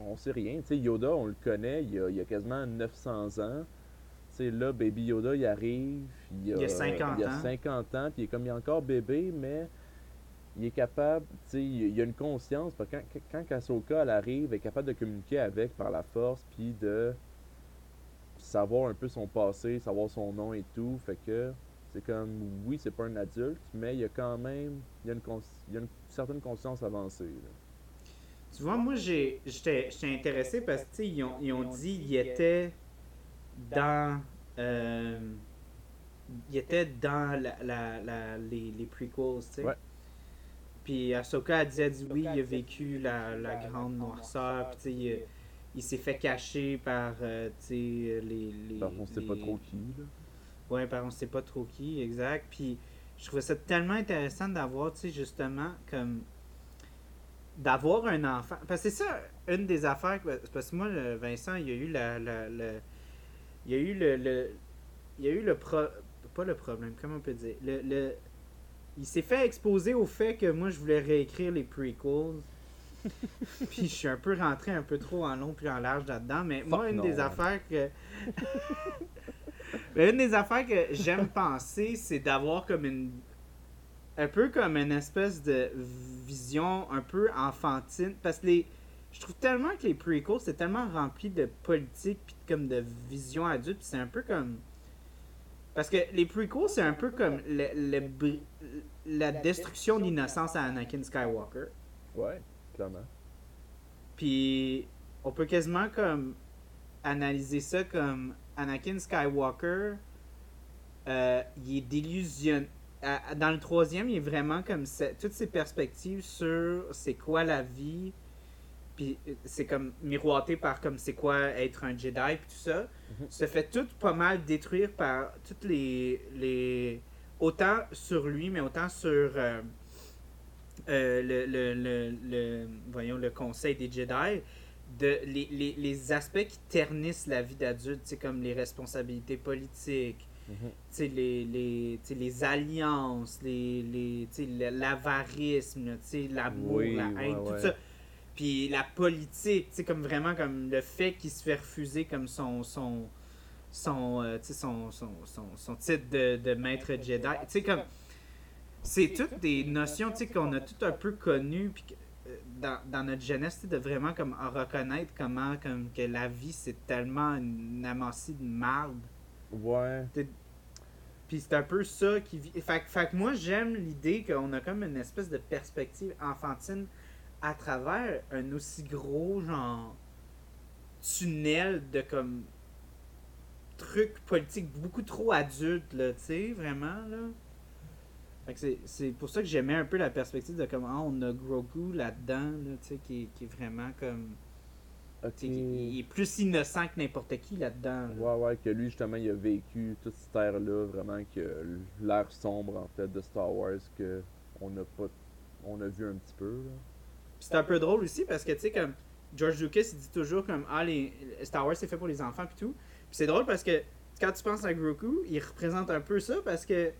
on sait rien. Tu sais, Yoda, on le connaît, il y a, il y a quasiment 900 ans. Tu sais, là, Baby Yoda, il arrive, il y a, Il y a 50 il y a ans. 50 ans, puis il est comme il est encore bébé, mais il est capable, tu sais, il il a une conscience. Parce que quand, quand, quand Ahsoka, elle arrive, elle est capable de communiquer avec par la force, puis de savoir un peu son passé, savoir son nom et tout. Fait que c'est comme, oui, c'est pas un adulte, mais il y a quand même, il y a une, cons- il y a une certaine conscience avancée. là. Tu vois, moi, j'étais intéressé parce que, tu sais, ils ont, ils ont dit qu'il était dans... euh, il était dans la, la, la- les, les prequels, tu sais. Ouais. Puis Ahsoka a dit, a dit oui, il a vécu la, la grande noirceur, puis tu sais, il, s'est fait cacher par, euh, sais, les... les Par contre, on sait pas trop qui. Là. Ouais, par on sait pas trop qui, exact. Puis je trouvais ça tellement intéressant d'avoir, tu sais, justement, comme. d'avoir un enfant. Parce que c'est ça, une des affaires. Parce que moi, Vincent, il y a eu la. la- le- il y a eu le. le- il y a eu le pro... Pas le problème, comment on peut dire? Le, le... Il s'est fait exposer au fait que moi, je voulais réécrire les prequels. [LAUGHS] puis je suis un peu rentré un peu trop en long puis en large là-dedans. Mais moi, une non, des affaires que... Mais [LAUGHS] une des affaires que j'aime penser, c'est d'avoir comme une... Un peu comme une espèce de vision un peu enfantine. Parce que les... Je trouve tellement que les prequels, c'est tellement rempli de politique puis comme de vision adulte. puis c'est un peu comme... Parce que les prequels, c'est un peu comme le, le br- la destruction d'innocence à Anakin Skywalker. Ouais, Puis on peut quasiment comme analyser ça comme Anakin Skywalker, euh, il est délusionné. Dans le troisième, il est vraiment comme ça- toutes ses perspectives sur c'est quoi la vie, puis euh, c'est comme miroité par comme c'est quoi être un Jedi, puis tout ça, Mhm. se fait tout pas mal détruire par toutes les, les autant sur lui, mais autant sur euh, euh, le, le, le, le- voyons, le conseil des Jedi, de, les, les, les aspects qui ternissent la vie d'adulte, comme les responsabilités politiques, tu sais, les, les, les alliances, les, les, l'avarisme, sais, l'amour, Oui, la ouais, haine, tout ouais. ça. Puis la politique, comme vraiment comme le fait qu'il se fait refuser comme son son son, euh, son, son, son, son titre de, de maître Jedi. Tu sais, comme c'est toutes des notions tu sais, qu'on a tout un peu connues puis que, euh, dans, dans notre jeunesse de vraiment comme en reconnaître comment comme que la vie c'est tellement une amassie de marde Ouais. puis c'est un peu ça qui vit fait, que- fait que moi j'aime l'idée qu'on a comme une espèce de perspective enfantine à travers un aussi gros genre tunnel de comme trucs politiques beaucoup trop adultes là tu sais vraiment là c'est- c'est pour ça que j'aimais un peu la perspective de comment on a Grogu là-dedans là, tu sais qui, est- qui est vraiment comme Ok. tu sais, qui- il est plus innocent que n'importe qui là-dedans là. Ouais, ouais, que lui, justement, il a vécu toute cette ère-là, vraiment, que l'ère sombre, en fait, de Star Wars, que on a pas... On a vu un petit peu, c'est un peu drôle aussi parce que tu sais comme George Lucas il dit toujours comme ah les Star Wars c'est fait pour les enfants puis tout. Puis c'est drôle parce que quand tu penses à Grogu, il représente un peu ça parce que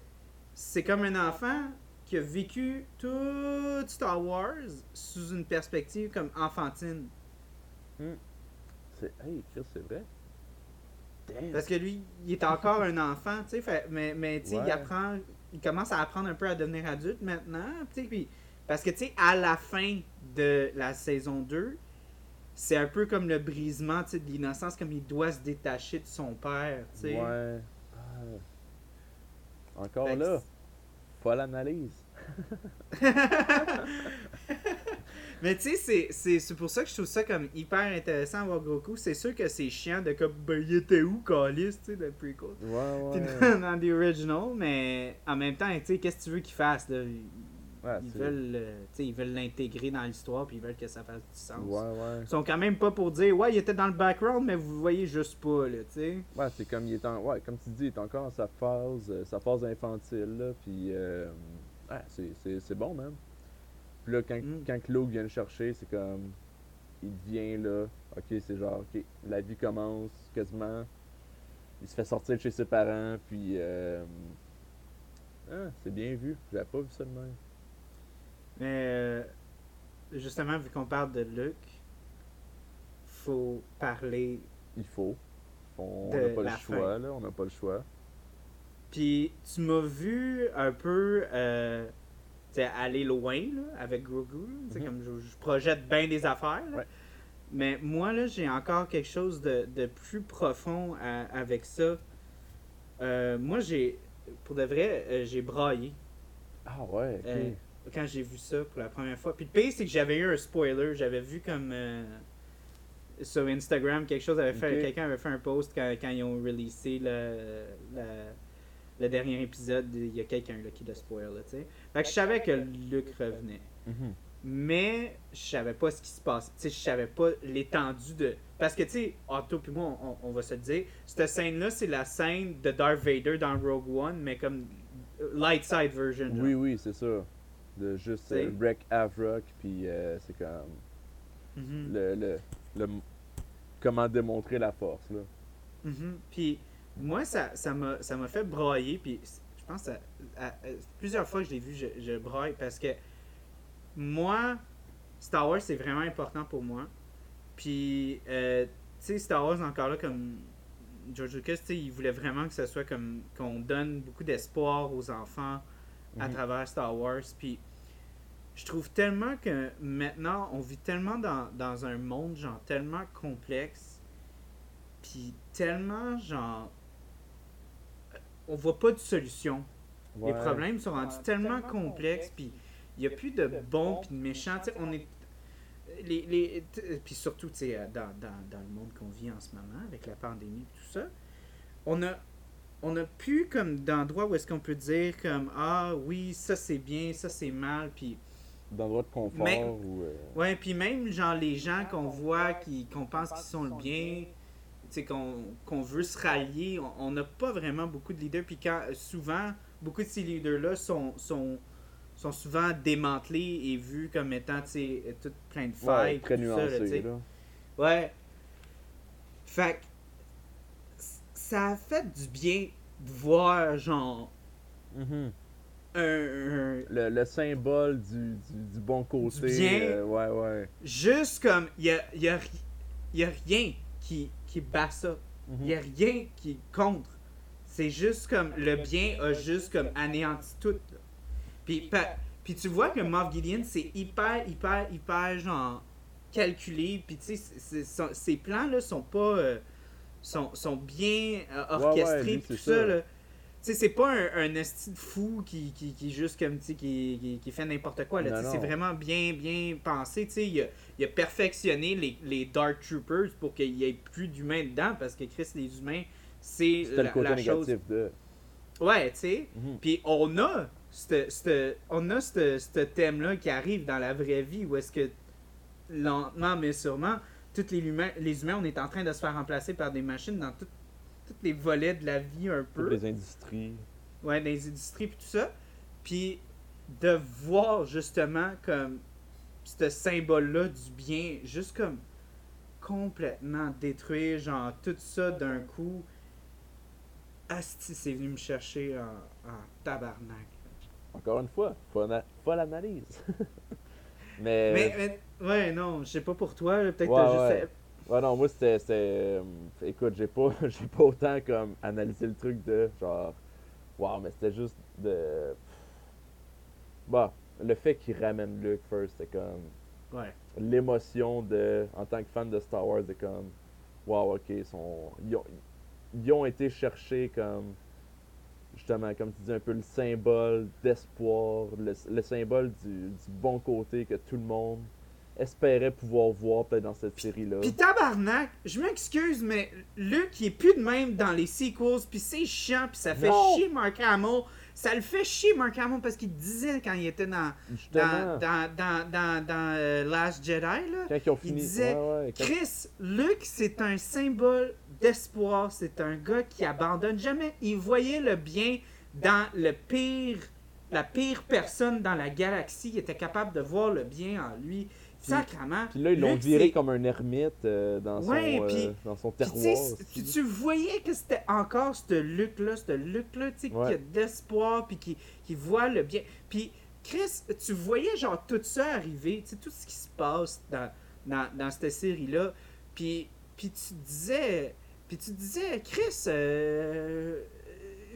c'est comme un enfant qui a vécu tout Star Wars sous une perspective comme enfantine. C'est... Hey, Chris, c'est vrai? Damn! Parce que lui, il est encore un enfant, tu sais, mais, mais tu sais, il apprend, il commence à apprendre un peu à devenir adulte maintenant, tu sais, puis parce que tu sais, à la fin de la saison 2, c'est un peu comme le brisement, tu sais, de l'innocence, comme il doit se détacher de son père, tu sais. Ouais. Ah. Encore là, folle analyse. [LAUGHS] Mais tu sais, c'est- pour ça que je trouve ça comme hyper intéressant à voir Goku. C'est sûr que c'est chiant de comme, ben, il était où, Calis, tu sais, le prequel? Ouais, ouais. dans, dans The Original, mais en même temps, tu sais, qu'est-ce que tu veux qu'ils fassent, là? Ils, Ouais, ils c'est- veulent, euh, ils veulent l'intégrer dans l'histoire, puis ils veulent que ça fasse du sens. Ouais, ouais. Ils sont quand même pas pour dire, ouais, il était dans le background, mais vous voyez juste pas, là, tu sais. Ouais, c'est comme il est en... Ouais, comme tu dis, il est encore dans sa phase, euh, sa phase infantile, là, puis... Euh... Ouais, c'est- bon, même. Puis là, quand, Mm. quand Luke vient le chercher, c'est comme... Il vient, là, ok, c'est genre, ok, la vie commence, quasiment. Il se fait sortir de chez ses parents, puis... Ah, c'est bien vu. J'avais pas vu ça de même. Mais euh, justement, vu qu'on parle de Luke, faut parler. Il faut. On n'a pas le choix, là, on n'a pas le choix. Puis tu m'as vu un peu euh, aller loin là, avec Grogu. Mhm. comme je, je projette bien des affaires. là. Ouais. Mais moi, là, j'ai encore quelque chose de, de plus profond à- avec ça. Euh, moi, j'ai. Pour de vrai, euh, j'ai braillé Ah ouais, ok. Quand j'ai vu ça pour la première fois. Puis le pire, c'est que j'avais eu un spoiler. J'avais vu comme. euh, sur Instagram, quelque chose avait fait. Quelqu'un avait fait un post quand, quand ils ont releasé le, le, le dernier épisode. Il y a quelqu'un qui l'a spoil, tu sais. Fait que je savais que Luke revenait. Mhm. Mais je savais pas ce qui se passait. Tu sais, je savais pas l'étendue de. Parce que, tu sais, Otto puis moi, on, on va se le dire, cette scène-là, c'est la scène de Darth Vader dans Rogue One, mais comme light side version. genre. Oui, oui, c'est ça. De juste euh, wreck Avrock, puis euh, c'est comme Mhm. le, le, le- comment démontrer la force là. Mhm. Puis moi, ça ça m'a ça m'a fait brailler. Puis je pense à, à- à- plusieurs fois que je l'ai vu, je, je parce que moi, Star Wars, c'est vraiment important pour moi. Puis, euh, tu sais, Star Wars, encore là, comme George Lucas, il voulait vraiment que ce soit comme qu'on donne beaucoup d'espoir aux enfants à Mhm. travers Star Wars. Puis, je trouve tellement que maintenant, on vit tellement dans, dans un monde, genre, tellement complexe. Puis, tellement, genre, on voit pas de solution. Les problèmes sont rendus Ouais, tellement tellement complexes, complexe, puis il n'y a plus de bons puis de méchants. Tu sais, on est. Les, les, puis surtout, tu sais, euh, dans, dans, dans le monde qu'on vit en ce moment, avec la pandémie et tout ça, on a. On a plus comme d'endroits où est-ce qu'on peut dire comme Ah oui, ça c'est bien, ça c'est mal, puis D'endroits de confort Mais- ou. euh, Ouais, puis même genre les gens qu'on voit, qui, qu'on pense qu'ils sont le bien, tu sais, qu'on, qu'on veut se rallier, on- n'a pas vraiment beaucoup de leaders. Puis quand souvent, beaucoup de ces leaders-là sont, sont, sont souvent démantelés et vus comme étant, tu sais, tout plein de ouais, failles. très tout ça, là, nuancé. Ouais. Fait que ça a fait du bien de voir, genre, Mhm. Un- le, le symbole du, du, du bon côté. bien. euh, ouais, ouais. juste comme il y a, y, a, y a rien qui, qui bat ça. Mhm. Il y a rien qui contre. C'est juste comme le bien a juste comme anéanti tout. là. Puis, pa- puis tu vois que Moff Gideon, c'est hyper, hyper, hyper genre calculé. Puis tu sais, son- ces plans-là sont pas. euh, sont, sont bien euh, Ouais, ouais, orchestrés. lui, tout ça. ça. là. Sais, c'est pas un, un esti de fou qui, qui, qui juste comme, qui, qui, qui fait n'importe quoi. là. C'est vraiment bien, bien pensé. Tu sais, il a, il a perfectionné les, les Dark Troopers pour qu'il y ait plus d'humains dedans parce que Chris, les humains, c'est le la, côté la chose. de. Ouais, tu sais. Mhm. Puis on a c'te- c'te- on a ce thème-là qui arrive dans la vraie vie où est-ce que lentement mais sûrement, tous les humains, les humains, on est en train de se faire remplacer par des machines dans tout- tous les volets de la vie un peu. Toutes les industries. Ouais, les industries puis tout ça. Puis de voir justement comme ce symbole-là du bien, juste comme complètement détruire, genre tout ça d'un coup. Asti, c'est venu me chercher en, en tabarnak. Encore une fois, folle, folle analyse. [LAUGHS] mais, Mais, mais- ouais, non, je sais pas pour toi, peut-être Ouais, juste. Ouais. Non, moi, c'était. euh, écoute, j'ai pas, [LAUGHS] j'ai pas autant comme analysé le truc de genre. Waouh, mais c'était juste de. Bah, le fait qu'il ramène Luke first, c'était comme. Ouais. L'émotion de. En tant que fan de Star Wars, de comme. Waouh, ok, ils sont. Ils ont, ils ont été chercher comme. Justement, comme tu dis, un peu le symbole d'espoir, le, le symbole du, du bon côté que tout le monde espérait pouvoir voir peut-être dans cette série-là. Pis tabarnak, je m'excuse, mais Luke, il est plus de même dans les sequels, pis c'est chiant, pis ça fait Non. chier Mark Hamill. Ça le fait chier Mark Hamill parce qu'il disait quand il était dans, dans, dans, dans, dans, dans, euh, Last Jedi, là. quand il disait, ouais, ouais, quand- Chris, Luke, c'est un symbole d'espoir. C'est un gars qui abandonne jamais. Il voyait le bien dans le pire, la pire personne dans la galaxie. Il était capable de voir le bien en lui. Sacrement. Puis là, ils l'ont viré comme un ermite euh, dans, Ouais, son, euh, puis- dans son Puis, tu terroir. sais, tu, tu voyais que c'était encore ce Luc-là, ce Luc-là, tu sais, Ouais. qui a d'espoir, puis qui, qui voit le bien. Puis, Chris, tu voyais genre tout ça arriver, tu sais, tout ce qui se passe dans, dans, dans cette série-là. Puis, puis tu disais, puis tu disais, Chris, euh,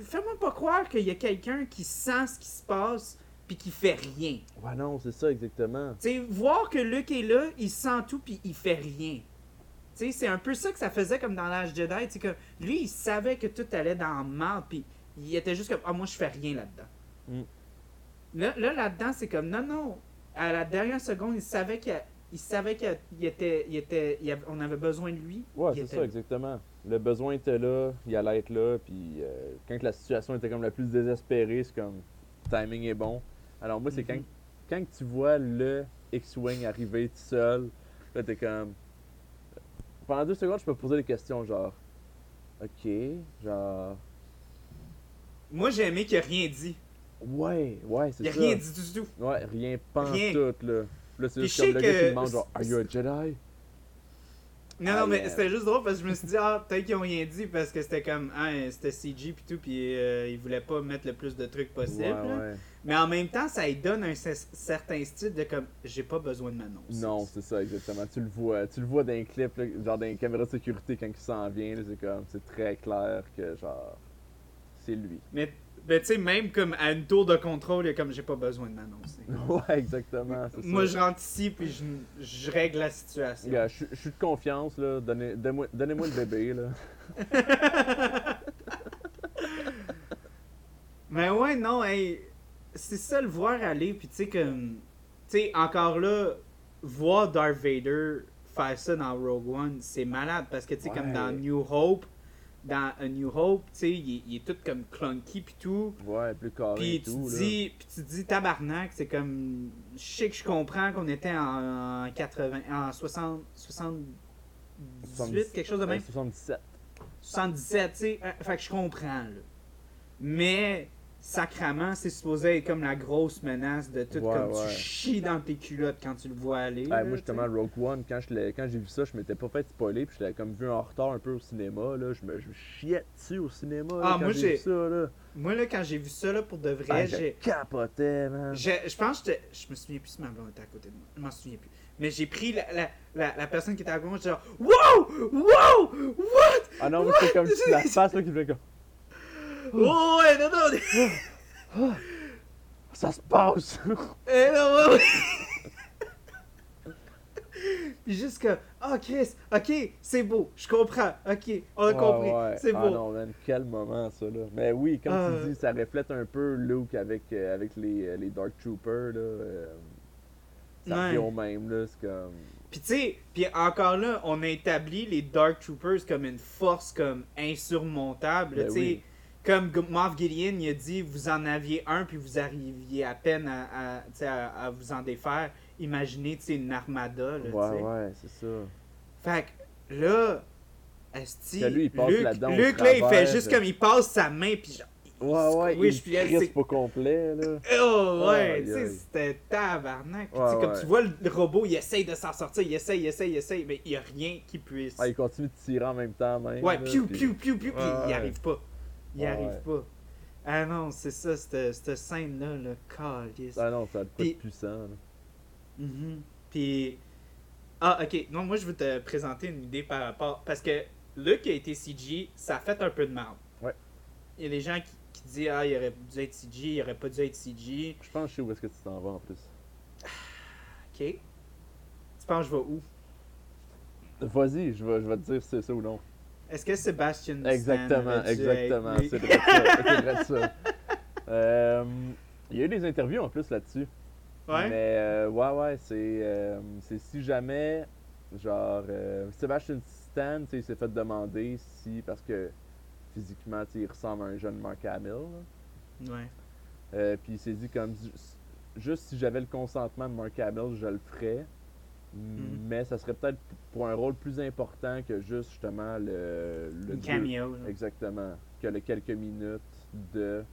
fais-moi pas croire qu'il y a quelqu'un qui sent ce qui se passe, puis qui fait rien. Ouais, non, c'est ça exactement. Tu sais, voir que Luke est là, il sent tout puis il fait rien. Tu sais, c'est un peu ça que ça faisait comme dans l'âge Jedi, tu sais, que lui, il savait que tout allait dans le mal puis il était juste comme ah moi je fais rien là-dedans. Mm. Là là là-dedans, c'est comme non non, à la dernière seconde, il savait qu'il il savait qu'il était il était il avait- on avait besoin de lui. Ouais, c'est ça, exactement. Le besoin était là, il allait être là, puis euh, quand la situation était comme la plus désespérée, c'est comme timing est bon. Alors moi, c'est Mhm. quand, quand tu vois le X-Wing arriver tout seul, là t'es comme. Pendant deux secondes, je peux poser des questions genre. Ok, genre. Moi j'ai aimé qu'il a rien dit. Ouais, ouais, c'est Il a ça. rien dit du tout. Ouais, rien, pas tout, là. Là, c'est juste comme le gars qui demande genre, Are you a Jedi? Non, non, mais c'était juste drôle parce que je me suis dit, ah, peut-être qu'ils ont rien dit parce que c'était comme, ah, c'était CG pis tout, pis euh, ils voulaient pas mettre le plus de trucs possible. Ouais. Mais en même temps, ça lui donne un cer- certain style de comme, j'ai pas besoin de m'annoncer. Non, c'est ça, exactement. Tu le vois, tu le vois dans les clips, là, genre dans les caméras de sécurité quand il s'en vient, là, c'est comme, c'est très clair que genre, c'est lui. Mais, mais tu sais, même comme à une tour de contrôle, il est comme, j'ai pas besoin de m'annoncer. [LAUGHS] ouais, exactement, Moi, je rentre ici puis je, je règle la situation. Je suis- je suis de confiance, là. Donnez- Donnez-moi donnez-moi le bébé, là. [LAUGHS] Mais ouais, non, hey, c'est ça le voir aller, puis tu sais, comme. Tu sais, encore là, voir Darth Vader faire ça dans Rogue One, c'est malade, parce que tu sais, comme dans New Hope, dans A New Hope, tu sais, il, est- il est tout comme clunky puis tout. Ouais, plus carré Puis et tout, là. dis, puis tu dis tabarnak, c'est comme. Je sais que je comprends qu'on était en, en 80. En 60. 78, quelque chose de même. 77. 77, tu sais. euh, Fait que je comprends, là. Mais, sacrament, c'est supposé être comme la grosse menace de tout, Ouais, comme ouais. tu chies dans tes culottes quand tu le vois aller. Ouais, là, moi, justement. Rogue One, quand je quand j'ai vu ça, je m'étais pas fait spoiler, puis je l'avais comme vu en retard un peu au cinéma, là. Je me, je chiais dessus au cinéma, là, Ah, quand moi, j'ai vu ça, là. Moi, là, quand j'ai vu ça, là, pour de vrai, j'ai. man. Je, je pense que je me souviens plus si ma blonde était à côté de moi. Je m'en souviens plus. Mais j'ai pris la, la, la, la personne qui était à côté de moi, genre Wow! Wow! What? Ah non, c'était comme [LAUGHS] la face, là, qui faisait comme... Oh, ouais, non, non! Ça se passe! Eh non, ouais, ouais. Puis juste que, oh Chris, ok, c'est beau, je comprends, ok, on a Ouais, compris, ouais. c'est Ah beau. non, man, quel moment ça là. Mais oui, comme Ah. tu dis, ça reflète un peu Luke avec, euh, avec les, euh, les Dark Troopers là. euh, ça Ouais. revient au même là, c'est comme. Puis tu sais, puis encore là, on a établi les Dark Troopers comme une force comme insurmontable, Ben tu sais. oui. Comme Moff Gideon, il a dit, vous en aviez un, puis vous arriviez à peine à, à, tu sais, à, à vous en défaire. Imaginez, une armada, là, Ouais, ouais, c'est ça. Fait que là, Que lui, il passe Luc, là-dedans au Luc, là, il fait juste comme il passe sa main, puis genre, Ouais, ouais, squish, il c'est- au complet là. Oh, ouais, tu sais, c'était tabarnak. Ouais, comme ouais. tu vois, le robot, il essaye de s'en sortir, il essaye, il essaye, il essaye, mais il n'y a rien qui puisse. Ah, il continue de tirer en même temps même. ouais, là, piou, puis- piou, piou, piou, puis il ouais. arrive pas. Il Ouais, arrive ouais. pas. Ah non, c'est ça, cette, cette scène-là, le calice. Ah non, ça a Puis- de puissant. Mhm. Puis. Ah, ok. Non, moi, je veux te présenter une idée par rapport. Parce que Luke a été CG, ça a fait un peu de mal. Ouais. Il y a des gens qui, qui disent Ah, il aurait dû être CG, il aurait pas dû être CG. Je pense que je sais où est-ce que tu t'en vas en plus. Ok. Tu penses que je vais où? Vas-y, je vais, je vais te dire si c'est ça ou non. Est-ce que Sébastien Stan Exactement, exactement. C'est vrai ça. Ça. [LAUGHS] Euh, Il y a eu des interviews en plus là-dessus. Ouais. Mais euh, ouais, ouais, c'est euh, c'est si jamais, genre, euh, Sebastian Stan, tu sais, il s'est fait demander si, parce que physiquement, tu sais, il ressemble à un jeune Mark Hamill. là. Ouais. Puis il s'est dit comme, ju- juste si j'avais le consentement de Mark Hamill, je le ferais. Mhm. Mais ça serait peut-être pour un rôle plus important que juste justement le, le cameo. Exactement. Que le quelques minutes de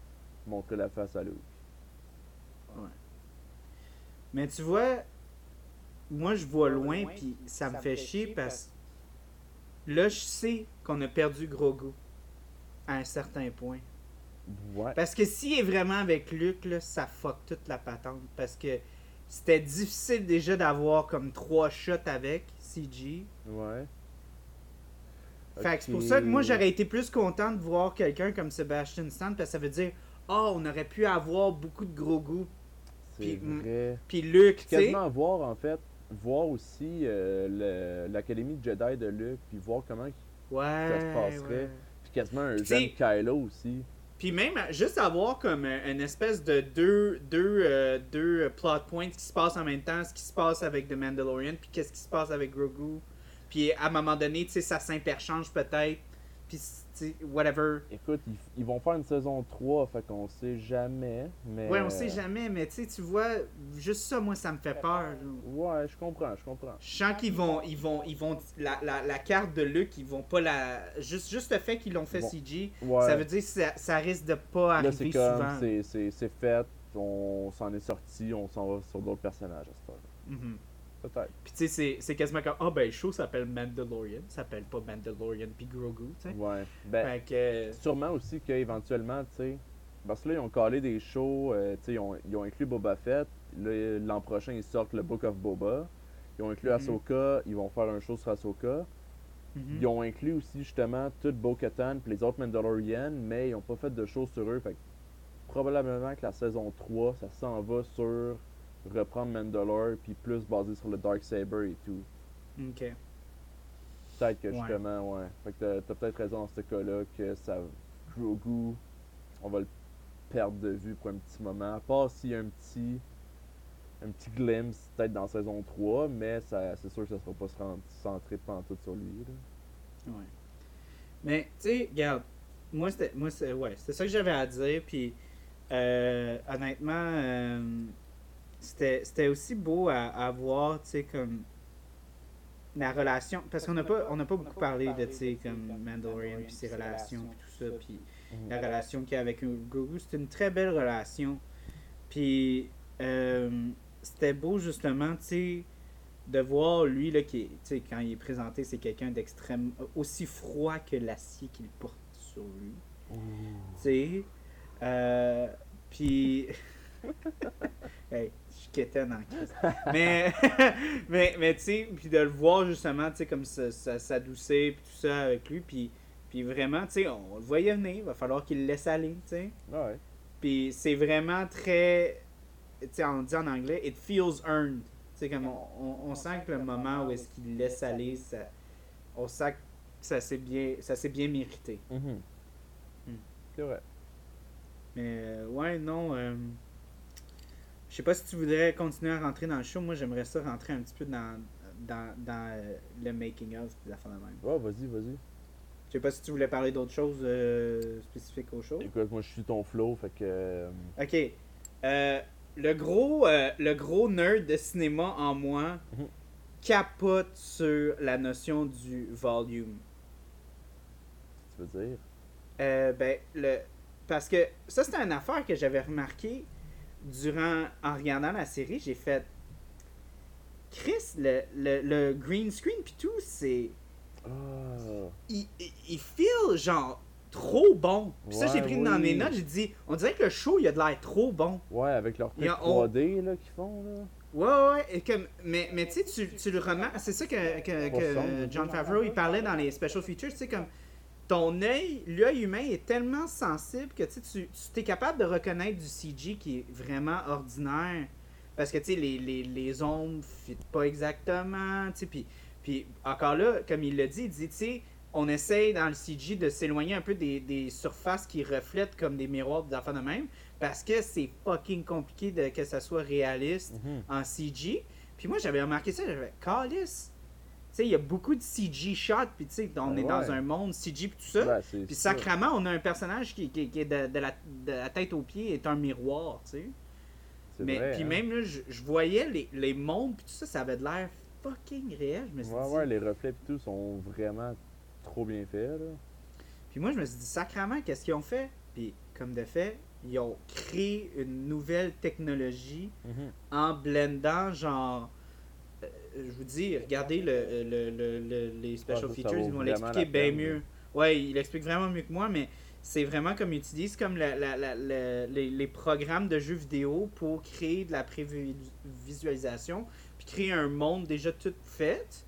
montrer la face à Luke. Mais tu vois, moi, je vois loin, puis ça me fait chier parce que là, je sais qu'on a perdu Grogu à un certain point. Ouais. Parce que s'il est vraiment avec Luke, là, ça fuck toute la patente. Parce que c'était difficile déjà d'avoir comme trois shots avec CG. Ouais. Fait que c'est pour ça que moi j'aurais été plus content de voir quelqu'un comme Sebastian Stan parce que ça veut dire oh on aurait pu avoir beaucoup de gros goût C'est Puis, mm, puis Luke tu sais Quasiment voir en fait, voir aussi euh, l'académie de Jedi de Luke, puis voir comment, ouais ça se passerait. ouais. puis quasiment un jeune Kylo aussi. Puis même, juste avoir comme euh, une espèce de deux, deux, euh, deux euh, plot points qui se passent en même temps, ce qui se passe avec The Mandalorian, puis qu'est-ce qui se passe avec Grogu. Puis à un moment donné, tu sais, ça s'interchange peut-être. Puis, whatever. Écoute, ils, ils vont faire une saison 3, fait qu'on sait jamais. Mais... Ouais, on sait jamais, mais tu sais, tu vois, juste ça, moi, ça me fait peur. Ouais, je comprends, je comprends. Je sens qu'ils vont, ils vont, ils vont, la, la, la carte de Luke, ils vont pas la. Juste, juste le fait qu'ils l'ont fait Bon. CG, Ouais. ça veut dire que ça, ça risque de pas Là, c'est arriver comme, souvent. c'est- c'est c'est fait, on s'en est sorti, on s'en va sur d'autres personnages à cette heure. Mhm. Peut-être. Puis tu sais, c'est- quasiment comme, ah ben le show s'appelle Mandalorian, ça s'appelle pas Mandalorian puis Grogu, tu sais. Ouais. Ben, Fait que, euh, sûrement aussi qu'éventuellement, tu sais, parce que là, ils ont collé des shows, euh, tu sais, ils ont, ils ont inclus Boba Fett. L'an prochain, ils sortent le Book of Boba. Ils ont inclus Mhm. Ahsoka, ils vont faire un show sur Ahsoka. mhm. Ils ont inclus aussi justement tout Bo-Katan puis les autres Mandalorians, mais ils n'ont pas fait de show sur eux. Fait que probablement que la saison 3, ça s'en va sur reprendre Mandalore puis plus basé sur le Dark Saber et tout. Ok. Peut-être que justement, ouais. Fait que t'as- peut-être raison dans ce cas-là que ça. Grogu, on va le perdre de vue pour un petit moment. À part s'il y a un petit. Un petit glimpse peut-être dans saison 3, mais ça, c'est sûr que ça sera pas centré pantoute sur lui. là. Ouais. Mais, tu sais, regarde, moi, c'était moi, c'est- ouais, c'était ça que j'avais à dire. Puis, euh, honnêtement, euh, c'était aussi beau à, à voir, tu sais, comme la relation. Parce qu'on n'a pas, on n'a pas beaucoup parlé de, tu sais, comme Mandalorian, puis ses relations, puis tout ça. Puis, la relation qu'il y a avec Grogu, c'est une très belle relation. Puis euh, c'était beau justement, tu sais, de voir lui là qui, est- tu sais, quand il est présenté, c'est quelqu'un d'extrême, aussi froid que l'acier qu'il porte sur lui, tu sais. Euh, puis [LAUGHS] hey, je quétaine en crise. Mais, [LAUGHS] mais, mais tu sais, puis de le voir justement, tu sais, comme ça, ça, s'adoucir, puis tout ça avec lui, puis, puis vraiment, tu sais, on le voyait venir, il va falloir qu'il le laisse aller, tu sais. Ouais. Puis c'est vraiment très, tu sais, on dit en anglais, it feels earned. Tu sais, comme on, on, on sent que le moment où est-ce qu'il laisse aller, ça, on sent que ça s'est bien, ça s'est bien mérité. Mhm. Hmm. C'est vrai. Mais euh, ouais, non. euh, je sais pas si tu voudrais continuer à rentrer dans le show. Moi, j'aimerais ça rentrer un petit peu dans, dans, dans euh, le making of des affaires de même. Ouais, vas-y, vas-y. Je sais pas si tu voulais parler d'autres choses euh, spécifiques au show. Écoute, moi je suis ton flow, fait que. euh, Ok. Euh, le gros euh, le gros nerd de cinéma en moi Mhm. capote sur la notion du volume. tu veux dire? Euh, ben, le... Parce que ça, c'était une affaire que j'avais remarqué durant, en regardant la série. J'ai fait. Chris, le, le, le green screen pis tout, c'est. Ah. Il, il, il feel genre trop bon. Puis ça, j'ai pris dans mes notes, j'ai dit, on dirait que le show, il a de l'air trop bon. Ouais, avec leur truc Il y a- on- 3D là, qu'ils font là. Ouais, ouais, ouais, et comme, mais, mais tu sais, tu, le remarques, c'est ça que, que, que. John Favreau, il parlait dans les special features, tu sais, comme, ton œil, l'œil humain est tellement sensible que, tu tu es capable de reconnaître du CG qui est vraiment ordinaire, parce que, tu sais, les, les, les ombres ne pas exactement, puis, puis encore là, comme il l'a dit, il dit, tu sais, on essaye dans le CG de s'éloigner un peu des, des surfaces qui reflètent comme des miroirs des enfants de même, parce que c'est fucking compliqué de, que ça soit réaliste Mhm. en CG. Puis moi, j'avais remarqué ça, j'avais Calice. Tu sais, il y a beaucoup de CG shots, puis tu sais, on Ben est dans un monde CG puis tout ça. Puis sacrément, on a un personnage qui, qui- qui est de, de la, de la tête aux pieds est un miroir, tu sais. Mais puis hein. même là, je, je voyais les, les mondes puis tout ça, ça avait de l'air fucking réel. Je me suis Ouais, dit. ouais, les reflets pis tout sont vraiment trop bien faits là. Puis moi, je me suis dit, sacrément, qu'est-ce qu'ils ont fait? Puis comme de fait, ils ont créé une nouvelle technologie Mhm. en blendant genre je vous dis regardez le, le- le- le- les special Ah, features ils vont l'expliquer bien mieux. ouais il l'explique vraiment mieux que moi mais c'est vraiment comme ils utilisent comme la- la- la- la- les, les programmes de jeux vidéo pour créer de la prévisualisation puis créer un monde déjà tout fait.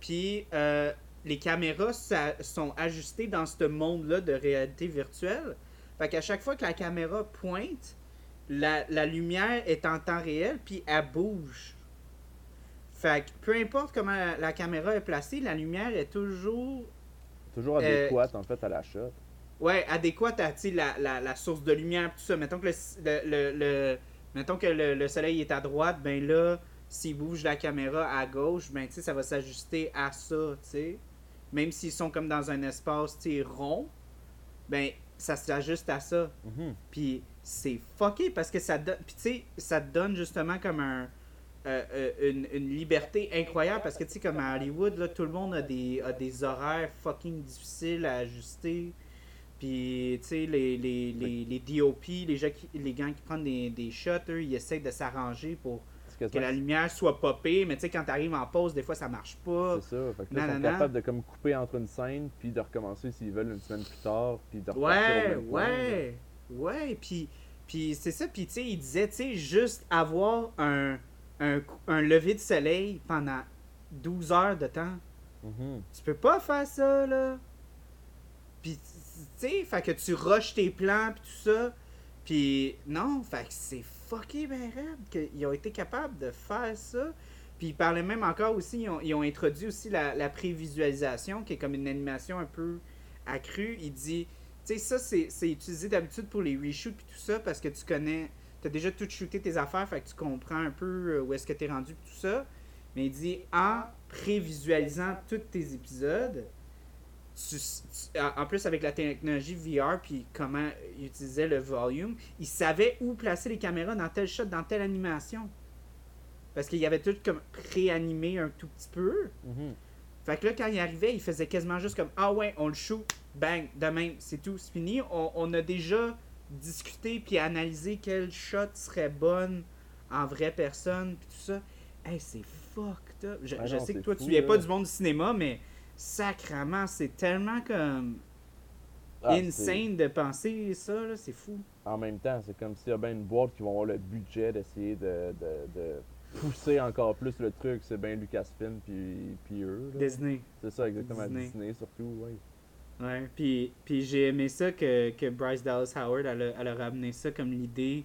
Puis euh, les caméras ça- sont ajustées dans ce monde là de réalité virtuelle. Fait qu'à chaque fois que la caméra pointe la, la lumière est en temps réel, puis elle bouge. Fait que peu importe comment la, caméra est placée, la lumière est toujours Toujours Euh, adéquate en fait à la shot. ouais, adéquate à la, la, la source de lumière, tout ça. Mettons que le, le, le- le- mettons que le, le soleil est à droite, ben là, s'il bouge la caméra à gauche, ben tu sais, ça va s'ajuster à ça, tu sais. Même s'ils sont comme dans un espace tu sais, rond, ben ça s'ajuste à ça. Mhm. Puis c'est fucké parce que ça donne. Puis tu sais, ça te donne justement comme un. Euh, une, une liberté incroyable parce que tu sais, comme à Hollywood, là, tout le monde a des, a des horaires fucking difficiles à ajuster. Puis tu sais, les, les, les, les DOP, les gens qui, les gens qui prennent des, des shots, eux, ils essaient de s'arranger pour. Que que la lumière soit popée, mais tu sais, quand t'arrives en pause, des fois ça marche pas. C'est ça. Fait que là, ils sont capables de comme couper entre une scène, puis de recommencer s'ils veulent une semaine plus tard, puis de au Ouais, point, ouais, ouais, puis, puis c'est ça, puis tu sais, il disait, tu sais, juste avoir un, un, lever de soleil pendant 12 heures de temps, Mhm. tu peux pas faire ça, là. Puis, tu sais, fait que tu rushes tes plans, puis tout ça, puis non, fait que c'est fucké ben raide qu'ils ont été capables de faire ça. Puis il parlait même encore aussi, ils ont, ils ont introduit aussi la, la prévisualisation, qui est comme une animation un peu accrue. Il dit, tu sais, ça, c'est c'est utilisé d'habitude pour les reshoots puis tout ça, parce que tu connais, tu as déjà tout shooté tes affaires, fait que tu comprends un peu euh, où est-ce que tu es rendu tout ça. Mais il dit, en prévisualisant tous tes épisodes, tu- tu- en plus avec la technologie VR puis comment il utilisait le volume, il savait où placer les caméras dans tel shot, dans telle animation. Parce qu'il y avait tout comme pré-animé un tout petit peu. Mhm. Fait que là, quand il arrivait, il faisait quasiment juste comme Ah ouais, on le shoot, bang, de même, c'est tout, c'est fini. On, on a déjà discuté puis analysé quelle shot serait bonne en vraie personne puis tout ça. Hey, c'est fucked up. Je, Ah je non, sais que toi, fou, tu viens pas du monde du cinéma, mais sacrement, c'est tellement comme Ah, insane de penser ça, là, c'est fou. En même temps, c'est comme s'il y a bien une boîte qui vont avoir le budget d'essayer de, de, de pousser encore plus le truc. C'est bien Lucasfilm puis, puis eux. là. Disney. C'est ça, exactement. Disney. Disney, surtout, oui. Ouais, puis, puis j'ai aimé ça que, que Bryce Dallas Howard, elle a, elle a ramené ça comme l'idée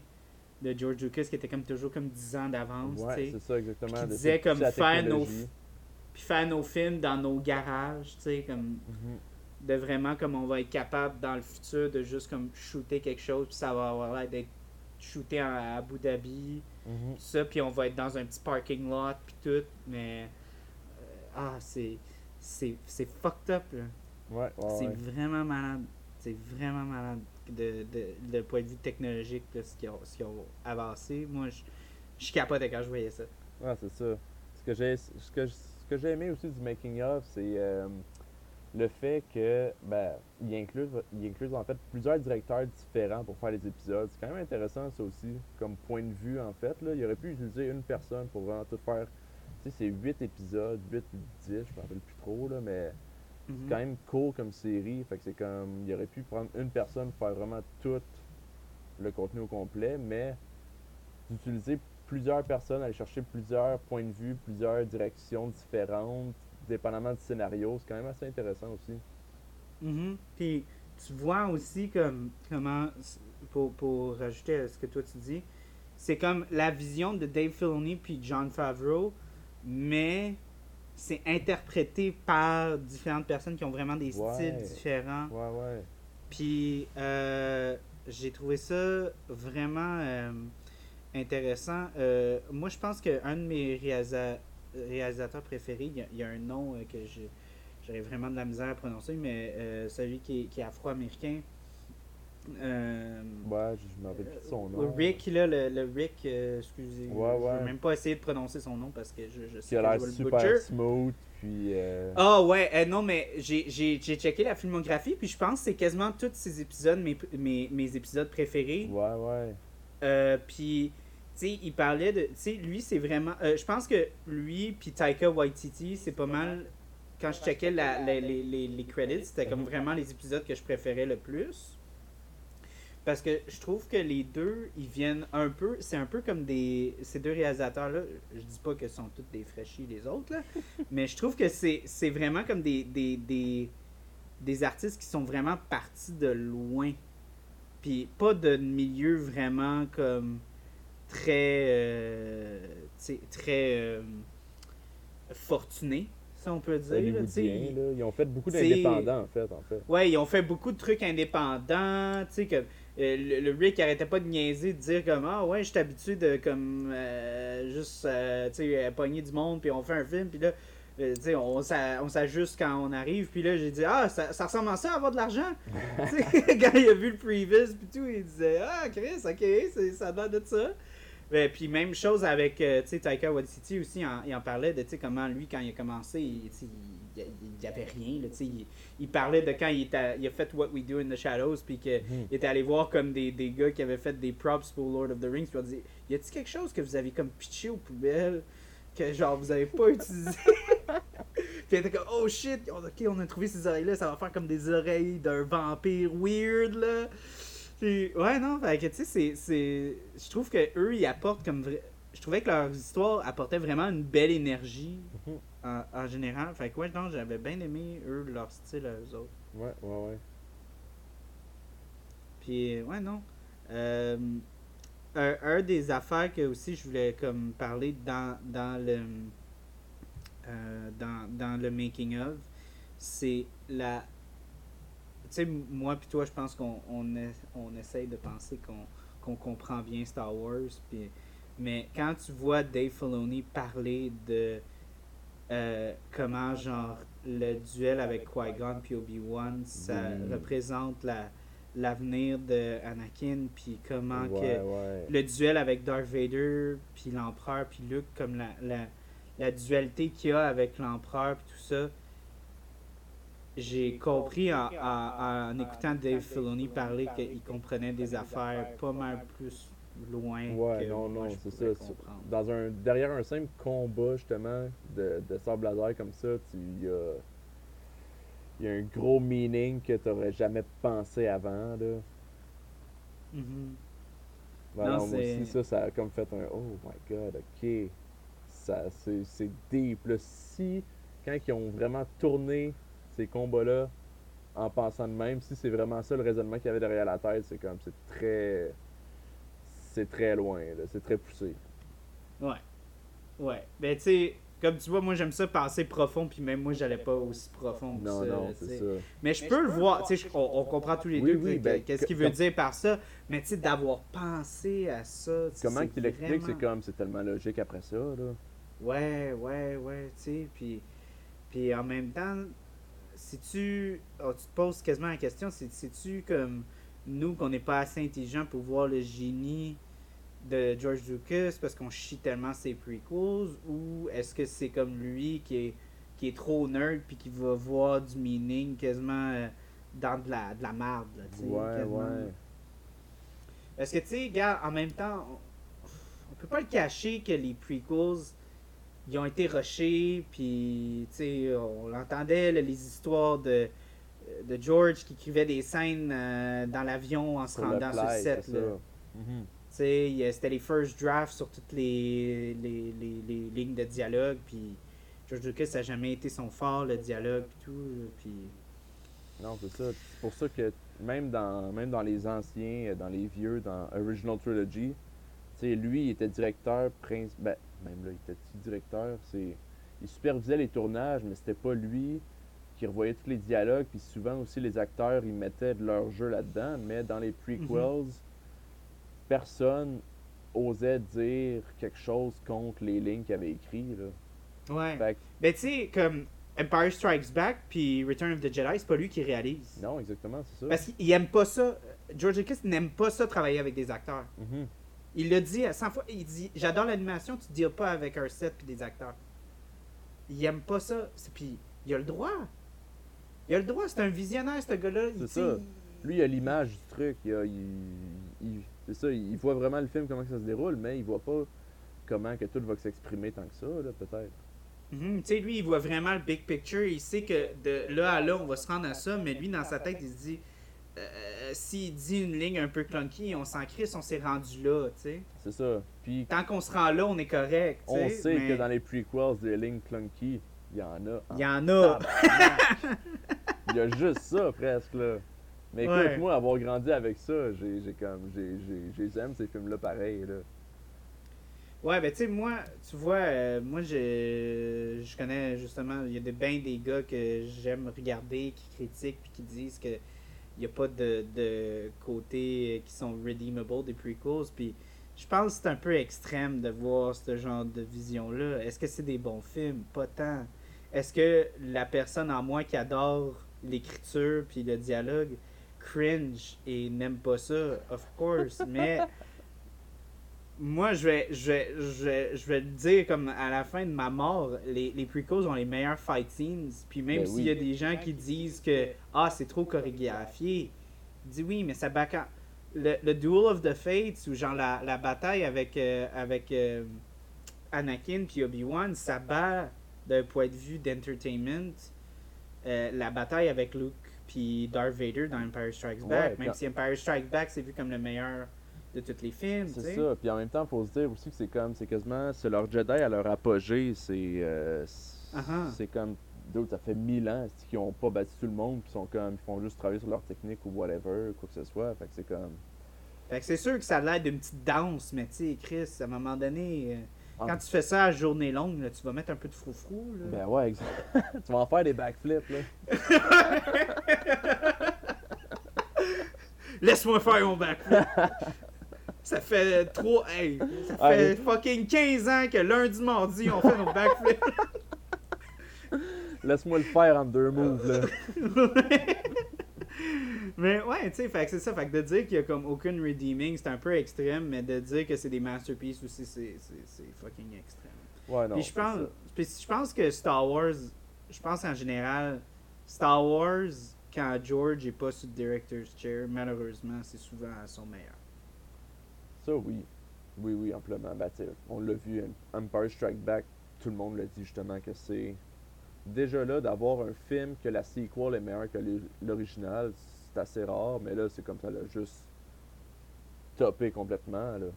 de George Lucas qui était comme toujours comme 10 ans d'avance, Ouais, c'est ça, exactement. Qui disait comme faire nos, puis faire nos films dans nos garages, tu sais, comme Mhm. de vraiment comme on va être capable dans le futur de juste comme shooter quelque chose puis ça va avoir l'air d'être shooté à Abu Dhabi, Mhm. tout ça, puis on va être dans un petit parking lot puis tout, mais euh, ah c'est c'est c'est fucked up là. Ouais, ouais, C'est ouais. vraiment malade. C'est vraiment malade de, de, de point de vue technologique, là, ce qu'ils ont, avancé. Moi, je, je capotais quand je voyais ça. Ouais, c'est ça. Ce que j'ai ce que, ce que j'ai aimé aussi du making of, c'est euh, le fait que ben il inclut il inclut en fait plusieurs directeurs différents pour faire les épisodes. C'est quand même intéressant ça aussi comme point de vue en fait là, il aurait pu utiliser une personne pour vraiment tout faire. Tu sais, c'est 8 épisodes, 8 ou 10, je me rappelle plus trop là, mais Mhm. c'est quand même court comme série, fait que c'est comme il aurait pu prendre une personne pour faire vraiment tout le contenu au complet, mais d'utiliser plusieurs personnes, aller chercher plusieurs points de vue, plusieurs directions différentes, dépendamment du scénario, c'est quand même assez intéressant aussi. Mhm. Puis tu vois aussi comme comment pour, pour rajouter à ce que toi tu dis, c'est comme la vision de Dave Filoni puis John Favreau, mais c'est interprété par différentes personnes qui ont vraiment des Ouais. styles différents. Ouais, ouais. Puis euh, j'ai trouvé ça vraiment euh, intéressant. Euh, moi, je pense qu'un de mes réalisa- réalisateurs préférés, il y, a- il y a un nom que j'aurais vraiment de la misère à prononcer, mais celui qui est, qui est afro-américain. Euh, Ouais, je je me rappelle plus de son nom. Rick, là, le, le Rick, euh, excusez, Ouais, je ouais. vais même pas essayer de prononcer son nom parce que je, je sais Qui a l'air je super butcher. smooth, puis. euh, Ah ouais, euh, non, mais j'ai checké la filmographie, puis je pense que c'est quasiment tous ces épisodes, mes, mes, mes épisodes préférés. Ouais, ouais. Euh, puis, tu sais, il parlait de. Tu sais, lui, c'est vraiment. euh, je pense que lui, puis Taika Waititi, c'est pas mal. Quand je checkais la, la- les, les, les credits, c'était comme vraiment les épisodes que je préférais le plus. Parce que je trouve que les deux, ils viennent un peu. C'est un peu comme des. Ces deux réalisateurs-là, je dis pas que sont tous des fraîchis les autres, là. [LAUGHS] mais je trouve que c'est vraiment comme des, des, des, des artistes qui sont vraiment partis de loin. Puis pas de milieu vraiment comme très. euh, très. euh, fortuné, si on peut dire. là, là. Ils ont fait beaucoup d'indépendants, en fait, en fait. Ouais, ils ont fait beaucoup de trucs indépendants, tu sais, le, le Rick arrêtait pas de niaiser, de dire comme ah ouais, je suis habitué de comme euh, juste euh, tu sais euh, pogner du monde puis on fait un film puis là euh, sais on s'a- on s'ajuste quand on arrive puis là j'ai dit ah ça, ça ressemble à ça avoir de l'argent? [LAUGHS] [LAUGHS] quand il a vu le previous puis tout, il disait ah Chris, OK, ça l'air de ça. Ouais, puis même chose avec, euh, tu sais, Taika Waititi aussi, il en, il en parlait de, tu sais, comment lui, quand il a commencé, il, il, il avait rien, là, tu sais, il, il parlait de quand il, était, il a fait What We Do in the Shadows, puis qu'il Mhm. était allé voir comme des, des gars qui avaient fait des props pour Lord of the Rings, puis il a dit, y a-t-il quelque chose que vous avez comme pitché aux poubelles, que genre vous avez pas utilisé? [LAUGHS] puis il était comme, oh shit, ok, on a trouvé ces oreilles-là, ça va faire comme des oreilles d'un vampire weird, là. Puis, ouais, non, fait que, tu sais, c'est-. Je trouve que eux ils apportent comme. vrai- Je trouvais que leur histoire apportait vraiment une belle énergie Mhm. En, en général. Fait que, ouais, non, j'avais bien aimé, eux, leur style à eux autres. Ouais, ouais, ouais. Puis, ouais, non. Euh, un, un des affaires que aussi je voulais comme parler dans, dans le. euh, dans, dans le making of, c'est la. Tu sais, moi puis toi, je pense qu'on on, est- on essaye de penser qu'on qu'on comprend bien Star Wars. Puis, mais quand tu vois Dave Filoni parler de euh, comment, genre, le duel avec Qui-Gon puis Obi-Wan, ça Mm. représente la l'avenir de Anakin, puis comment ouais, que ouais. le duel avec Darth Vader, puis l'empereur, puis Luke, comme la, la, la dualité qu'il y a avec l'empereur, puis tout ça, j'ai compris en, en- en écoutant Dave Filoni parler qu'il comprenait des affaires pas mal plus loin Ouais, que non, moi, non, c'est ça. comprendre. Dans un, derrière un simple combat, justement, de, de sable laser comme ça, il y y a un gros meaning que tu n'aurais jamais pensé avant, là. Mhm. Ben Non, non, moi c'est- aussi, ça, ça a comme fait un Oh my god, ok. C'est deep. Là, si, quand ils ont vraiment tourné ces combats-là en pensant de même, si c'est vraiment ça le raisonnement qu'il y avait derrière la tête, c'est comme, c'est très. C'est très loin, là, c'est très poussé. Ouais. Ouais. Ben, tu sais, comme tu vois, moi, j'aime ça penser profond, puis même moi, j'allais pas aussi profond que Non, ça. non, c'est ça. Mais je peux le voir, tu sais, on, on comprend tous les Oui, deux oui, ben, qu'est-ce que- qu'il veut comme- dire par ça, mais tu sais, d'avoir pensé à ça. tu sais, Comment c'est qu'il l'explique, c'est vraiment- comme, c'est tellement logique après ça, là. Ouais, ouais, ouais, tu sais, puis, puis en même temps, si tu, oh, tu te poses quasiment la question, c'est tu comme nous qu'on n'est pas assez intelligent pour voir le génie de George Lucas parce qu'on chie tellement ses prequels ou est-ce que c'est comme lui qui est, qui est trop nerd puis qui va voir du meaning quasiment euh, dans de la, de la merde, là, Ouais, quasiment. ouais. Parce que, tu sais, gars, en même temps, on, on peut pas le cacher que les prequels, ils ont été rushés, puis, tu sais, on l'entendait, les histoires de, de George qui écrivait des scènes euh, dans l'avion en se rendant sur le set, là. Mhm. C'était les first drafts sur toutes les, les, les, les lignes de dialogue, puis George Lucas, ça n'a jamais été son fort, le dialogue, puis tout, puis... Non, c'est ça. C'est pour ça que même dans, même dans les anciens, euh, dans les vieux, dans Original Trilogy, lui, il était directeur, prince, ben, même là, il était directeur, c'est, il supervisait les tournages, mais c'était pas lui qui revoyait tous les dialogues, puis souvent aussi les acteurs, ils mettaient de leur jeu là-dedans, mais dans les prequels, personne osait dire quelque chose contre les lignes qu'il avait écrites, là. Ouais. Fait que, Ben, tu sais, comme Empire Strikes Back puis Return of the Jedi, c'est pas lui qui réalise. non, exactement, c'est ça. Parce qu'il aime pas ça. George Lucas n'aime pas ça travailler avec des acteurs. Mhm. Il l'a dit à 100 fois. Il dit J'adore l'animation, tu te dis pas avec un set puis des acteurs. Il aime pas ça. Puis il a le droit. Il a le droit, c'est un visionnaire, ce gars-là. C'est ça. Lui, il a l'image du truc. Il, a- il- il- c'est ça, il voit vraiment le film, comment que ça se déroule, mais il voit pas comment que tout va s'exprimer tant que ça, là, peut-être. Mhm, tu sais, lui, il voit vraiment le big picture. Il sait que de là à là, on va se rendre à ça, mais lui, dans sa tête, il se dit euh, s'il dit une ligne un peu clunky, on s'en crisse, on s'est rendu là, tu sais. C'est ça. Puis, Tant qu'on se rend là, on est correct, on sait mais que dans les prequels, des lignes clunky, il y en a. Il y en a. [LAUGHS] Il y a juste ça, presque, là. Mais écoute, Ouais. moi, avoir grandi avec ça, j'ai j'ai comme. j'ai- j'ai- J'aime ces films-là pareil, là. Ouais, ben tu sais, moi, tu vois, euh, moi, je, je connais justement, il y a de, ben des gars que j'aime regarder, qui critiquent, puis qui disent que il n'y a pas de, de côté qui sont redeemable des prequels, puis je pense que c'est un peu extrême de voir ce genre de vision-là. Est-ce que c'est des bons films? Pas tant. Est-ce que la personne en moi qui adore l'écriture puis le dialogue cringe et n'aime pas ça? Of course, [LAUGHS] mais moi, je vais, je, vais, je, vais, je vais le dire comme à la fin de ma mort, les, les prequels ont les meilleurs fight scenes. Puis même Ben s'il oui. y a des gens qui disent que ah, c'est trop chorégraphié, dis oui, mais ça back en- le, le Duel of the Fates, ou genre la, la bataille avec, euh, avec euh, Anakin puis Obi-Wan, ça bat d'un point de vue d'entertainment euh, la bataille avec Luke puis Darth Vader dans Empire Strikes Back. Ouais, même si Empire Strikes Back, c'est vu comme le meilleur de tous les films. C'est ça. Puis en même temps, faut se dire aussi que c'est comme, c'est quasiment, c'est leur Jedi à leur apogée. C'est, euh, c'est Uh-huh. c'est comme, d'autres, ça fait mille ans qu'ils ont pas battu tout le monde, puis sont comme, ils font juste travailler sur leur technique ou whatever, quoi que ce soit. Fait que c'est comme. Fait que c'est sûr que ça a l'air d'une petite danse, mais tu sais, Chris, à un moment donné, Ah. quand tu fais ça à journée longue, là, tu vas mettre un peu de froufrou. Là. Ben ouais, exact. [LAUGHS] tu vas en faire des backflips, là. [LAUGHS] Laisse-moi faire mon bac. [LAUGHS] ça fait trop. Hey, ça fait Allez. fucking 15 ans que lundi, mardi, on fait nos backflips. Laisse-moi le faire en deux moves, là. Mais ouais, tu sais, c'est ça. Fait que de dire qu'il y a comme aucune redeeming, c'est un peu extrême, mais de dire que c'est des masterpieces aussi, c'est fucking extrême. Ouais, non. Puis je c'est pense, puis je pense que Star Wars, je pense en général, Star Wars, quand George est pas sur le director's chair, malheureusement, c'est souvent à son meilleur. Ça, oui. Oui, oui, amplement. Sais, on l'a vu, Empire Strike Back, tout le monde l'a dit justement que c'est. Déjà là, d'avoir un film que la sequel est meilleure que l'ori- l'original, c'est assez rare, mais là, c'est comme ça, l'a juste topé complètement, là.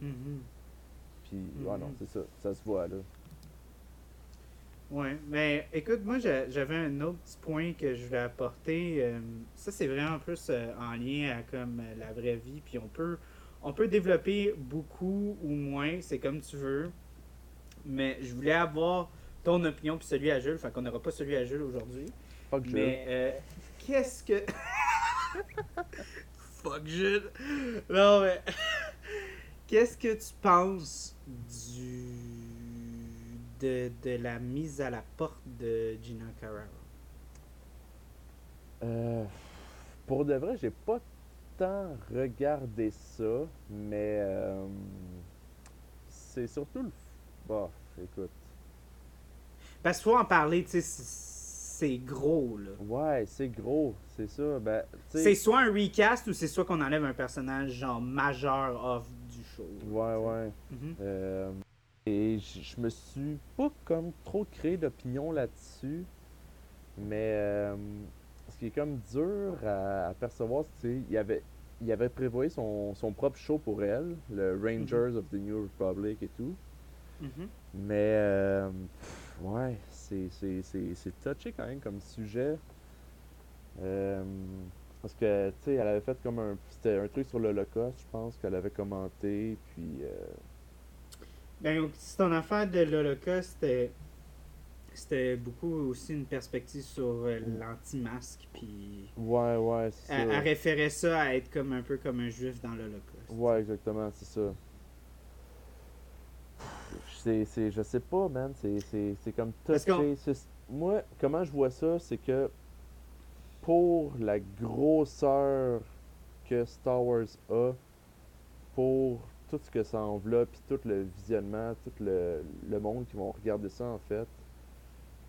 Mhm. Puis, ouais, non, Mhm. c'est ça, ça se voit, là. Ouais, mais écoute, moi j'a- j'avais un autre petit point que je voulais apporter. euh, ça, c'est vraiment plus euh, en lien à comme euh, la vraie vie. Puis on peut, on peut développer beaucoup ou moins, c'est comme tu veux. Mais je voulais avoir ton opinion puis celui à Jules. Fait qu'on n'aura pas celui à Jules aujourd'hui. Mais euh, qu'est-ce que. [LAUGHS] Fuck Jules! Non, mais. [LAUGHS] qu'est-ce que tu penses du. De, de la mise à la porte de Gina Carano? Euh, pour de vrai, j'ai pas tant regardé ça, mais euh, c'est surtout le. Bah, écoute. Parce qu'il faut en parler, tu sais, c'est- gros, là. Ouais, c'est gros, c'est ça. Ben, C'est soit un recast ou c'est soit qu'on enlève un personnage, genre, majeur off du show. Ouais, ouais. Mhm. Euh, et je me suis pas comme trop créé d'opinion là-dessus. Mais euh, ce qui est comme dur à, à percevoir, c'est qu'il avait, il avait prévoyé son, son propre show pour elle, le Rangers of the New Republic et tout. Mhm. Mais euh, pff, ouais, c'est, c'est, c'est, c'est touché quand même comme sujet. Euh, parce que, tu sais, elle avait fait comme un. C'était un truc sur l'Holocauste, je pense, qu'elle avait commenté. Puis. euh, Ben, si ton affaire de l'Holocauste, c'était, beaucoup aussi une perspective sur euh, l'anti-masque, puis Ouais, ouais, c'est elle, elle ça. référait ça à être comme un peu comme un juif dans l'Holocauste. Ouais, exactement, c'est ça. C'est, c'est, je sais pas, man, c'est, c'est, c'est comme touché. Moi, comment je vois ça, c'est que pour la grosseur que Star Wars a, pour tout ce que ça enveloppe, puis tout le visionnement, tout le, le monde qui vont regarder ça, en fait,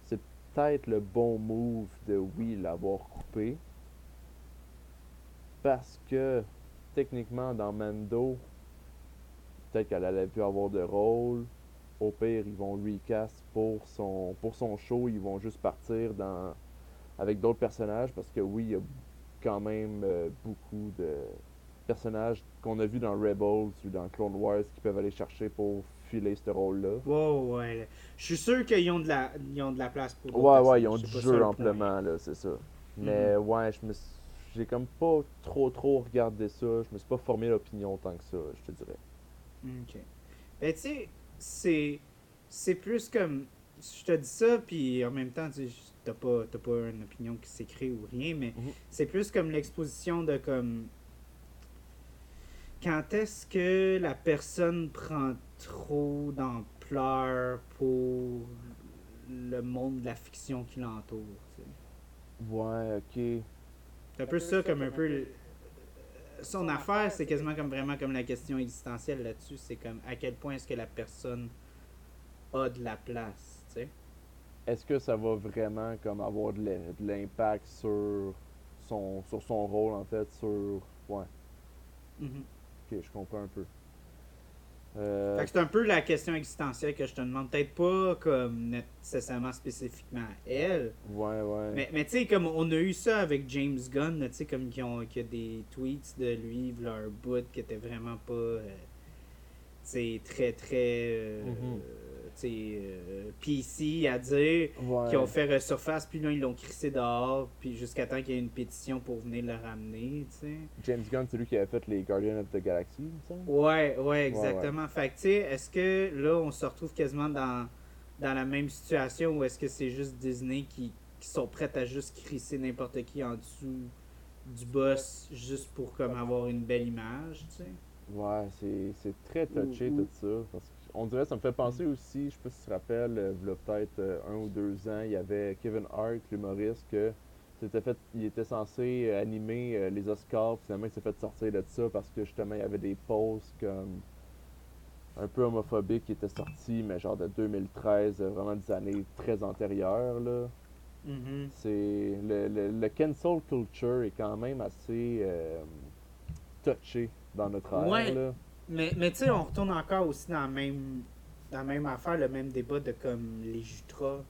c'est peut-être le bon move de, oui, l'avoir coupé. Parce que, techniquement, dans Mando, peut-être qu'elle allait plus avoir de rôle. Au pire, ils vont recast pour son, pour son show. Ils vont juste partir dans, avec d'autres personnages parce que oui, il y a quand même euh, beaucoup de personnages qu'on a vus dans Rebels ou dans Clone Wars qui peuvent aller chercher pour filer ce rôle-là. Wow, ouais. Je suis sûr qu'ils ont de la, ils ont de la place pour Ouais, ouais, ils ont du jeu le amplement, là, c'est ça. Mais ouais, je me j'ai comme pas trop trop regardé ça. Je me suis pas formé l'opinion tant que ça, je te dirais. Ok. Ben, tu sais, c'est. C'est plus comme. Je te dis ça, puis en même temps, tu t'as pas, t'as pas une opinion qui s'écrit ou rien, mais Mhm. c'est plus comme l'exposition de comme. Quand est-ce que la personne prend trop d'ampleur pour le monde de la fiction qui l'entoure, tu sais? Ouais, ok. C'est un peu ça comme un peu. Son affaire, c'est quasiment comme vraiment comme la question existentielle là-dessus. C'est comme à quel point est-ce que la personne a de la place, tu sais? Est-ce que ça va vraiment comme avoir de l'im- de l'impact sur son, sur son rôle, en fait, sur... Ouais, Mhm. ok, je comprends un peu. Euh, Fait que c'est un peu la question existentielle que je te demande. Peut-être pas comme nécessairement spécifiquement à elle. ouais, ouais. Mais, mais tu sais, comme on a eu ça avec James Gunn, tu sais, comme qui ont, qui a des tweets de lui, leur bout qui était vraiment pas. euh, tu sais, très, très. euh, Mhm. sais, euh, PC à dire. ouais. Qui ont fait resurface, puis là, ils l'ont crissé dehors, puis jusqu'à temps qu'il y ait une pétition pour venir le ramener, tu sais. James Gunn, c'est lui qui avait fait les Guardians of the Galaxy, semble. Ouais, ouais, exactement. Fait que, tu sais, est-ce que là, on se retrouve quasiment dans, dans la même situation ou est-ce que c'est juste Disney qui, qui sont prêts à juste crisser n'importe qui en dessous du boss juste pour comme avoir une belle image, tu sais? Ouais, c'est c'est très touché Ou- ou- tout ça. Parce qu'on dirait, ça me fait penser aussi, je sais pas si tu te rappelles, euh, il y a peut-être euh, un ou deux ans, il y avait Kevin Hart, l'humoriste, que c'était fait, il était censé euh, animer les Oscars, puis finalement il s'est fait sortir de ça parce que justement il y avait des posts comme un peu homophobiques qui étaient sortis, mais genre de 2013, euh, vraiment des années très antérieures là. Mhm. C'est le, le, le cancel culture est quand même assez euh, touché dans notre ère Ouais. là. Mais, mais tu sais, on retourne encore aussi dans la même, dans la même affaire, le même débat de comme les Jutras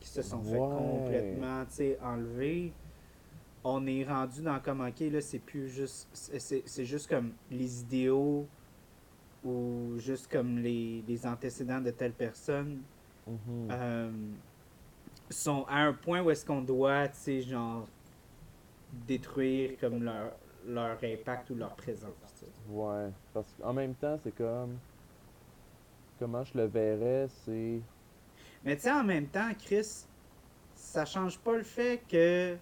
qui se sont fait complètement, enlever. On est rendu dans comme, ok, là, c'est plus juste, c'est- juste comme les idéaux ou juste comme les, les antécédents de telle personne Mhm. euh, sont à un point où est-ce qu'on doit, tu sais, genre, détruire comme leur, leur impact ou leur présence. Ouais, parce qu'en même temps, c'est comme. Comment je le verrais, c'est. Mais tu sais, en même temps, Chris, ça change pas le fait que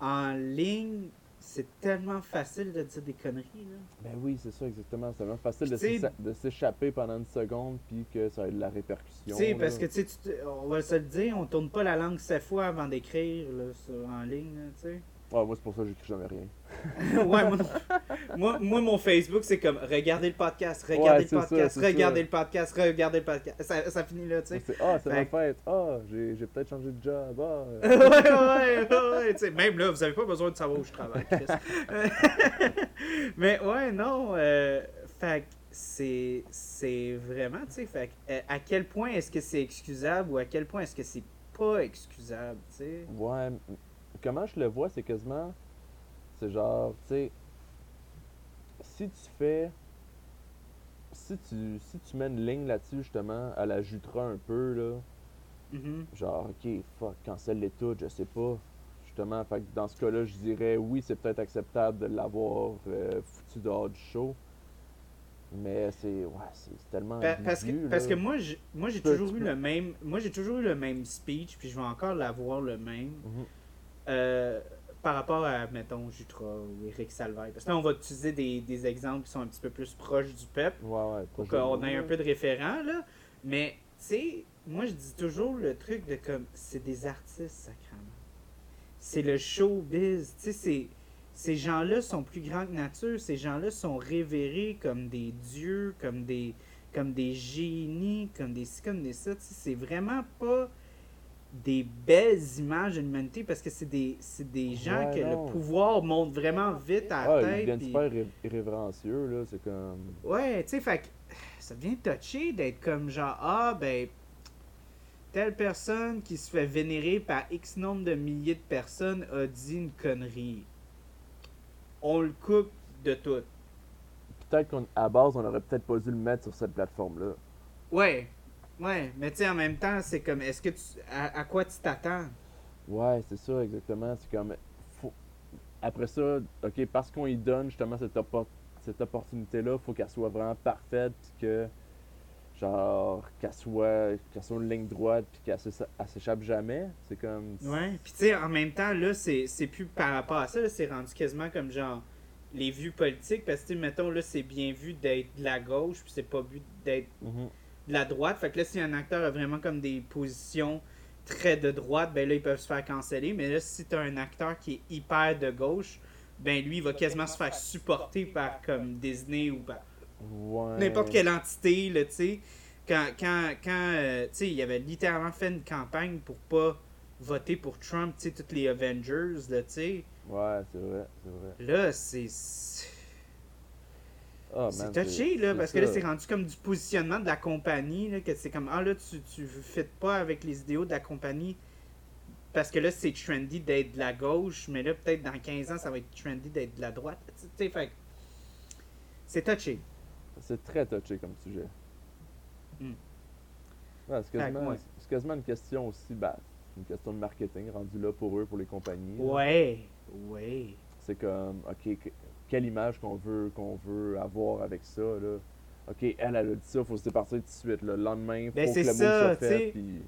en ligne, c'est tellement facile de dire des conneries. Là. Ben oui, c'est ça, exactement. C'est vraiment facile de s'échapper pendant une seconde, puis que ça ait de la répercussion. Tu sais, parce que tu sais, on va se le dire, on tourne pas la langue sept fois avant d'écrire en ligne, tu sais. Ouais, moi, c'est pour ça que j'écris jamais rien. [LAUGHS] ouais, moi, moi, moi, mon Facebook, c'est comme regardez le podcast, regardez Ouais, le ça, podcast, regardez ça. le podcast, regardez le podcast. Ça, ça finit là, tu sais. Ah, c'est ma fête. Ah, j'ai j'ai peut-être changé de job. Ah. [LAUGHS] ouais, ouais, ouais, même là, vous avez pas besoin de savoir où je travaille, Chris. [LAUGHS] Mais ouais, non, euh, fait c'est c'est vraiment, tu sais, fait euh, à quel point est-ce que c'est excusable ou à quel point est-ce que c'est pas excusable, tu sais? Ouais, comment je le vois, c'est quasiment. C'est genre, tu sais. Si tu fais. Si tu, si tu mets une ligne là-dessus, justement, à la jutera un peu, là. Mhm. Genre, ok, fuck, cancelle les toutes, je sais pas. Justement, fait que dans ce cas-là, je dirais oui, c'est peut-être acceptable de l'avoir euh, foutu dehors du show. Mais c'est. Ouais, c'est tellement. Pa- parce que, parce que moi, j'ai- moi j'ai toujours eu le même moi j'ai toujours eu le même speech puis je vais encore l'avoir le même Mhm. Euh, par rapport à mettons Jutra ou Eric Salvaille parce que là on va utiliser des, des exemples qui sont un petit peu plus proches du peuple Ouais, ouais. pour qu'on ait un peu de référent là. Mais tu sais moi je dis toujours le truc de comme c'est des artistes sacrément. C'est le showbiz. Tu sais ces gens-là sont plus grands que nature. Ces gens-là sont révérés comme des dieux comme des comme des génies comme des ci comme des ça. Tu sais, c'est vraiment pas des belles images de l'humanité parce que c'est des, c'est des gens Ouais, que non. le pouvoir monte vraiment vite à la Ah, ils tête. deviennent super irré- irrévérencieux, là. C'est comme. Ouais, tu sais, fait ça devient touché d'être comme genre, ah, ben, telle personne qui se fait vénérer par X nombre de milliers de personnes a dit une connerie. On le coupe de tout. Peut-être qu'à base, on aurait peut-être pas dû le mettre sur cette plateforme-là. Ouais, ouais, mais tu sais, en même temps, c'est comme, est-ce que tu. À, à quoi tu t'attends? Ouais, c'est ça, exactement. C'est comme. faut- Après ça, ok, parce qu'on y donne justement cette, cette opportunité-là, faut qu'elle soit vraiment parfaite, puis que. Genre, qu'elle soit, qu'elle soit une ligne droite, puis qu'elle s'é- elle s'échappe jamais. C'est comme. Ouais, puis tu sais, en même temps, là, c'est plus par rapport à ça, c'est rendu quasiment comme genre les vues politiques, parce que, mettons, là, c'est bien vu d'être de la gauche, puis c'est pas vu d'être Mhm. De la droite. Fait que là, si un acteur a vraiment comme des positions très de droite, ben là, ils peuvent se faire canceller. Mais là, si t'as un acteur qui est hyper de gauche, ben lui, il va quasiment se faire supporter par comme Disney ou par Ouais. n'importe quelle entité, là, tu sais. Quand, quand, quand euh, tu sais, il avait littéralement fait une campagne pour pas voter pour Trump, tu sais, tous les Avengers, là, tu sais. Ouais, c'est vrai, c'est vrai. Là, c'est. C'est Ah, c'est touché, là, parce que là, c'est rendu comme du positionnement de la compagnie, là, que c'est comme, ah là, tu, tu fais pas avec les idéaux de la compagnie, parce que là, c'est trendy d'être de la gauche, mais là, peut-être dans 15 ans, ça va être trendy d'être de la droite, tu sais, fait c'est touché. C'est très touché comme sujet. Hmm. Ouais, c'est, quasiment, ouais. c'est une question aussi, bah, une question de marketing rendue là pour eux, pour les compagnies. là. Ouais, ouais. C'est comme, ok, quelle image qu'on veut, qu'on veut avoir avec ça, là. Ok, elle, elle a dit ça, faut se départir tout de suite, là. Le lendemain, faut Ben, que c'est le mot ça, soit fait, puis...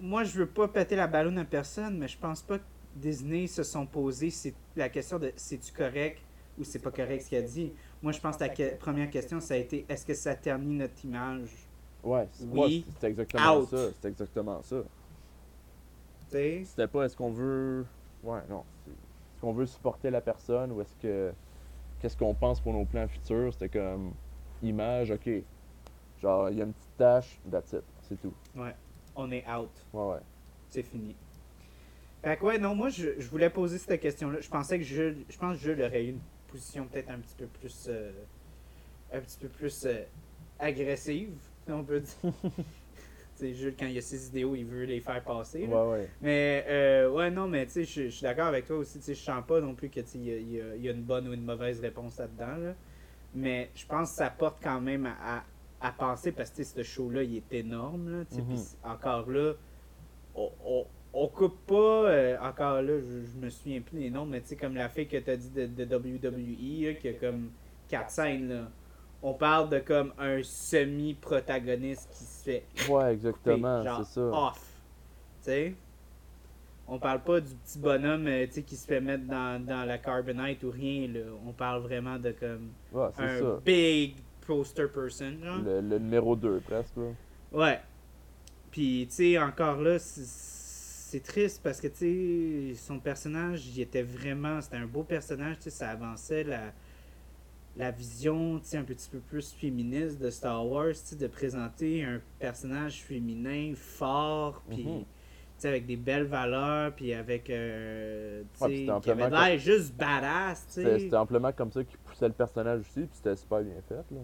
moi, je veux pas péter la ballonne à personne, mais je pense pas que Disney se sont posés la question de c'est-tu correct ou c'est pas correct ce qu'il a dit. Moi, je pense que la que- première question, ça a été est-ce que ça ternit notre image? Ouais, c'est, Oui. exactement Out. ça, c'est exactement ça. C'était pas est-ce qu'on veut. Ouais, non. Est-ce qu'on veut supporter la personne ou est-ce que. Qu'est-ce qu'on pense pour nos plans futurs? C'était comme. Image, ok. Genre, il y a une petite tâche, that's it. C'est tout. On est out. Ouais, ouais. C'est fini. Fait que ouais, non, moi, je, je voulais poser cette question-là. Je pensais que je, je pense que Jules aurait eu une position peut-être un petit peu plus, euh, un petit peu plus euh, agressive, si on peut dire. [LAUGHS] Jules, quand il y a ses idéaux, il veut les faire passer. là. Ouais, ouais. Mais, euh, ouais, non, mais tu sais, je suis d'accord avec toi aussi. Je sens pas non plus que tu sais, il y, y y a une bonne ou une mauvaise réponse là-dedans. Là. Mais je pense que ça porte quand même à, à, à penser parce que ce show-là, il est énorme. Là, Mhm. c- encore là, on, on, on coupe pas. euh, encore là, je, je me souviens plus des noms, mais tu sais, comme la fille que tu as dit de, de WWE, là, qui a comme quatre scènes. Là. On parle de comme un semi-protagoniste qui se fait Ouais, exactement, genre c'est ça. off. Tu sais? On parle pas du petit bonhomme euh, tu sais, qui se fait mettre dans, dans la carbonite ou rien. Là. On parle vraiment de comme Ouais, un ça. big poster person. Genre. Le, le numéro 2, presque, là. Ouais. Puis, tu sais, encore là, c'est- c'est triste parce que, tu sais, son personnage, il était vraiment. C'était un beau personnage, tu sais, ça avançait la, la vision, un petit peu plus féministe de Star Wars, de présenter un personnage féminin fort, puis. Mhm. avec des belles valeurs, puis avec. Euh, Ouais, qui avait juste badass, C'était amplement comme ça qu'il poussait le personnage aussi, puis c'était super bien fait, là.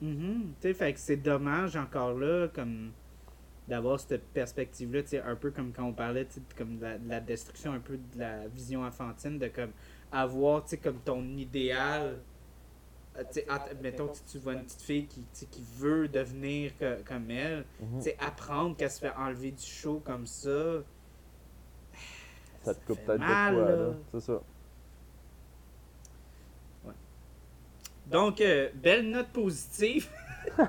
Tu sais, fait que c'est dommage encore là, comme d'avoir cette perspective-là, un peu comme quand on parlait, comme de la, de la destruction, un peu de la vision enfantine, de comme avoir, comme ton idéal. euh, Tu sais, att- mettons que tu vois une petite fille qui, qui veut devenir que- comme elle, sais, apprendre qu'elle se fait enlever du show comme ça. Ça te coupe peut-être de quoi, là. là. C'est ça. Donc, euh, belle note positive. [LAUGHS]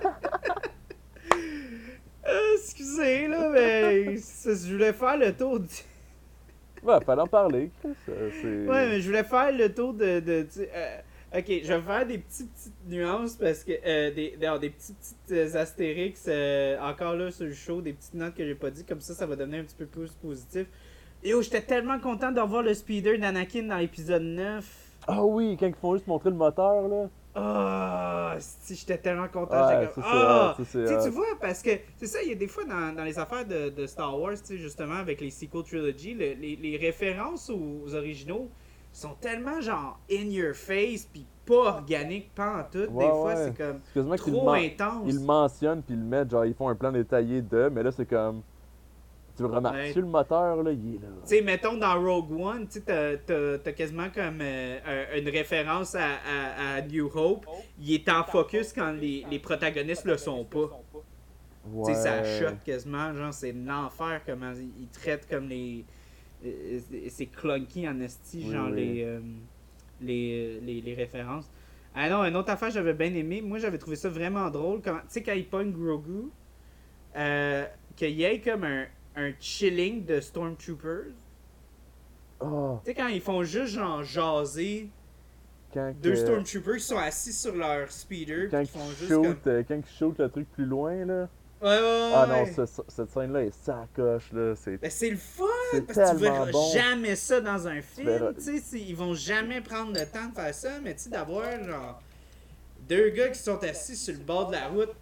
Euh, excusez, là, mais ça, je voulais faire le tour du... Ouais, fallait en parler, Chris. euh. Ouais, mais je voulais faire le tour de... de euh, ok, je vais faire des petites, petites nuances parce que... euh, des, non, des petits, petites euh, astérix euh, encore là sur le show, des petites notes que j'ai pas dit, comme ça, ça va devenir un petit peu plus positif. Yo, j'étais tellement content de revoir le speeder d'Anakin dans l'épisode 9. Ah oui, quand ils font juste montrer le moteur, là. Ah, si j'étais tellement content. Ouais, ça, comme, c'est ah! hot, ça, c'est Tu vois, parce que c'est ça, il y a des fois dans, dans les affaires de, de Star Wars, justement, avec les sequel trilogy, le- les, les références aux, originaux sont tellement genre in your face, puis pas organiques, pas en tout. des fois, ouais. c'est comme le, trop intense. ils le mentionnent, puis ils le mettent, genre, ils font un plan détaillé de, mais là, c'est comme... Tu remarques, Ouais. sur le moteur, là, il est là. Tu sais, mettons dans Rogue One, tu t'as- t'as quasiment comme euh, un- une référence à, à- à New Hope. Il est en focus quand les, les protagonistes le sont pas. Tu sais, ça choque quasiment, genre, c'est l'enfer comment ils traitent comme les. Euh, C'est clunky en esti, Oui, genre oui. Les, euh, les, les, les références. Ah non, une autre affaire, j'avais bien aimé. Moi, j'avais trouvé ça vraiment drôle. Tu sais, quand il pogne Grogu, euh, qu'il y ait comme un, un chilling de Stormtroopers. Ah, Tu sais, quand ils font juste genre jaser, quand deux que- Stormtroopers qui sont assis sur leur speeder, Quand font ils juste shoot, comme. euh, quand ils shoot le truc plus loin, là. Ouais, ouais, ouais. Ah non, ce- ce- cette scène-là est sacoche, là. C'est... Ben, c'est le fun! Parce que tu verras bon. jamais ça dans un film. Tu sais, ils vont jamais prendre le temps de faire ça, mais tu sais, d'avoir genre deux gars qui sont assis sur le bord de la route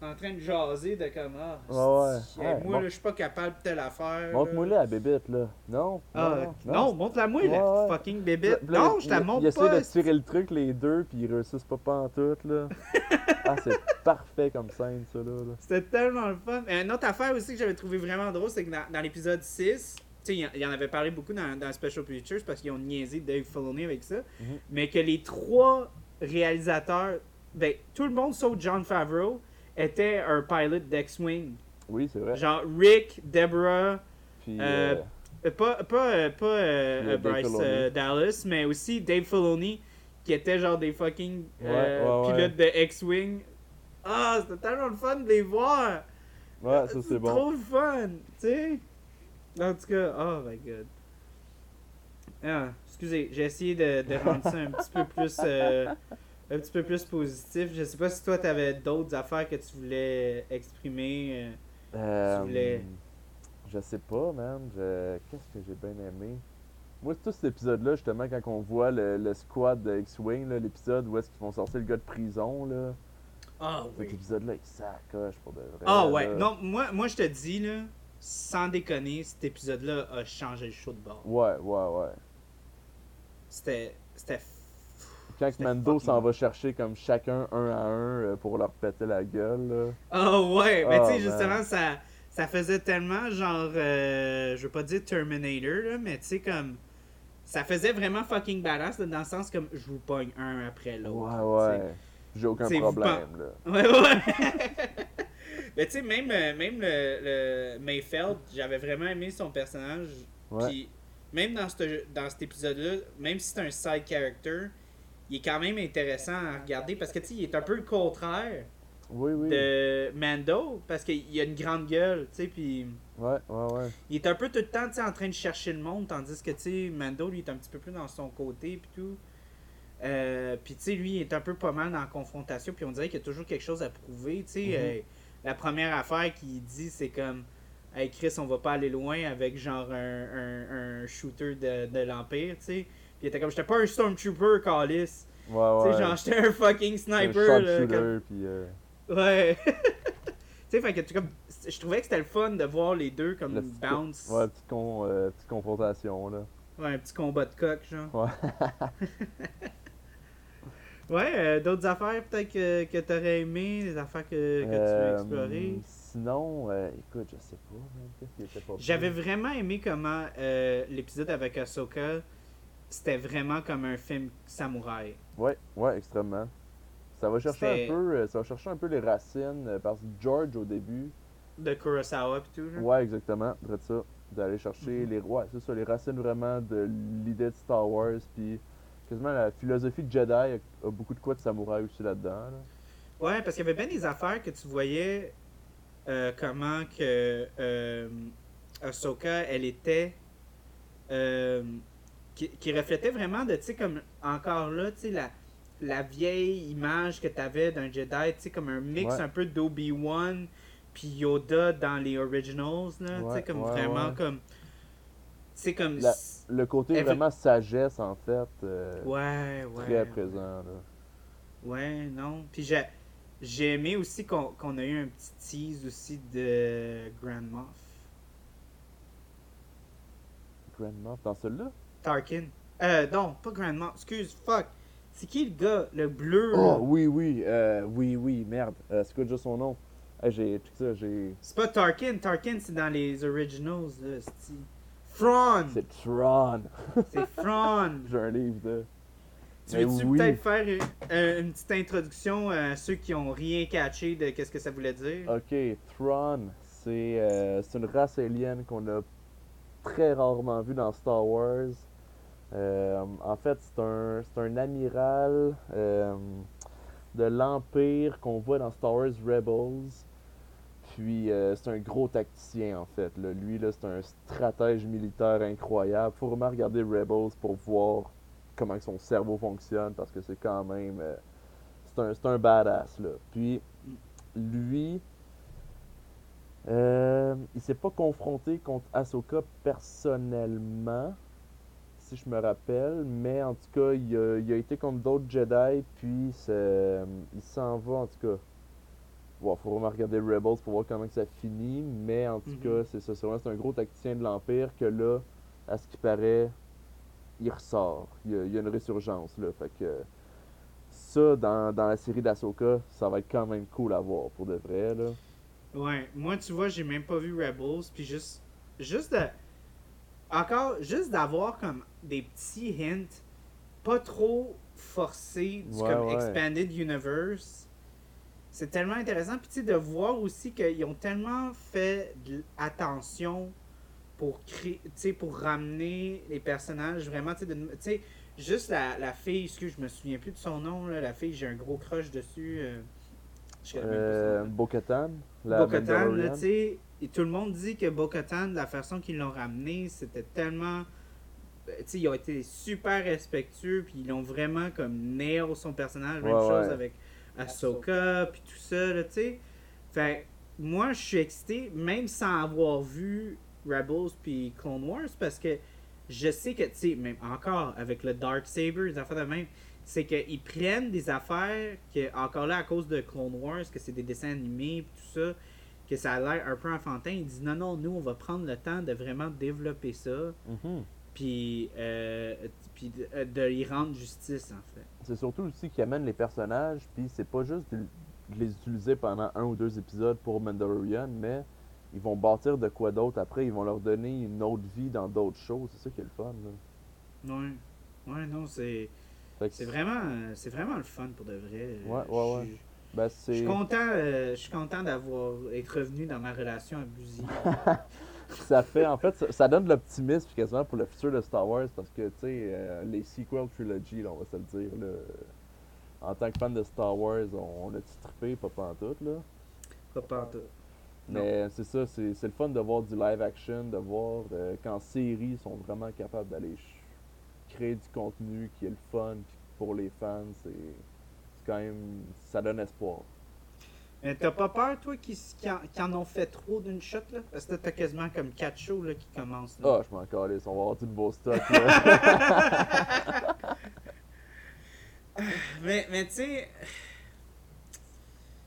en train de jaser de comme ah, Ouais, Ouais, moi je suis pas capable de telle affaire. Montre-moi là. la bébite, là. Non? Ah, non, montre-la-moi, Ouais, la ouais. fucking bébête. Là, Non, je la montre Il essaie pas. de tirer le truc, les deux, puis ils réussissent pas pantoute, là. [LAUGHS] ah, c'est parfait comme scène, ça, là. là. C'était tellement le fun. Et une autre affaire aussi que j'avais trouvé vraiment drôle, c'est que dans, dans l'épisode 6, tu sais, il y en- avait parlé beaucoup dans, dans Special Features parce qu'ils ont niaisé Dave Filoni avec ça, Mhm. mais que les trois réalisateurs, ben, tout le monde sauf John Favreau, était un pilot d'X-Wing. Oui, c'est vrai. Genre Rick, Deborah, Puis, euh, euh, pas, pas, euh, pas Bryce Dallas, mais aussi Dave Filoni, qui était genre des fucking euh, Ouais, pilotes de X-Wing. Ah, c'était tellement le fun de les voir! ouais, ça, c'est bon. trop fun, tu sais. En tout cas, oh my god. Ah, excusez, j'ai essayé de, de rendre ça un petit peu plus euh, un petit peu plus positif. Je sais pas si toi t'avais d'autres affaires que tu voulais exprimer. euh. Euh, voulais- Je sais pas, man. Je... Qu'est-ce que j'ai bien aimé? Moi, tout cet épisode-là, justement, quand on voit le, le squad de X-Wing, l'épisode où est-ce qu'ils vont sortir le gars de prison, là. Ah Cet oui. épisode-là, il s'accroche pour de vrai. Ah ouais. là. Non, moi, moi je te dis là, sans déconner, cet épisode-là a changé le show de bord. Ouais, ouais, ouais. C'était. C'était. Quand Mando s'en va chercher comme chacun un à un euh, pour leur péter la gueule. Ah ouais, mais Ah, tu sais, man. justement, ça, ça faisait tellement genre. euh, je veux pas dire Terminator, là, mais tu sais, comme. Ça faisait vraiment fucking badass, là, dans le sens comme je vous pogne un après l'autre. Ouais, ouais. J'ai aucun problème, là. [LAUGHS] Ouais, ouais. [LAUGHS] mais tu sais, même, euh, même le, le Mayfeld, j'avais vraiment aimé son personnage. Ouais. Puis, même dans, ce- dans cet épisode-là, même si c'est un side character, il est quand même intéressant à regarder parce que tu sais, il est un peu le contraire Oui, oui. de Mando parce qu'il a une grande gueule, tu sais, puis Ouais, ouais, ouais. il est un peu tout le temps tu sais, en train de chercher le monde, tandis que tu sais, Mando lui est un petit peu plus dans son côté puis tout. Euh, puis tu sais, lui il est un peu pas mal dans la confrontation, puis on dirait qu'il y a toujours quelque chose à prouver, tu sais. Mhm. euh, la première affaire qu'il dit, c'est comme Hey Chris, on va pas aller loin avec genre un, un, un shooter de, de l'Empire, tu sais. Puis il était comme, j'étais pas un Stormtrooper, Callis. Ouais, Tu ouais. sais, genre, j'étais un fucking Un sniper, là. sharpshooter, comme- puis euh, Ouais. [LAUGHS] tu sais, fait que tu comme. Je trouvais que c'était le fun de voir les deux comme le petit co- bounce. Ouais, petite, con, euh, petite confrontation, là. Ouais, un petit combat de coq, genre. Ouais. [LAUGHS] Ouais, euh, d'autres affaires peut-être que, que t'aurais aimé, des affaires que, que tu veux explorer? Sinon, euh, écoute, je sais pas, man, qu'est-ce qui était pas? J'avais vraiment aimé comment euh, l'épisode avec Ahsoka, c'était vraiment comme un film samouraï. Ouais, ouais, extrêmement. Ça va chercher un peu, euh, ça va chercher un peu les racines, euh, parce que George au début, De Kurosawa pis tout, là. ouais, exactement, de ça, d'aller chercher Mhm. les, ouais, c'est ça, les racines vraiment de l'idée de Star Wars, puis quasiment la philosophie de Jedi a, a beaucoup de quoi de samouraï aussi là-dedans. Là. Ouais, parce qu'il y avait bien des affaires que tu voyais euh, comment que euh, Ahsoka, elle était. euh, qui, qui reflétait vraiment de, tu sais, comme encore là, tu sais, la, la vieille image que tu avais d'un Jedi, tu sais, comme un mix Ouais. un peu d'Obi-Wan puis Yoda dans les originals, là, tu sais, comme ouais, vraiment comme. C'est comme. La- Le côté Elle vraiment sagesse, en fait, euh, Ouais, ouais. très ouais. présent. Là. Ouais, non. Puis j'ai, j'ai aimé aussi qu'on, qu'on a eu un petit tease aussi de Grand Moff. Grand Moff, dans celui-là? Tarkin. Euh, non, pas Grand Moff. Excuse, fuck. C'est qui le gars, le bleu? Oh, là? oui, oui, euh, oui, oui, merde. Euh, c'est quoi déjà son nom? J'ai, ça, j'ai... C'est pas Tarkin. Tarkin, c'est dans les originals, là. C'est... Thrawn. C'est [LAUGHS] Tron. C'est Thrawn. [LAUGHS] j'ai un livre de... Tu veux-tu oui. peut-être faire une, euh, une petite introduction à ceux qui ont rien catché de qu'est-ce que ça voulait dire? Ok, Thrawn, c'est euh, c'est une race alien qu'on a très rarement vue dans Star Wars. Euh, en fait, c'est un, un amiral euh, de l'Empire qu'on voit dans Star Wars Rebels. Puis euh, c'est un gros tacticien en fait. Lui, là, c'est un stratège militaire incroyable. Faut vraiment regarder Rebels pour voir comment son cerveau fonctionne parce que c'est quand même. c'est un, un badass là. Puis lui, Euh, il s'est pas confronté contre Ahsoka personnellement, si je me rappelle, mais en tout cas, il a, il a été contre d'autres Jedi, puis il s'en va en tout cas. Bon, faut vraiment regarder Rebels pour voir comment que ça finit, mais en tout Mhm. cas, c'est ça. C'est un gros tacticien de l'Empire que là, à ce qui paraît, il ressort. Il y a, il y a une résurgence là. Fait que ça, dans, dans la série d'Ahsoka, ça va être quand même cool à voir pour de vrai là. Ouais, moi tu vois, j'ai même pas vu Rebels, puis juste juste de encore juste d'avoir comme des petits hints pas trop forcés du Ouais, comme ouais. expanded universe. C'est tellement intéressant puis tu sais de voir aussi qu'ils ont tellement fait de attention pour créer tu sais pour ramener les personnages vraiment tu sais juste la, la fille, excuse, je me souviens plus de son nom là, la fille, j'ai un gros crush dessus. euh, Euh. Bo-Katan, la Bo-Katan, là, tu sais, et tout le monde dit que Bo-Katan, la façon qu'ils l'ont ramené, c'était tellement. euh, Tu sais, ils ont été super respectueux, puis ils ont vraiment comme nail son personnage. Même Ouais, chose ouais. avec Ahsoka, puis tout ça, là, tu sais. Fait moi, je suis excité, même sans avoir vu Rebels puis Clone Wars, parce que je sais que, tu sais, même encore avec le Dark Saber, des affaires de même, c'est qu'ils prennent des affaires que, encore là, à cause de Clone Wars, que c'est des dessins animés, puis tout ça, que ça a l'air un peu enfantin, ils disent non, non, nous, on va prendre le temps de vraiment développer ça, Mhm. puis, euh, puis de, euh, de y rendre justice, en fait. C'est surtout aussi qu'ils amènent les personnages, puis c'est pas juste de, les utiliser pendant un ou deux épisodes pour Mandalorian, mais ils vont bâtir de quoi d'autre après, ils vont leur donner une autre vie dans d'autres choses, c'est ça qui est le fun. Là. Ouais. Ouais, non, c'est c'est vraiment, c'est vraiment le fun pour de vrai. Ouais, ouais, ouais. Ben, Je suis content, euh, je suis content d'avoir être revenu dans ma relation abusive. [LAUGHS] ça fait, en fait, ça, ça donne de l'optimisme quasiment pour le futur de Star Wars, parce que, tu sais, euh, les sequel trilogy, là, on va se le dire, là, en tant que fan de Star Wars, on, on a-tu trippé, pas pantoute, là. Pas pantoute. Mais c'est ça, c'est le fun de voir du live action, de voir euh, qu'en série, ils sont vraiment capables d'aller créer du contenu qui est le fun, pour les fans, c'est quand même. ça donne espoir. Mais t'as pas peur, toi, qu'ils qu'ils en, ont fait trop d'une shot, là? Parce que t'as quasiment comme 4 shows là, qui commencent. Là. Ah, je m'en calisse, on va avoir tout le beau stock, là. [LAUGHS] Mais, mais tu sais,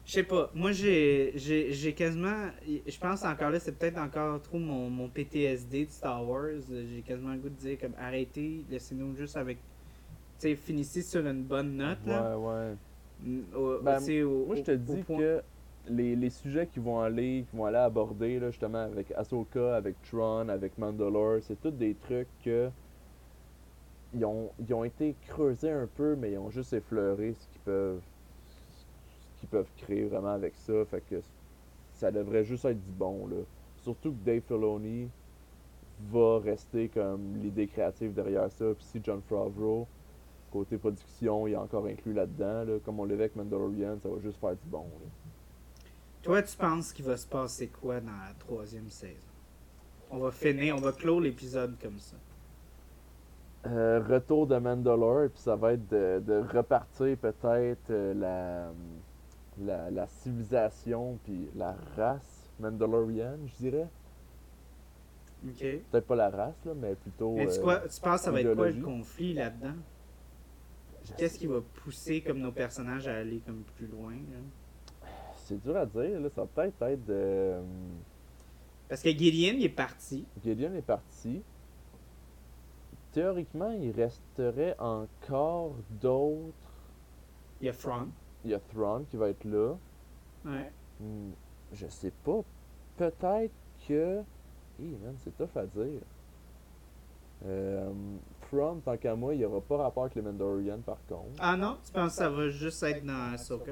je sais pas. Moi, j'ai quasiment. Je pense encore là, c'est peut-être encore trop mon, mon PTSD de Star Wars. J'ai quasiment le goût de dire, comme, arrêtez, laissez-nous juste avec. Tu sais, finissez sur une bonne note, là. ouais, ouais. Ben, au- Moi, je te dis point- que les, les sujets qui vont aller, qui vont aller aborder, là, justement, avec Ahsoka, avec Tron, avec Mandalore, c'est tous des trucs que. Ils ont, ils ont été creusés un peu, mais ils ont juste effleuré ce qu'ils peuvent. ce qu'ils peuvent créer vraiment avec ça. Fait que ça devrait juste être du bon, là. Surtout que Dave Filoni va rester comme l'idée créative derrière ça. Puis si John Favreau, côté production, il est encore inclus là-dedans, là, comme on l'avait avec Mandalorian, ça va juste faire du bon. là. Toi, tu penses qu'il va se passer quoi dans la troisième saison? On va finir, on va clore l'épisode comme ça. Euh, retour de Mandalore, puis ça va être de, de repartir peut-être euh, la, la, la civilisation, puis la race mandalorienne, je dirais. Peut-être pas la race, là, mais plutôt. Mais tu, euh, tu penses que ça va être quoi le conflit là-dedans? Qu'est-ce qui va pousser comme nos personnages à aller comme plus loin? C'est dur à dire, là, ça va peut-être être de. euh, Parce que Gideon il est parti. Gideon est parti. Théoriquement, il resterait encore d'autres. Il y a Frank. Il y a Thrawn qui va être là. Ouais. Hmm, je sais pas. Peut-être que. Man, c'est tough à dire. Euh, Thrawn, tant qu'à moi, il n'y aura pas rapport avec les Mandalorians par contre. Ah non? Tu penses que ça va juste être dans Ahsoka?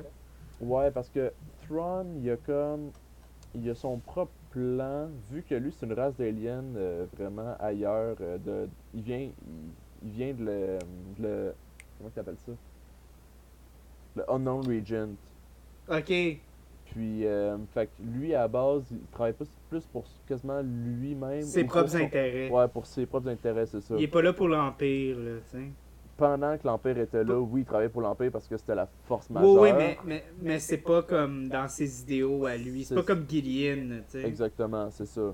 Ouais, parce que Thrawn, il a comme. Il a son propre plan, vu que lui, c'est une race d'aliens euh, vraiment ailleurs. euh, de, il vient. Il, il vient de le. de le- comment tu appelles ça? Le Unknown Regent. Ok. Puis, euh, fait que lui, à la base, il travaille plus, plus pour quasiment lui-même. Ses pour propres intérêts. Ouais, pour ses propres intérêts, c'est ça. Il est pas là pour l'Empire, là, tu sais. pendant que l'Empire était là, oui, il travaillait pour l'Empire parce que c'était la force majeure. oui, mais, mais, mais c'est pas comme dans ses idéaux à lui. C'est pas comme Gideon, tu sais. Exactement, c'est ça.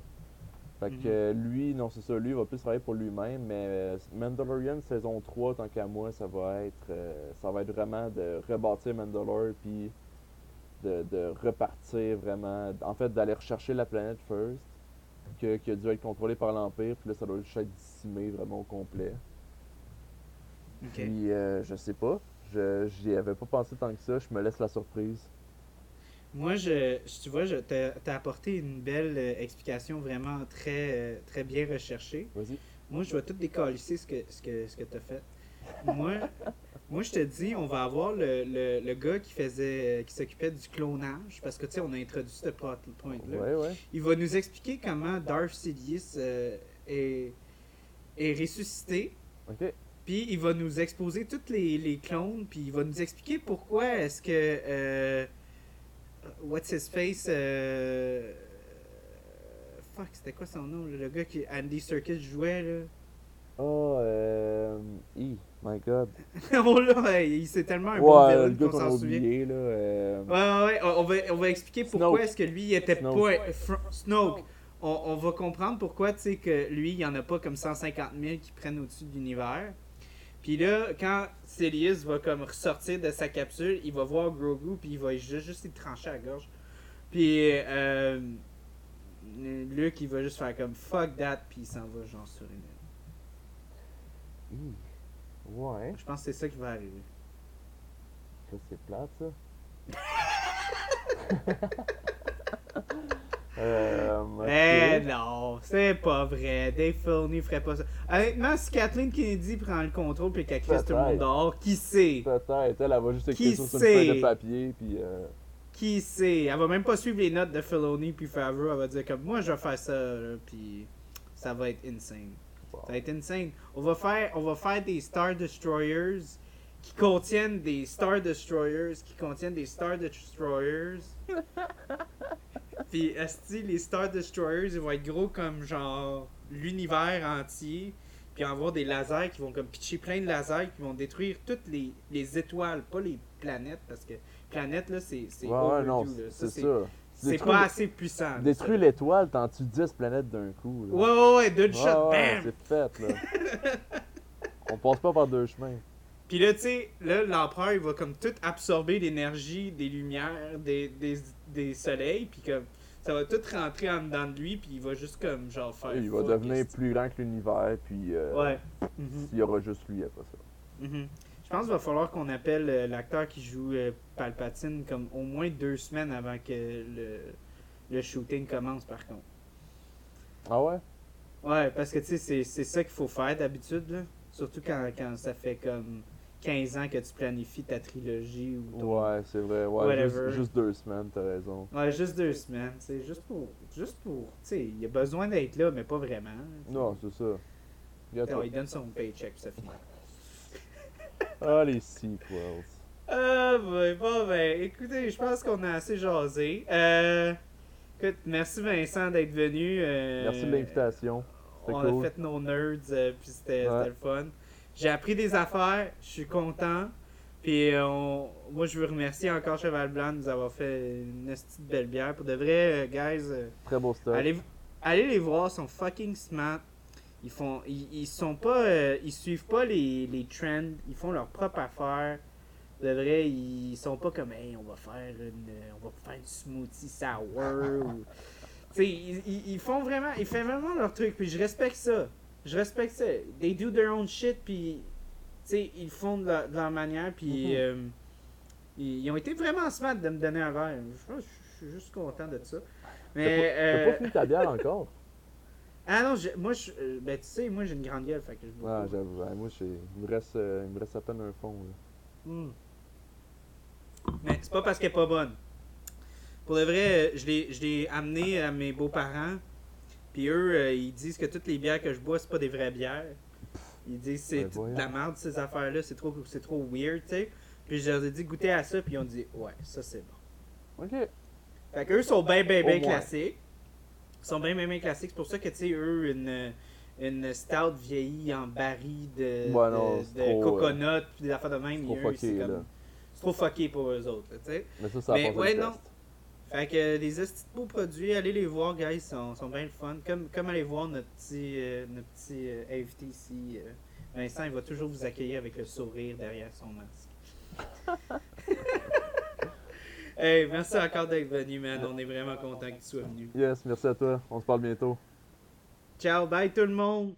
Fait que Mhm. euh, lui, non, c'est ça, lui, il va plus travailler pour lui-même, mais euh, Mandalorian saison 3, tant qu'à moi, ça va être euh, ça va être vraiment de rebâtir Mandalore puis de, de repartir vraiment, en fait, d'aller rechercher la planète first, que, qui a dû être contrôlée par l'Empire, puis là, ça doit juste être dissimé vraiment au complet. Puis, euh, je sais pas, je j'y avais pas pensé tant que ça, je me laisse la surprise. Moi, je, tu vois, je t'as apporté une belle euh, explication vraiment très, euh, très bien recherchée. Vas-y. Moi, je vais tout décalisser ce que, ce que, ce que tu as fait. Moi, [LAUGHS] moi, je te dis, on va avoir le, le, le gars qui faisait qui s'occupait du clonage, parce que tu sais, on a introduit ce point- point-là. Ouais, ouais. Il va nous expliquer comment Darth Sidious euh, est, est ressuscité. Ok. Puis il va nous exposer tous les, les clones, puis il va nous expliquer pourquoi est-ce que euh, What's his face euh, Fuck, c'était quoi son nom Le gars qui Andy Serkis jouait là? Oh, euh. E, my god. [LAUGHS] oh là, il c'est tellement un bon Ouais, le villain qu'on s'en souvient. oublié, là. euh, Ouais, ouais, ouais, on on va, on va expliquer pourquoi est-ce que lui il était Snoke. pas Fr- Snoke. On, on va comprendre pourquoi tu sais que lui il y en a pas comme 150 000 qui prennent au-dessus de l'univers. Puis là, quand Célius va comme ressortir de sa capsule, il va voir Grogu puis il va juste, juste trancher à la gorge. Puis euh, Luke il va juste faire comme fuck that puis il s'en va genre sur une île. E. Ouais. Je pense que c'est ça qui va arriver. Ça, c'est plate, ça. [LAUGHS] euh, ok. Eh non, c'est pas vrai. Dave Filoni ferait pas ça. Honnêtement, si Kathleen Kennedy prend le contrôle puis qu'elle crisse tout le monde dehors, qui sait? Peut-être, elle, elle va juste écrire sur une feuille de papier, puis euh, Qui sait? Elle va même pas suivre les notes de Filoni puis Favreau. Elle va dire comme moi je vais faire ça, là, puis ça va être insane. Ça va être insane. On va faire, on va faire des Star Destroyers qui contiennent des Star Destroyers qui contiennent des Star Destroyers. [LAUGHS] Puis, esti, les Star Destroyers, ils vont être gros comme genre l'univers entier. Puis, il va avoir des lasers qui vont comme pitcher plein de lasers qui vont détruire toutes les, les étoiles, pas les planètes, parce que planète, là, c'est c'est Ouais, ouais, non, c'est ça. C'est pas assez puissant. Détruire ça. l'étoile, t'en tues 10 planètes d'un coup. là? Ouais, ouais, ouais, d'une shot, bam! c'est fait, là. [LAUGHS] On passe pas par deux chemins. Puis là, tu sais, là, l'empereur, il va comme tout absorber l'énergie des lumières, des, des, des soleils, puis comme ça va tout rentrer en dedans de lui, puis il va juste comme genre faire. Il va devenir plus grand que l'univers, puis euh, Ouais. Il y aura juste lui après ça. mhm. Je pense qu'il va falloir qu'on appelle euh, l'acteur qui joue euh, Palpatine comme au moins deux semaines avant que le, le shooting commence, par contre. Ah ouais? Ouais, parce que tu sais, c'est- ça qu'il faut faire d'habitude, là. Surtout quand, quand ça fait comme 15 ans que tu planifies ta trilogie ou ton, Ouais, c'est vrai. Ouais, juste, juste deux semaines, t'as raison. Ouais, juste deux semaines, c'est juste pour. Juste pour. Tu sais, il a besoin d'être là, mais pas vraiment. Non, c'est ça. Ça. il donne son paycheck, ça finit. Ah, les sequels. Ah, ben, bon, ben, écoutez, je pense qu'on a assez jasé. Euh. Écoute, merci Vincent d'être venu. euh, Merci de l'invitation. On cool. a fait nos nerds, euh, puis c'était Ouais. le fun. J'ai appris des affaires, je suis content. Puis euh, on- moi, je veux remercier encore Cheval Blanc de nous avoir fait une petite belle bière. Pour de vrai, euh, guys. euh, Très beau stuff. Allez, allez les voir, ils sont fucking smart. Ils font, ils, ils sont pas, euh, ils suivent pas les, les trends. Ils font leur propre affaire. De vrai, ils sont pas comme, hey, on va faire une, on va faire une smoothie sour. ou... Ils, ils- ils font vraiment, ils font vraiment leur truc. Puis je respecte ça. Je respecte ça. They do their own shit. Puis, tu sais, ils font de leur, de leur manière. Puis, Mhm. euh, ils, ils ont été vraiment smart de me donner un verre. Je, suis juste content de ça. Mais, T'as pas, euh, pas fini ta bière encore? Ah non, moi, je, euh, ben, tu sais, moi j'ai une grande gueule, fait que je bois Ah, pas. j'avoue. Ouais, moi, il me, reste, euh, il me reste à peine un fond. là. Hmm. Mais c'est pas parce qu'elle est pas bonne. Pour le vrai, euh, je l'ai amené à mes beaux-parents, puis eux, euh, ils disent que toutes les bières que je bois, c'est pas des vraies bières. Ils disent que c'est Ben, de la merde, ces affaires-là, c'est trop, c'est trop weird, tu sais. Puis je leur ai dit goûter à ça, puis ils ont dit ouais, ça c'est bon. Ok. Fait qu'eux sont bien, bien, bien classiques. Ils sont bien, bien, bien classiques. C'est pour ça que, tu sais, eux, une, une stout vieillie en baril de, Ouais, non, de, trop, coconut puis des affaires de même. trop c'est. C'est trop fucké pour eux autres, là, tu sais. Mais ça, ça Mais ouais, non. test. Fait que les de beaux produits, allez les voir, guys, ils sont, sont bien le fun. Comme, comme allez voir notre petit, euh, notre petit euh, invité ici. euh, Vincent, il va toujours vous accueillir avec le sourire derrière son masque. [LAUGHS] Hey, merci encore d'être venu, man. On est vraiment content que tu sois venu. Yes, merci à toi. On se parle bientôt. Ciao, bye tout le monde.